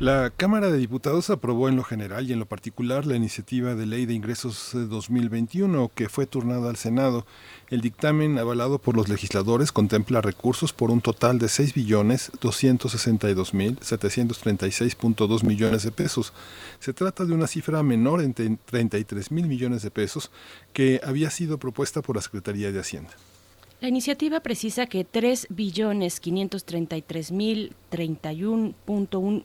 La Cámara de Diputados aprobó en lo general y en lo particular la iniciativa de ley de ingresos 2021 que fue turnada al Senado. El dictamen avalado por los legisladores contempla recursos por un total de 6 billones 262 mil 736.2 millones de pesos. Se trata de una cifra menor en 33 mil millones de pesos que había sido propuesta por la Secretaría de Hacienda. La iniciativa precisa que 3 billones mil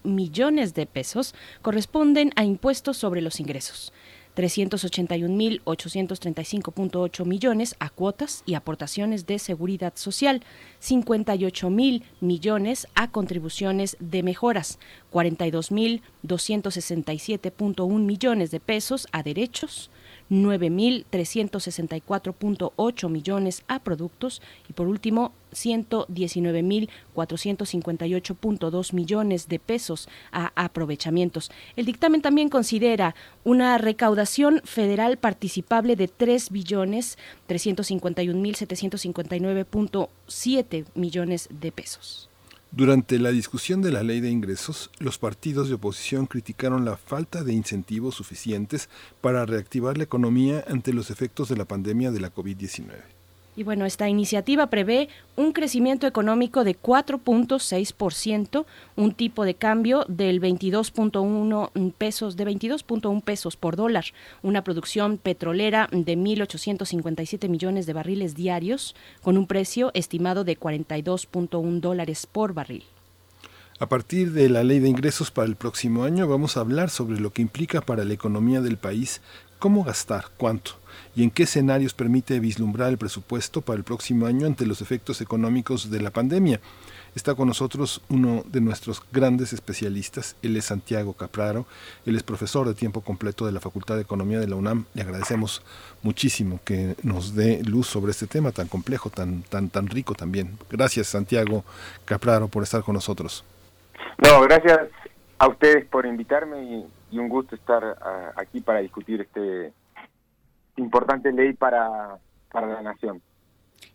millones de pesos corresponden a impuestos sobre los ingresos. 381.835.8 millones a cuotas y aportaciones de seguridad social, 58.000 millones a contribuciones de mejoras, 42.267.1 millones de pesos a derechos, 9.364.8 millones a productos y por último 119.458.2 millones de pesos a aprovechamientos. El dictamen también considera una recaudación federal participable de 3 billones 351.759.7 millones de pesos. Durante la discusión de la ley de ingresos, los partidos de oposición criticaron la falta de incentivos suficientes para reactivar la economía ante los efectos de la pandemia de la COVID-19. Y bueno, esta iniciativa prevé un crecimiento económico de 4.6%, un tipo de cambio del 22.1 pesos de 22.1 pesos por dólar, una producción petrolera de 1857 millones de barriles diarios con un precio estimado de 42.1 dólares por barril. A partir de la ley de ingresos para el próximo año vamos a hablar sobre lo que implica para la economía del país, cómo gastar, cuánto y en qué escenarios permite vislumbrar el presupuesto para el próximo año ante los efectos económicos de la pandemia. Está con nosotros uno de nuestros grandes especialistas, él es Santiago Capraro, él es profesor de tiempo completo de la Facultad de Economía de la UNAM. Le agradecemos muchísimo que nos dé luz sobre este tema tan complejo, tan, tan, tan rico también. Gracias Santiago Capraro por estar con nosotros. No, gracias a ustedes por invitarme y, un gusto estar ah, aquí para discutir este importante ley para, para la nación.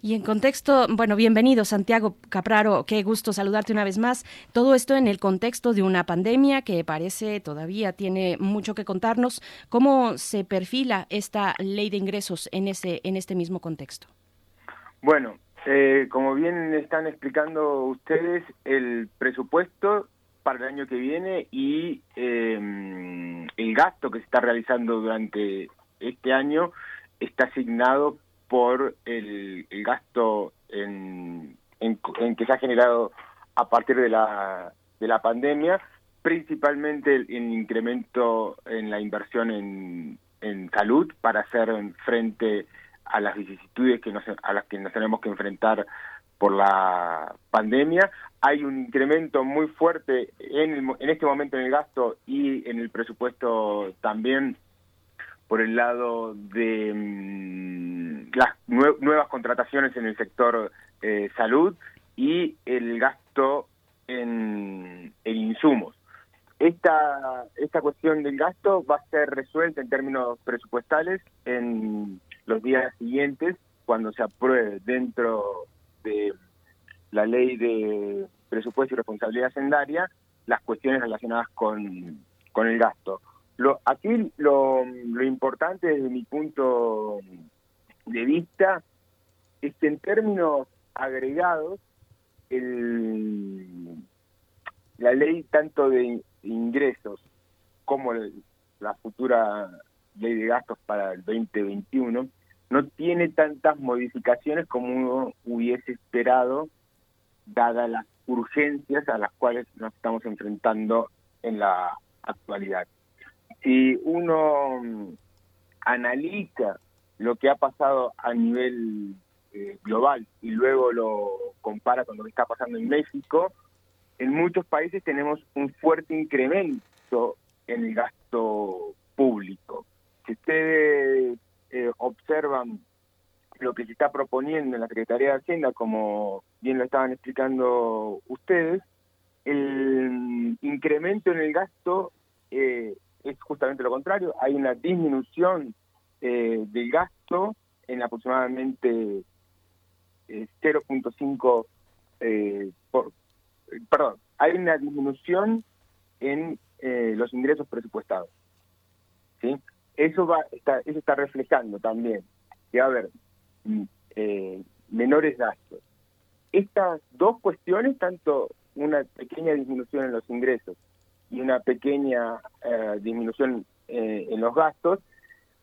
Y en contexto, bueno, bienvenido Santiago Capraro, qué gusto saludarte una vez más. Todo esto en el contexto de una pandemia que parece todavía tiene mucho que contarnos. ¿Cómo se perfila esta ley de ingresos en, ese, en este mismo contexto? Bueno, eh, como bien están explicando ustedes, el presupuesto para el año que viene y eh, el gasto que se está realizando durante este año está asignado por el, gasto en, en, que se ha generado a partir de la, de la pandemia, principalmente el, incremento en la inversión en, salud para hacer frente a las vicisitudes que a las que nos tenemos que enfrentar por la pandemia. Hay un incremento muy fuerte en, en este momento en el gasto y en el presupuesto también por el lado de mm, las nuevas contrataciones en el sector eh, salud y el gasto en, insumos. Esta, esta cuestión del gasto va a ser resuelta en términos presupuestales en los días siguientes cuando se apruebe dentro de la ley de presupuesto y responsabilidad hacendaria las cuestiones relacionadas con, con el gasto. Lo, aquí lo, lo importante desde mi punto de vista es que en términos agregados el, la ley tanto de ingresos como la futura ley de gastos para el 2021 no tiene tantas modificaciones como uno hubiese esperado dadas las urgencias a las cuales nos estamos enfrentando en la actualidad si uno mm, analiza lo que ha pasado a nivel eh, global y luego lo compara con lo que está pasando en México, en muchos países tenemos un fuerte incremento en el gasto público. Si ustedes eh, observan lo que se está proponiendo en la Secretaría de Hacienda, como bien lo estaban explicando ustedes, el mm, incremento en el gasto eh, es justamente lo contrario, hay una disminución eh, del gasto en aproximadamente 0.5 eh, por perdón hay una disminución en los ingresos presupuestados sí eso va está eso está reflejando también que va a haber mm, menores gastos. Estas dos cuestiones tanto una pequeña disminución en los ingresos y una pequeña eh, disminución eh, en los gastos,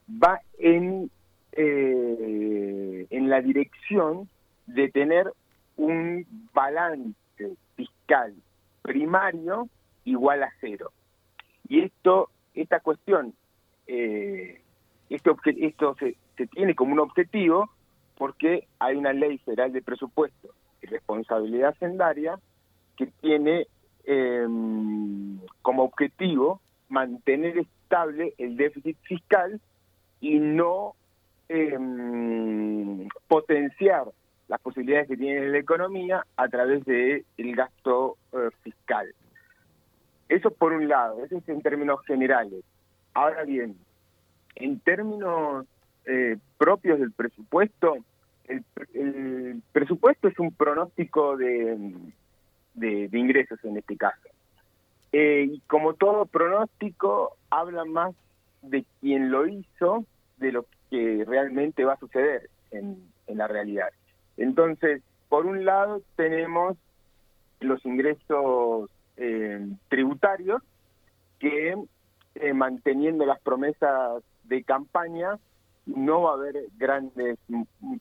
va en, eh, en la dirección de tener un balance fiscal primario igual a cero. Y esto, esta cuestión, este esto se, se tiene como un objetivo porque hay una ley federal de presupuesto y responsabilidad sendaria que tiene eh, como objetivo mantener estable el déficit fiscal y no em, potenciar las posibilidades que tiene la economía a través del el gasto eh, fiscal. Eso por un lado, eso es en términos generales. Ahora bien, en términos eh, propios del presupuesto, el, presupuesto es un pronóstico de, de, ingresos en este caso. Eh, y como todo pronóstico, habla más de quien lo hizo de lo que realmente va a suceder en, la realidad. Entonces, por un lado tenemos los ingresos eh, tributarios que eh, manteniendo las promesas de campaña no va a haber grandes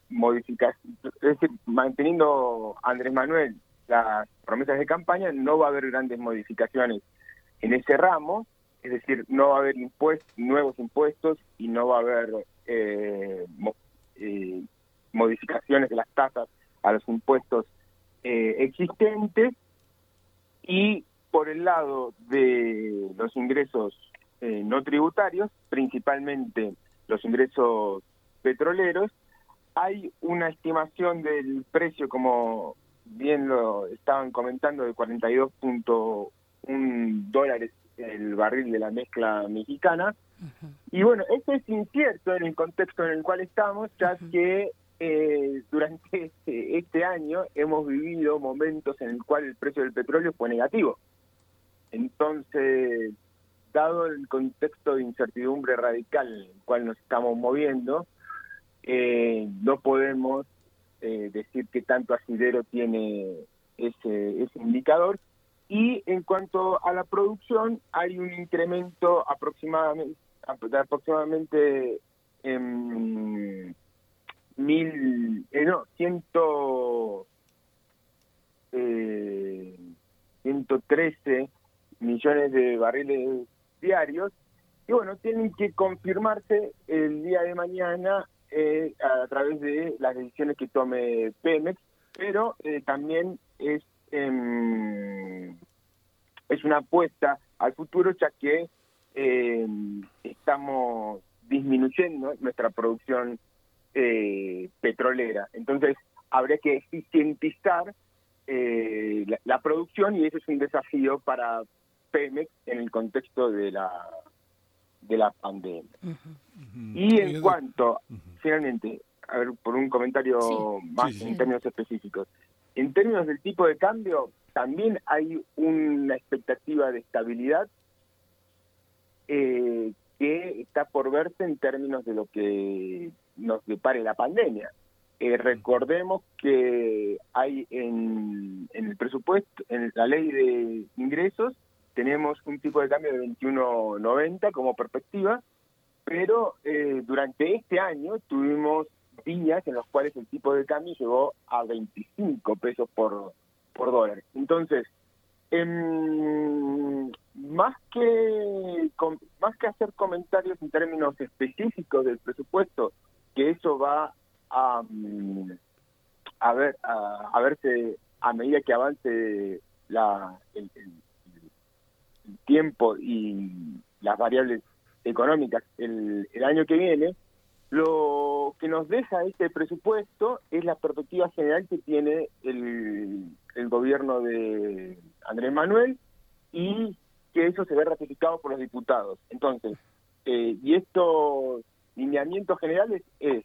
modificaciones, es decir, manteniendo Andrés Manuel las promesas de campaña, no va a haber grandes modificaciones en ese ramo, es decir, no va a haber impuestos, nuevos impuestos y no va a haber eh, eh, modificaciones de las tasas a los impuestos eh, existentes. Y por el lado de los ingresos no tributarios, principalmente los ingresos petroleros, hay una estimación del precio como bien lo estaban comentando, de 42.1 dólares el barril de la mezcla mexicana. Y bueno, esto es incierto en el contexto en el cual estamos, ya que eh, durante este, este, año hemos vivido momentos en el cual el precio del petróleo fue negativo. Entonces, dado el contexto de incertidumbre radical en el cual nos estamos moviendo, eh, no podemos eh, decir que tanto asidero tiene ese, ese indicador. Y en cuanto a la producción, hay un incremento aproximadamente, aproximadamente en mil, eh, no, ciento, eh, 113 millones de barriles diarios. Y bueno, tienen que confirmarse el día de mañana eh, a través de las decisiones que tome Pemex, pero eh, también es em, es una apuesta al futuro ya que em, estamos disminuyendo nuestra producción eh, petrolera. Entonces, habría que eficientizar la, la, producción y ese es un desafío para Pemex en el contexto de la de la pandemia. Y en cuanto, finalmente, a ver, por un comentario más en términos específicos, en términos del tipo de cambio, también hay una expectativa de estabilidad eh, que está por verse en términos de lo que nos depare la pandemia. Eh, recordemos que hay en, en el presupuesto, en la ley de ingresos, tenemos un tipo de cambio de 21.90 como perspectiva, pero eh, durante este año tuvimos días en los cuales el tipo de cambio llegó a 25 pesos por, por dólar. Entonces, em, más que más que hacer comentarios en términos específicos del presupuesto, que eso va a, mm, a ver a, verse a medida que avance la, el, tiempo y las variables económicas el, año que viene, lo que nos deja este presupuesto es la perspectiva general que tiene el, el gobierno de Andrés Manuel y que eso se ve ratificado por los diputados. Entonces, eh, y esto lineamientos generales es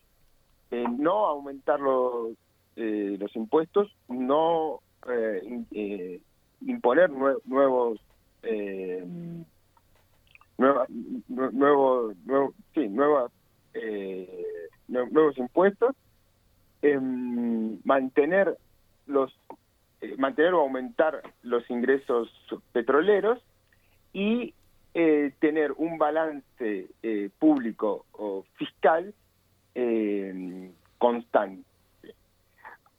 eh, no aumentar los, eh, los impuestos, no eh, imponer nuevos nuevas nuevos sí, nuevas nuevos impuestos em, mantener los mantener o aumentar los ingresos petroleros y eh, tener un balance eh, público o fiscal eh, constante.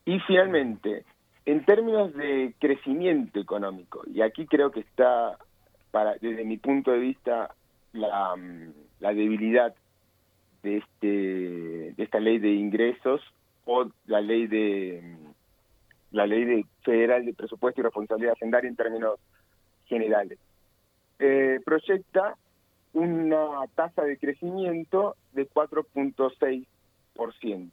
Y finalmente, en términos de crecimiento económico, y aquí creo que está, para, desde mi punto de vista, la, la debilidad de, este, de esta ley de ingresos o la ley de la ley de federal de presupuesto y responsabilidad hacendaria en términos generales eh, proyecta una tasa de crecimiento de 4.6%.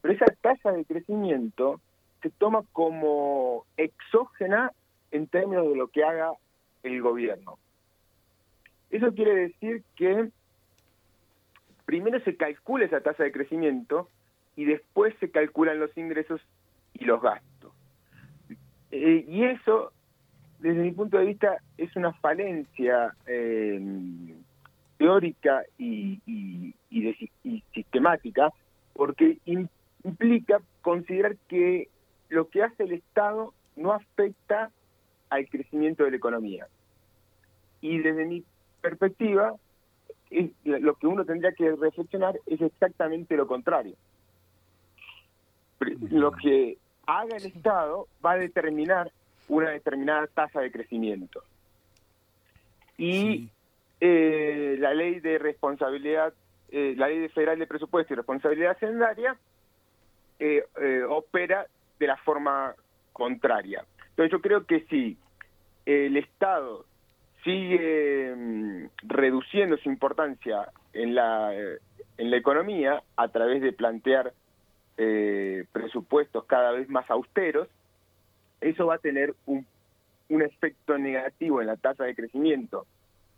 Pero esa tasa de crecimiento se toma como exógena en términos de lo que haga el gobierno. Eso quiere decir que primero se calcula esa tasa de crecimiento y después se calculan los ingresos y los gastos. Eh, y eso desde mi punto de vista, es una falencia eh, teórica y, sistemática, porque implica considerar que lo que hace el Estado no afecta al crecimiento de la economía. Y desde mi perspectiva, lo que uno tendría que reflexionar es exactamente lo contrario. Lo que haga el Estado va a determinar una determinada tasa de crecimiento. Y eh, la ley de responsabilidad, eh, la ley federal de presupuesto y responsabilidad hacendaria eh, opera de la forma contraria. Entonces yo creo que si el Estado sigue mm, reduciendo su importancia en la, en la economía a través de plantear presupuestos cada vez más austeros, eso va a tener un, un efecto negativo en la tasa de crecimiento,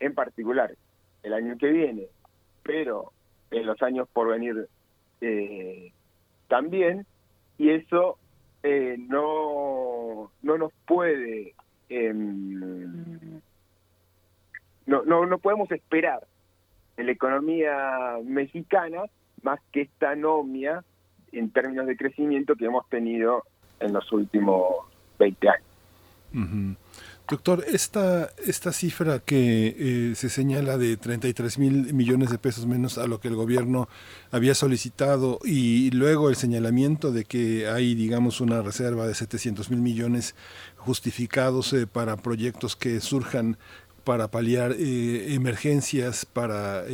en particular el año que viene, pero en los años por venir eh, también, y eso eh, no, no nos puede, em, no, no, no podemos esperar en la economía mexicana más que esta anomia en términos de crecimiento que hemos tenido en los últimos 20 años. Doctor, esta, esta cifra que eh, se señala de 33 mil millones de pesos menos a lo que el gobierno había solicitado y luego el señalamiento de que hay, digamos, una reserva de 700 mil millones justificados eh, para proyectos que surjan para paliar eh, emergencias, para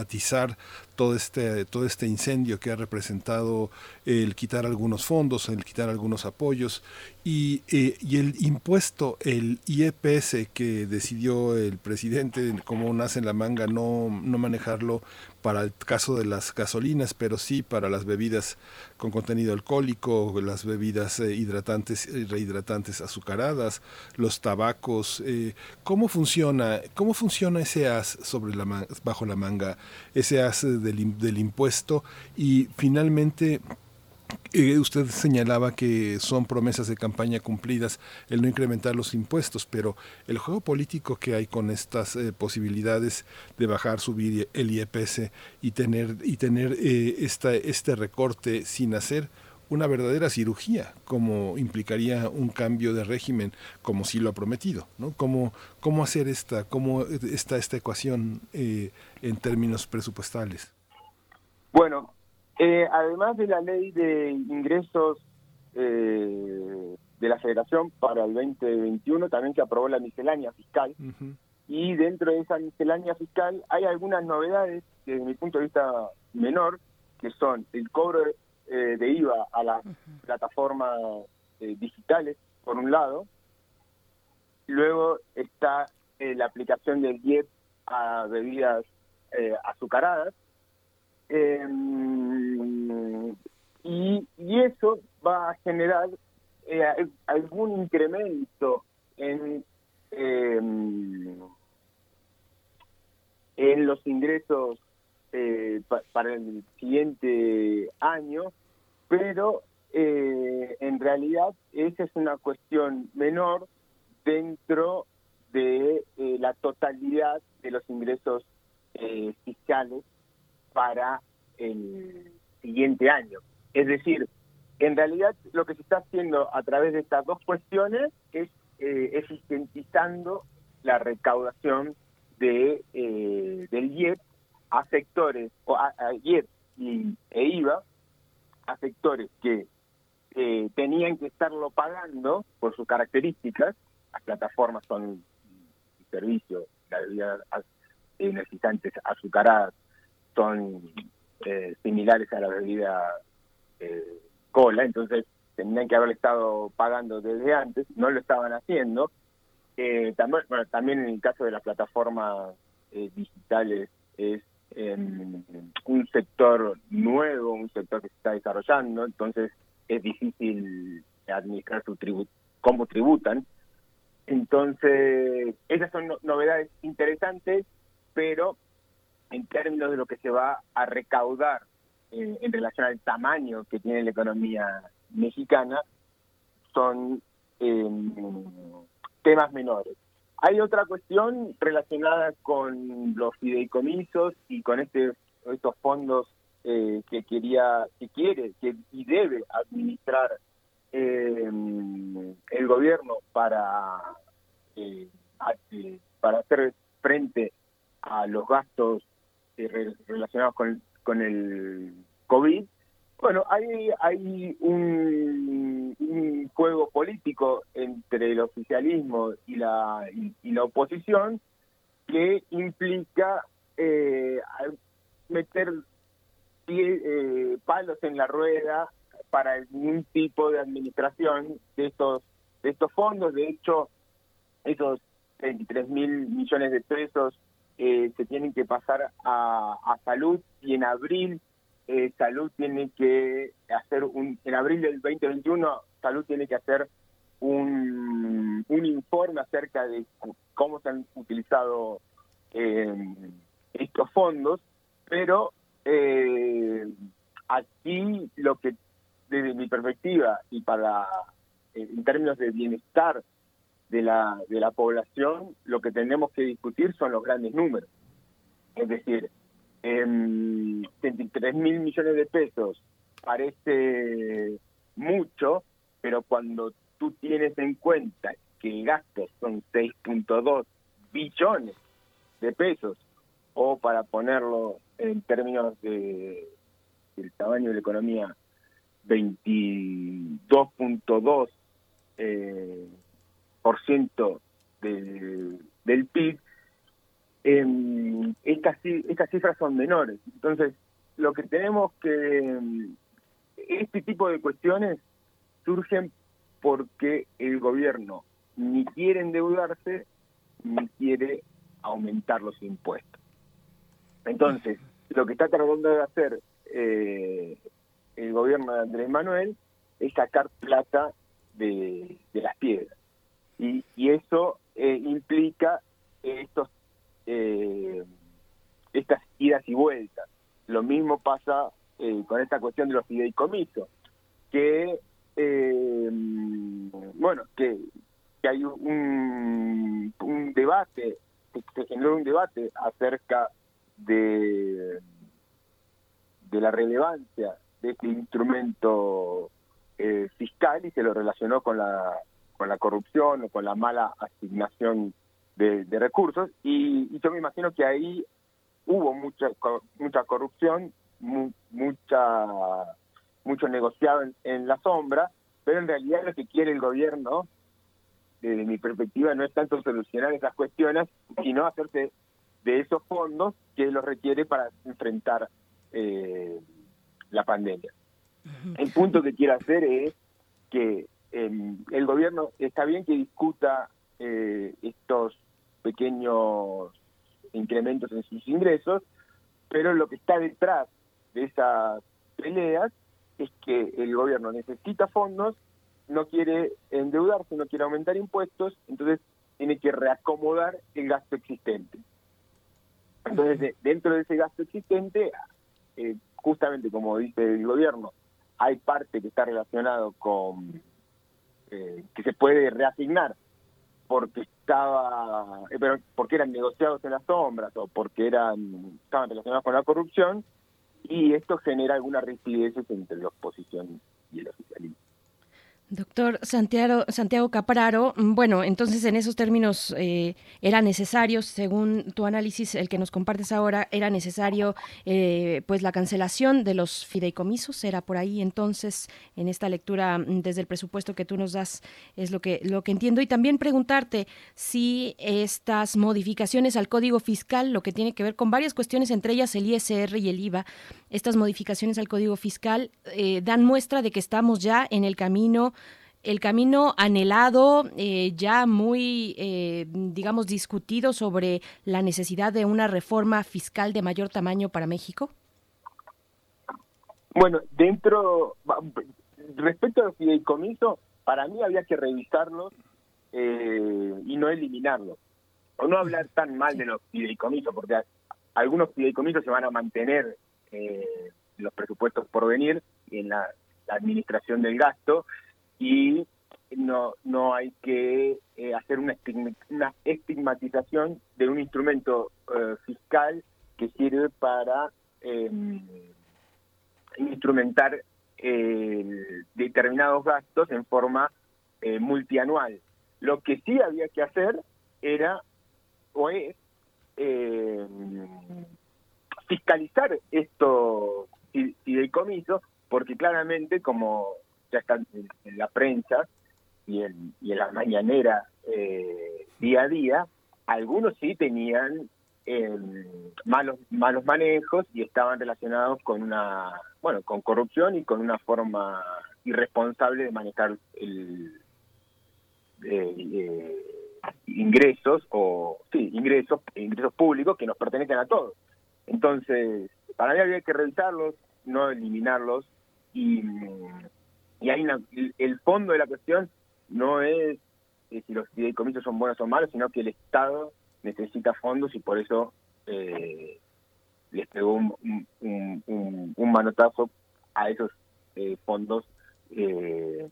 atizar todo este, todo este incendio que ha representado el quitar algunos fondos, el quitar algunos apoyos y, eh, y el impuesto, el IEPS que decidió el presidente, como nace en la manga, no, no manejarlo para el caso de las gasolinas, pero sí para las bebidas con contenido alcohólico, las bebidas eh, hidratantes y rehidratantes azucaradas, los tabacos. Eh, ¿Cómo funciona? ¿Cómo funciona ese as sobre la bajo la manga, ese as del, del impuesto? Y finalmente, eh, usted señalaba que son promesas de campaña cumplidas el no incrementar los impuestos, pero el juego político que hay con estas eh, posibilidades de bajar, subir el IEPS y tener y tener eh, esta, este recorte sin hacer una verdadera cirugía, como implicaría un cambio de régimen, como sí lo ha prometido, ¿no? ¿Cómo, cómo hacer esta, cómo está esta ecuación en términos presupuestales? Bueno, eh, además de la ley de ingresos eh, de la Federación para el 2021, también se aprobó la miscelánea fiscal. Y dentro de esa miscelánea fiscal hay algunas novedades, desde mi punto de vista menor, que son el cobro eh, de IVA a las plataformas digitales, por un lado. Luego está la aplicación del IEP a bebidas azucaradas eh, y, eso va a generar eh, algún incremento en, em, en los ingresos eh, para el siguiente año, pero eh, en realidad esa es una cuestión menor dentro de eh, la totalidad de los ingresos fiscales para el siguiente año. Es decir, en realidad lo que se está haciendo a través de estas dos cuestiones es eficientizando la recaudación de del IEP a sectores, o a, y, e IVA, a sectores que eh, tenían que estarlo pagando por sus características, las plataformas son servicios, las bebidas energizantes azucaradas son eh, similares a la bebida eh, cola, entonces tenían que haber estado pagando desde antes, no lo estaban haciendo. también, bueno, también en el caso de las plataformas digitales es un sector nuevo, un sector que se está desarrollando, entonces es difícil administrar su tributo, cómo tributan. Entonces, esas son novedades interesantes, pero en términos de lo que se va a recaudar eh, en relación al tamaño que tiene la economía mexicana, son em, temas menores. Hay otra cuestión relacionada con los fideicomisos y con este, estos fondos eh, que quería, que quiere que, y debe administrar eh, el gobierno para, eh, para hacer frente a los gastos relacionados con, con el COVID bueno, hay, hay un, juego político entre el oficialismo y la, y, la oposición que implica eh, meter eh, palos en la rueda para algún tipo de administración de estos de estos fondos. De hecho, esos 23 mil millones de pesos eh, se tienen que pasar a, salud y en abril eh, Salud tiene que hacer un, en abril del 2021, Salud tiene que hacer un, un informe acerca de cómo se han utilizado eh, estos fondos, pero eh, aquí lo que desde mi perspectiva y para en términos de bienestar de la, de la población, lo que tenemos que discutir son los grandes números. Es decir, eh, 23 mil millones de pesos parece mucho, pero cuando tú tienes en cuenta que el gasto son 6.2 billones de pesos, o para ponerlo en términos de del tamaño de la economía, 22.2 eh, del, del PIB, eh, estas, estas cifras son menores. Entonces, lo que tenemos que... Este tipo de cuestiones surgen porque el gobierno ni quiere endeudarse ni quiere aumentar los impuestos. Entonces, lo que está tratando de hacer eh, el gobierno de Andrés Manuel es sacar plata de, las piedras. Y, y eso eh, implica estos eh, estas idas y vueltas. Lo mismo pasa eh, con esta cuestión de los fideicomisos, que, eh, bueno, que, hay un, un debate, se generó un debate acerca de, de la relevancia de este instrumento eh, fiscal y se lo relacionó con la, con la corrupción o con la mala asignación de, recursos y, yo me imagino que ahí hubo mucha mucha corrupción, mucha mucho negociado en, la sombra, pero en realidad lo que quiere el gobierno, desde mi perspectiva, no es tanto solucionar esas cuestiones, sino hacerse de esos fondos que los requiere para enfrentar eh, la pandemia. El punto que quiero hacer es que em, el gobierno está bien que discuta eh, estos pequeños incrementos en sus ingresos, pero lo que está detrás de esas peleas es que el gobierno necesita fondos, no quiere endeudarse, no quiere aumentar impuestos, entonces tiene que reacomodar el gasto existente. Entonces, dentro de ese gasto existente, eh, justamente como dice el gobierno, hay parte que está relacionado con que se puede reasignar porque estaba eh, pero porque eran negociados en las sombras o porque eran estaban relacionados con la corrupción y esto genera alguna rigidez entre la oposición y el oficialismo. Doctor Santiago, Santiago Capraro, mm, bueno, entonces en esos términos eh, era necesario, según tu análisis, el que nos compartes ahora, era necesario eh, pues la cancelación de los fideicomisos, era por ahí entonces en esta lectura mm, desde el presupuesto que tú nos das es lo que lo que entiendo. Y también preguntarte si estas modificaciones al Código Fiscal, lo que tiene que ver con varias cuestiones, entre ellas el ISR y el IVA, estas modificaciones al Código Fiscal eh, dan muestra de que estamos ya en el camino el camino anhelado, eh, ya muy, eh, digamos, discutido sobre la necesidad de una reforma fiscal de mayor tamaño para México? Bueno, dentro, respecto a los fideicomisos, para mí había que revisarlos eh, y no eliminarlos. O no hablar tan mal de los fideicomisos, porque algunos fideicomisos se van a mantener en los presupuestos por venir en la administración del gasto y no, no hay que eh, hacer una, estigmatización de un instrumento eh, fiscal que sirve para em, instrumentar eh, determinados gastos en forma multianual. Lo que sí había que hacer era o es em, fiscalizar estos fideicomisos, porque claramente, como ya están en, la prensa y en, la mañanera eh, día a día, algunos sí tenían em, malos malos manejos y estaban relacionados con una bueno con corrupción y con una forma irresponsable de manejar el eh, ingresos o sí ingresos ingresos públicos que nos pertenecen a todos entonces para mí había que revisarlos no eliminarlos y y hay el fondo de la cuestión no es eh, si los fideicomisos son buenos o malos, sino que el Estado necesita fondos y por eso eh, les pegó un, un, manotazo a esos eh, fondos que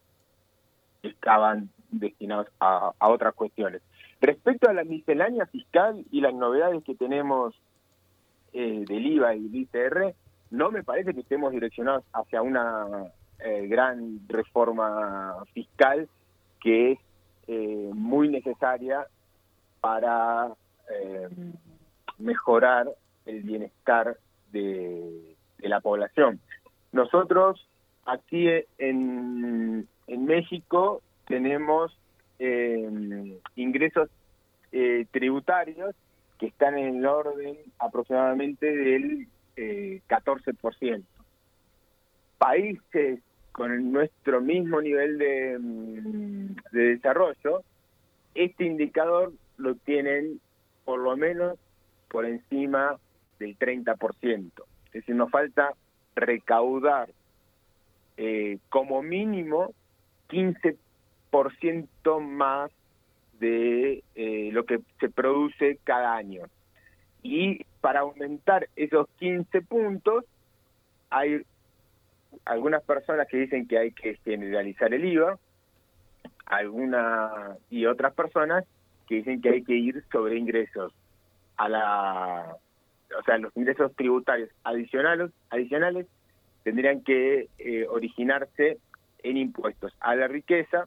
estaban destinados a, a, otras cuestiones. Respecto a la miscelánea fiscal y las novedades que tenemos del IVA y del ICR, no me parece que estemos direccionados hacia una eh, gran reforma fiscal que es eh, muy necesaria para eh, mejorar el bienestar de, la población. Nosotros aquí en, en México tenemos ingresos tributarios que están en el orden aproximadamente del 14%. Países con nuestro mismo nivel de, mm, de desarrollo, este indicador lo tienen por lo menos por encima del 30%. Es decir, nos falta recaudar eh, como mínimo 15% más de eh, lo que se produce cada año. Y para aumentar esos 15 puntos hay algunas personas que dicen que hay que generalizar el IVA, algunas y otras personas que dicen que hay que ir sobre ingresos a la o sea, los ingresos tributarios adicionales adicionales tendrían que eh, originarse en impuestos a la riqueza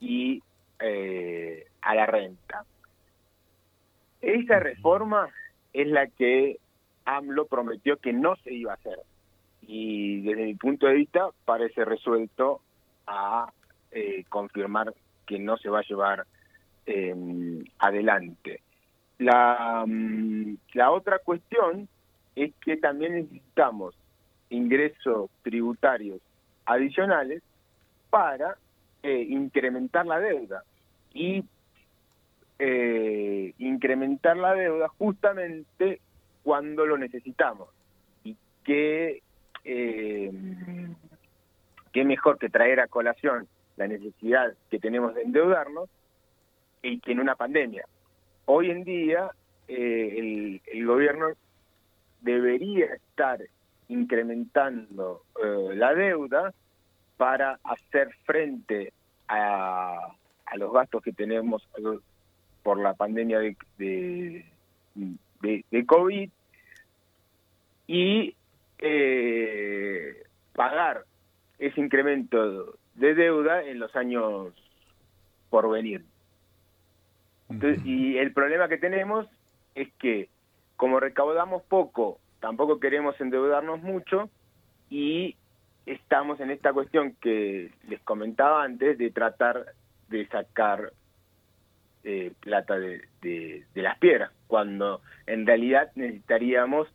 y eh, a la renta. Esa reforma es la que AMLO prometió que no se iba a hacer y desde mi punto de vista parece resuelto a eh, confirmar que no se va a llevar em, adelante. La, mm, la otra cuestión es que también necesitamos ingresos tributarios adicionales para eh, incrementar la deuda y eh, incrementar la deuda justamente cuando lo necesitamos y que eh, qué mejor que traer a colación la necesidad que tenemos de endeudarnos y que en una pandemia. Hoy en día el, gobierno debería estar incrementando la deuda para hacer frente a, a los gastos que tenemos por la pandemia de, de, de, COVID y eh, pagar ese incremento de deuda en los años por venir. y el problema que tenemos es que como recaudamos poco, tampoco queremos endeudarnos mucho y estamos en esta cuestión que les comentaba antes de tratar de sacar eh, plata de, de, las piedras, cuando en realidad necesitaríamos,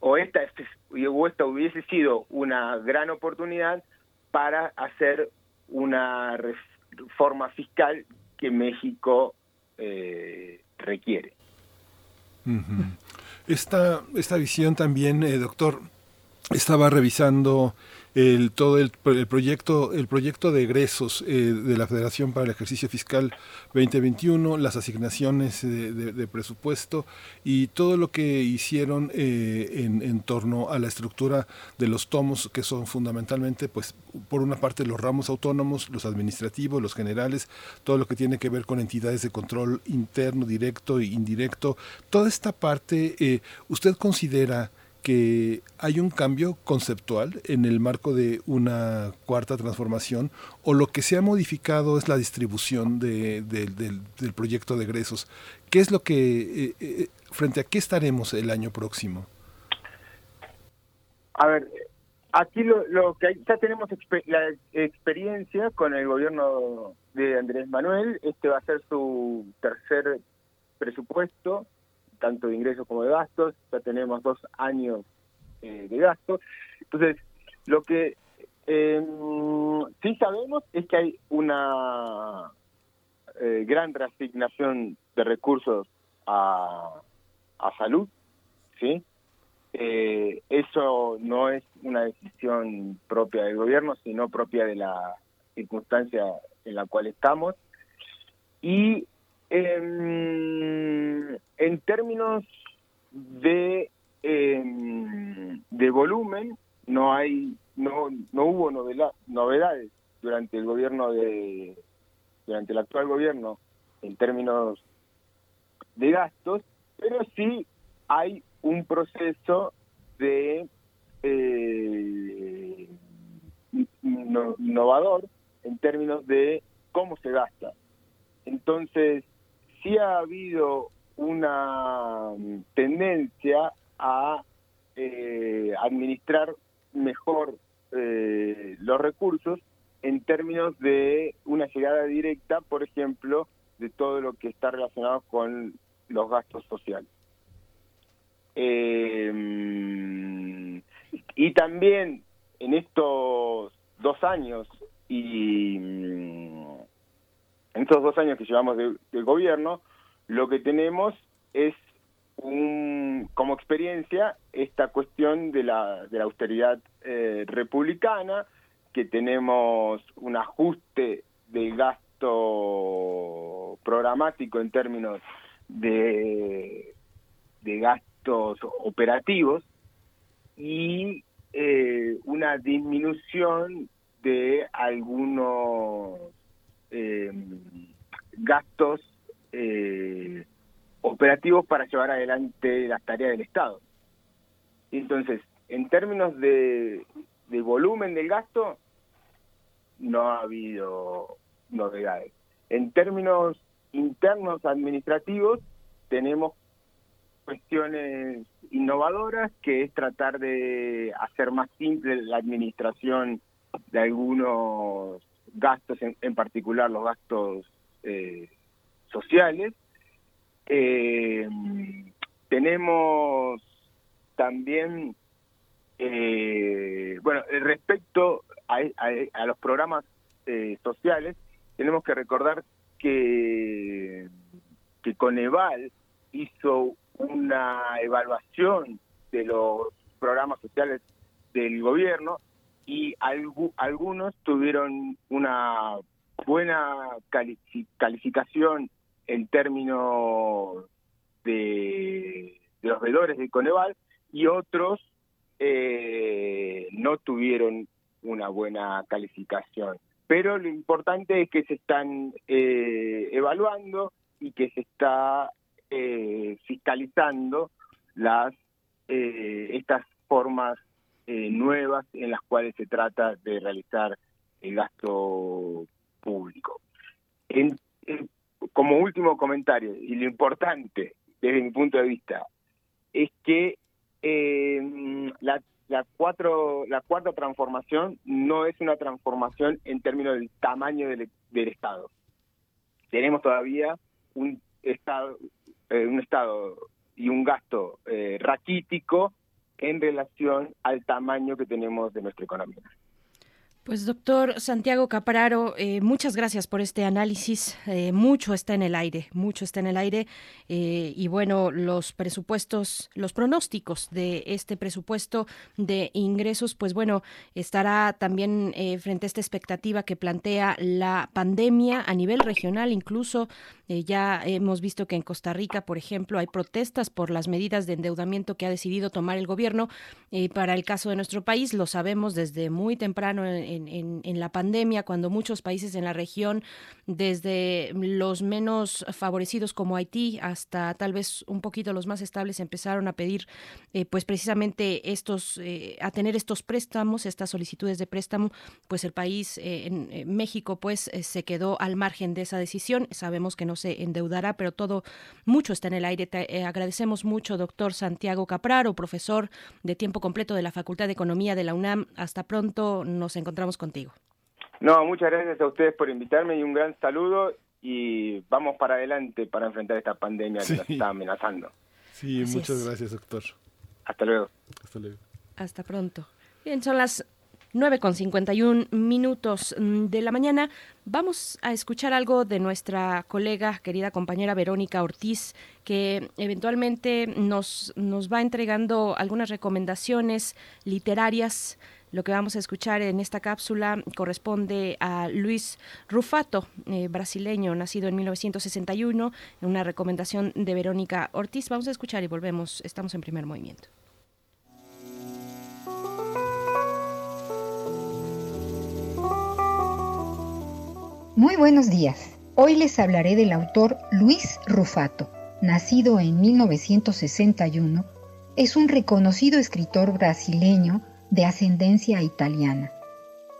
o esta, o esta hubiese sido una gran oportunidad para hacer una reforma fiscal que México eh, requiere. esta, esta visión también, eh, doctor, estaba revisando el, todo el, proyecto el proyecto de egresos eh, de la Federación para el Ejercicio Fiscal 2021, las asignaciones de, presupuesto y todo lo que hicieron eh, en, en, torno a la estructura de los tomos que son fundamentalmente, pues, por una parte los ramos autónomos, los administrativos, los generales, todo lo que tiene que ver con entidades de control interno, directo e indirecto, toda esta parte, eh, ¿usted considera que hay un cambio conceptual en el marco de una cuarta transformación o lo que se ha modificado es la distribución de, del proyecto de egresos. ¿Qué es lo que, eh, eh, frente a qué estaremos el año próximo? A ver, aquí lo, lo que ya tenemos la experiencia con el gobierno de Andrés Manuel, este va a ser su tercer presupuesto tanto de ingresos como de gastos, ya tenemos dos años eh, de gastos. Entonces, lo que eh, sí sabemos es que hay una eh, gran reasignación de recursos a, a salud, ¿sí? Eh, eso no es una decisión propia del gobierno, sino propia de la circunstancia en la cual estamos. Y en, en términos de, em, de volumen, no hay no no hubo novedades durante el gobierno de durante el actual gobierno en términos de gastos, pero sí hay un proceso de eh, innovador en términos de cómo se gasta. Entonces, sí ha habido una mm, tendencia a eh, administrar mejor eh, los recursos en términos de una llegada directa, por ejemplo, de todo lo que está relacionado con los gastos sociales. Eh, y también en estos dos años y mm, en estos dos años que llevamos de, gobierno, lo que tenemos es un, como experiencia esta cuestión de la, de la austeridad eh, republicana, que tenemos un ajuste del gasto programático en términos de, de gastos operativos y eh, una disminución de algunos eh, gastos eh, operativos para llevar adelante las tareas del Estado. Entonces, en términos de, de volumen del gasto, no ha habido novedades. En términos internos administrativos, tenemos cuestiones innovadoras, que es tratar de hacer más simple la administración de algunos gastos, en, particular los gastos eh, sociales. Eh, tenemos también, eh, bueno, respecto a, los programas sociales, tenemos que recordar que, que Coneval hizo una evaluación de los programas sociales del gobierno y algunos tuvieron una buena calificación en términos de los veedores de Coneval y otros eh, no tuvieron una buena calificación. Pero lo importante es que se están eh, evaluando y que se está eh, fiscalizando las estas formas nuevas en las cuales se trata de realizar el gasto público. como último comentario, y lo importante desde mi punto de vista, es que eh, la, la, cuatro, la cuarta transformación no es una transformación en términos del tamaño del, del Estado. Tenemos todavía un Estado, eh, un Estado y un gasto eh, raquítico en relación al tamaño que tenemos de nuestra economía. Pues doctor Santiago Capraro, eh, muchas gracias por este análisis. Eh, mucho está en el aire, mucho está en el aire. Eh, y bueno, los presupuestos, los pronósticos de este presupuesto de ingresos, pues bueno, estará también frente a esta expectativa que plantea la pandemia a nivel regional, incluso ya hemos visto que en Costa Rica, por ejemplo, hay protestas por las medidas de endeudamiento que ha decidido tomar el gobierno. para el caso de nuestro país, lo sabemos desde muy temprano en, la pandemia, cuando muchos países en la región, desde los menos favorecidos como Haití hasta tal vez un poquito los más estables, empezaron a pedir, eh, pues precisamente estos, eh, a tener estos préstamos, estas solicitudes de préstamo, pues el país, eh, en México, pues se quedó al margen de esa decisión. Sabemos que no se endeudará, pero todo, mucho está en el aire. Agradecemos mucho, doctor Santiago Capraro, profesor de tiempo completo de la Facultad de Economía de la UNAM. Hasta pronto, nos encontramos contigo. No, muchas gracias a ustedes por invitarme y un gran saludo y vamos para adelante para enfrentar esta pandemia que nos está amenazando. Sí, muchas gracias, doctor. Hasta luego. Hasta luego. Hasta pronto. Bien, son las 9 con 51 minutos de la mañana. Vamos a escuchar algo de nuestra colega, querida compañera Verónica Ortiz, que eventualmente nos, nos va entregando algunas recomendaciones literarias lo que vamos a escuchar en esta cápsula corresponde a Luis Rufato, eh, brasileño, nacido en 1961, en una recomendación de Verónica Ortiz. Vamos a escuchar y volvemos. Estamos en primer movimiento. Muy buenos días. Hoy les hablaré del autor Luis Rufato, nacido en 1961. Es un reconocido escritor brasileño de ascendencia italiana,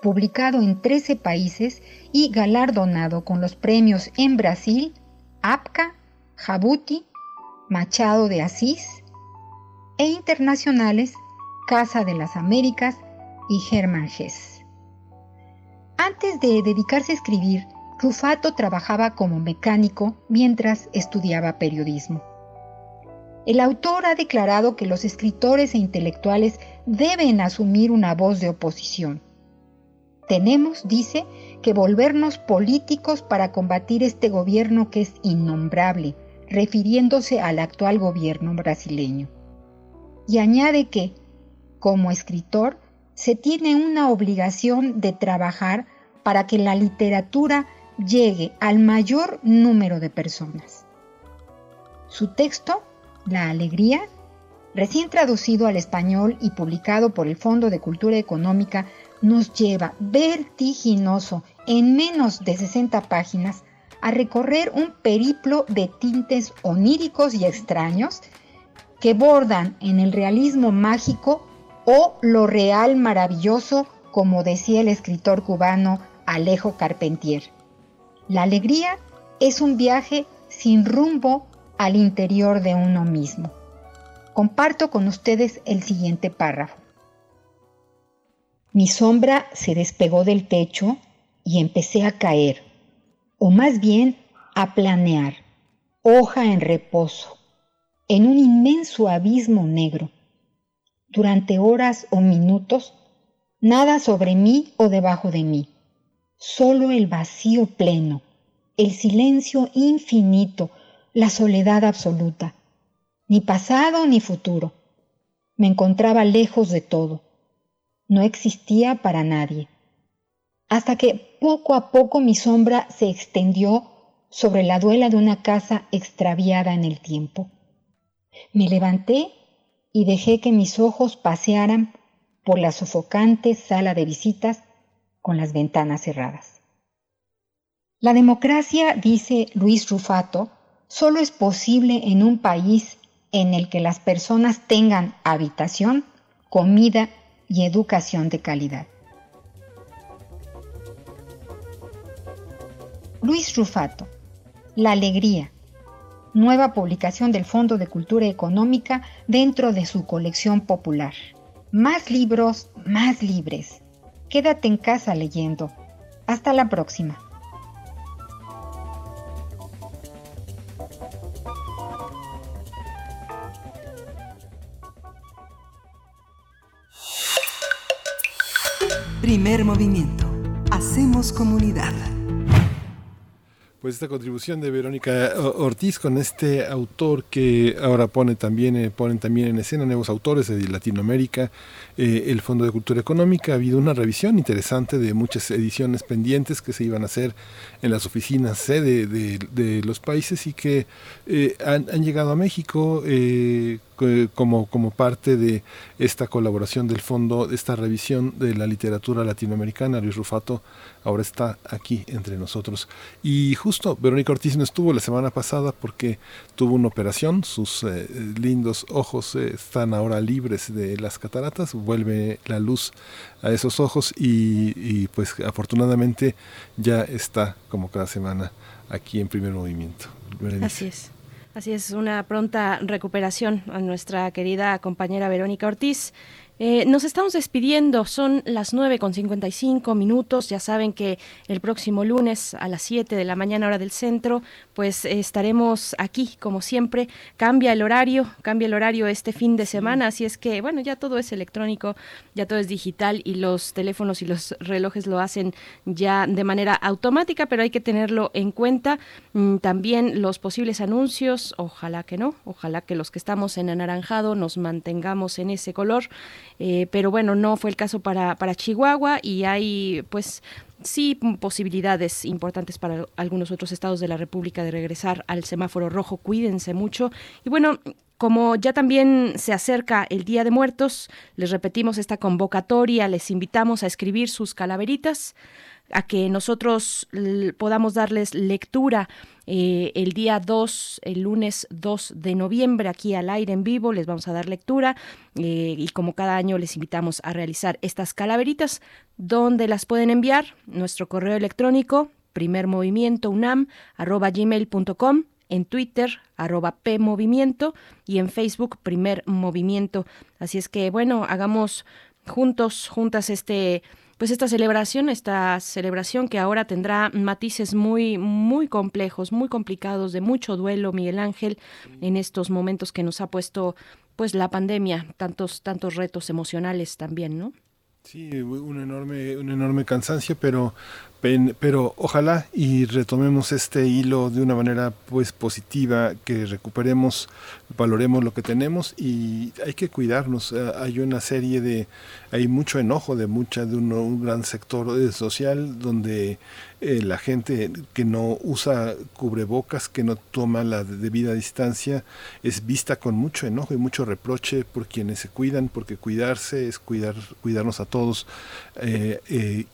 publicado en 13 países y galardonado con los premios en Brasil, APCA, Jabuti, Machado de Asís e internacionales Casa de las Américas y Germán Hess. Antes de dedicarse a escribir, Rufato trabajaba como mecánico mientras estudiaba periodismo. El autor ha declarado que los escritores e intelectuales deben asumir una voz de oposición. Tenemos, dice, que volvernos políticos para combatir este gobierno que es innombrable, refiriéndose al actual gobierno brasileño. Y añade que, como escritor, se tiene una obligación de trabajar para que la literatura llegue al mayor número de personas. Su texto, La Alegría, recién traducido al español y publicado por el Fondo de Cultura Económica, nos lleva vertiginoso en menos de 60 páginas a recorrer un periplo de tintes oníricos y extraños que bordan en el realismo mágico o lo real maravilloso, como decía el escritor cubano Alejo Carpentier. La alegría es un viaje sin rumbo al interior de uno mismo comparto con ustedes el siguiente párrafo. Mi sombra se despegó del techo y empecé a caer, o más bien a planear, hoja en reposo, en un inmenso abismo negro. Durante horas o minutos, nada sobre mí o debajo de mí, solo el vacío pleno, el silencio infinito, la soledad absoluta ni pasado ni futuro. Me encontraba lejos de todo. No existía para nadie. Hasta que poco a poco mi sombra se extendió sobre la duela de una casa extraviada en el tiempo. Me levanté y dejé que mis ojos pasearan por la sofocante sala de visitas con las ventanas cerradas. La democracia, dice Luis Rufato, solo es posible en un país en el que las personas tengan habitación, comida y educación de calidad. Luis Rufato, La Alegría, nueva publicación del Fondo de Cultura Económica dentro de su colección popular. Más libros, más libres. Quédate en casa leyendo. Hasta la próxima. Primer movimiento. Hacemos comunidad. Pues esta contribución de Verónica Ortiz con este autor que ahora pone también, eh, ponen también en escena nuevos autores de Latinoamérica, eh, el Fondo de Cultura Económica. Ha habido una revisión interesante de muchas ediciones pendientes que se iban a hacer en las oficinas sede de, los países y que eh, han, han, llegado a México como, como parte de esta colaboración del fondo, de esta revisión de la literatura latinoamericana. Luis Rufato ahora está aquí entre nosotros. Y justo Verónica Ortiz no estuvo la semana pasada porque tuvo una operación, sus eh, lindos ojos eh, están ahora libres de las cataratas, vuelve la luz a esos ojos y, y pues afortunadamente ya está como cada semana aquí en primer movimiento. Así es. Así es, una pronta recuperación a nuestra querida compañera Verónica Ortiz. Eh, nos estamos despidiendo, son las 9 con 55 minutos. Ya saben que el próximo lunes a las 7 de la mañana, hora del centro, pues estaremos aquí, como siempre. Cambia el horario, cambia el horario este fin de semana, así es que, bueno, ya todo es electrónico, ya todo es digital y los teléfonos y los relojes lo hacen ya de manera automática, pero hay que tenerlo en cuenta. Mm, también los posibles anuncios, ojalá que no, ojalá que los que estamos en anaranjado nos mantengamos en ese color. Eh, pero bueno, no fue el caso para, para Chihuahua y hay pues sí posibilidades importantes para algunos otros estados de la República de regresar al semáforo rojo. Cuídense mucho. Y bueno, como ya también se acerca el Día de Muertos, les repetimos esta convocatoria, les invitamos a escribir sus calaveritas a que nosotros podamos darles lectura eh, el día 2, el lunes 2 de noviembre, aquí al aire en vivo, les vamos a dar lectura eh, y como cada año les invitamos a realizar estas calaveritas, donde las pueden enviar, nuestro correo electrónico, primermovimientounam.gmail.com en Twitter, arroba PMovimiento y en Facebook, Primer Movimiento. Así es que, bueno, hagamos juntos, juntas este pues esta celebración, esta celebración que ahora tendrá matices muy, muy complejos, muy complicados, de mucho duelo, Miguel Ángel, en estos momentos que nos ha puesto pues la pandemia, tantos, tantos retos emocionales también, ¿no? Sí, un enorme, un enorme cansancio, pero pero ojalá y retomemos este hilo de una manera pues positiva, que recuperemos, valoremos lo que tenemos y hay que cuidarnos. Eh, hay una serie de, hay mucho enojo de mucha, de un, gran sector eh, social donde eh, la gente que no usa cubrebocas, que no toma la debida distancia, es vista con mucho enojo y mucho reproche por quienes se cuidan, porque cuidarse es cuidar, cuidarnos a todos.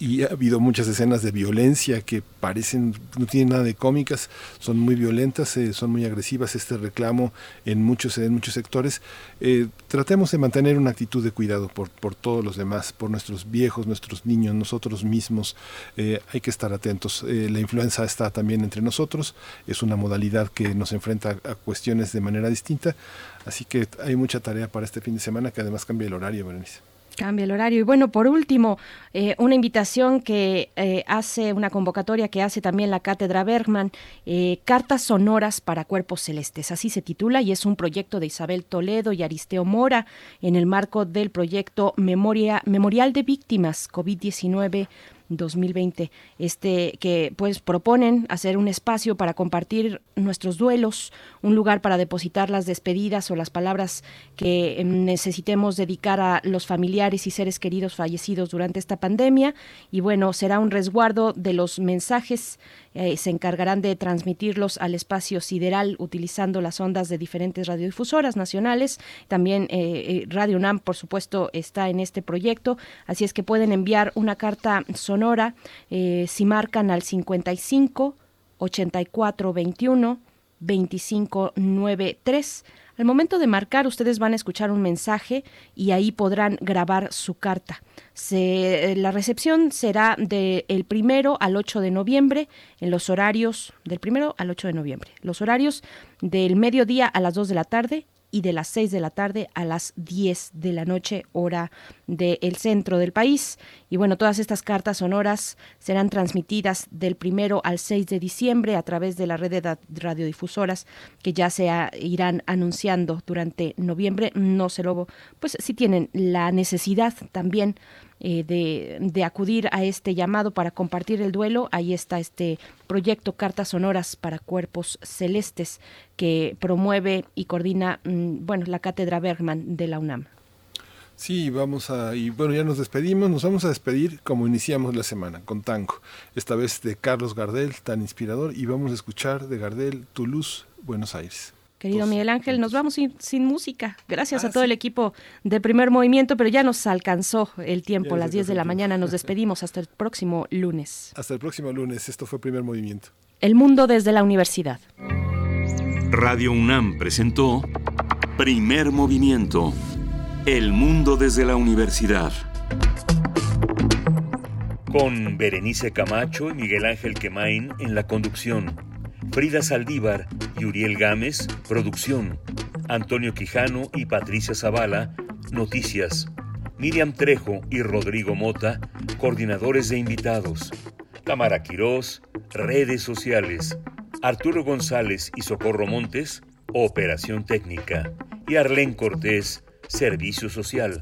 y ha habido muchas escenas de violencia que parecen, no tienen nada de cómicas, son muy violentas, eh, son muy agresivas este reclamo en muchos, en muchos sectores. Eh, tratemos de mantener una actitud de cuidado por, por todos los demás, por nuestros viejos, nuestros niños, nosotros mismos. Eh, hay que estar atentos. la influenza está también entre nosotros, es una modalidad que nos enfrenta a cuestiones de manera distinta, así que hay mucha tarea para este fin de semana que además cambia el horario, Berenice. Cambia el horario. Y bueno, por último, eh, una invitación que eh, hace, una convocatoria que hace también la Cátedra Bergman, eh, Cartas Sonoras para Cuerpos Celestes. Así se titula y es un proyecto de Isabel Toledo y Aristeo Mora en el marco del proyecto Memoria, Memorial de Víctimas COVID-19 2020, este que pues proponen hacer un espacio para compartir nuestros duelos, un lugar para depositar las despedidas o las palabras que em, necesitemos dedicar a los familiares y seres queridos fallecidos durante esta pandemia. Y bueno, será un resguardo de los mensajes eh, se encargarán de transmitirlos al espacio sideral utilizando las ondas de diferentes radiodifusoras nacionales. También eh, eh, Radio UNAM, por supuesto, está en este proyecto, así es que pueden enviar una carta sonora si marcan al 55 84 21 25 93 al momento de marcar, ustedes van a escuchar un mensaje y ahí podrán grabar su carta. Se, la recepción será del primero al 8 de noviembre en los horarios del primero al 8 de noviembre. Los horarios del mediodía a las 2 de la tarde y de las 6 de la tarde a las 10 de la noche, hora del centro del país. Y bueno, todas estas cartas sonoras serán transmitidas del primero al 6 de diciembre a través de la red de radiodifusoras que ya se irán anunciando durante noviembre. No se lo, pues si tienen la necesidad también eh, de, acudir a este llamado para compartir el duelo, ahí está este proyecto Cartas Sonoras para Cuerpos Celestes que promueve y coordina mm, bueno, la Cátedra Bergman de la UNAM. Sí, vamos a, y bueno, ya nos despedimos, nos vamos a despedir como iniciamos la semana, con tango, esta vez de Carlos Gardel, tan inspirador, y vamos a escuchar de Gardel, Toulouse, Buenos Aires. Querido Miguel Ángel, nos vamos sin, música. Gracias a ah, todo el equipo de Primer Movimiento, pero ya nos alcanzó el tiempo, las 10 de la mañana. Nos (laughs) despedimos hasta el próximo lunes. Hasta el próximo lunes. Esto fue Primer Movimiento. El mundo desde la universidad. Radio UNAM presentó Primer Movimiento. El mundo desde la universidad. Con Berenice Camacho y Miguel Ángel Quemain en la conducción. Frida Saldívar y Uriel Gámez, producción. Antonio Quijano y Patricia Zavala, noticias. Miriam Trejo y Rodrigo Mota, coordinadores de invitados. Tamara Quirós, redes sociales. Arturo González y Socorro Montes, operación técnica. Y Arlén Cortés, servicio social.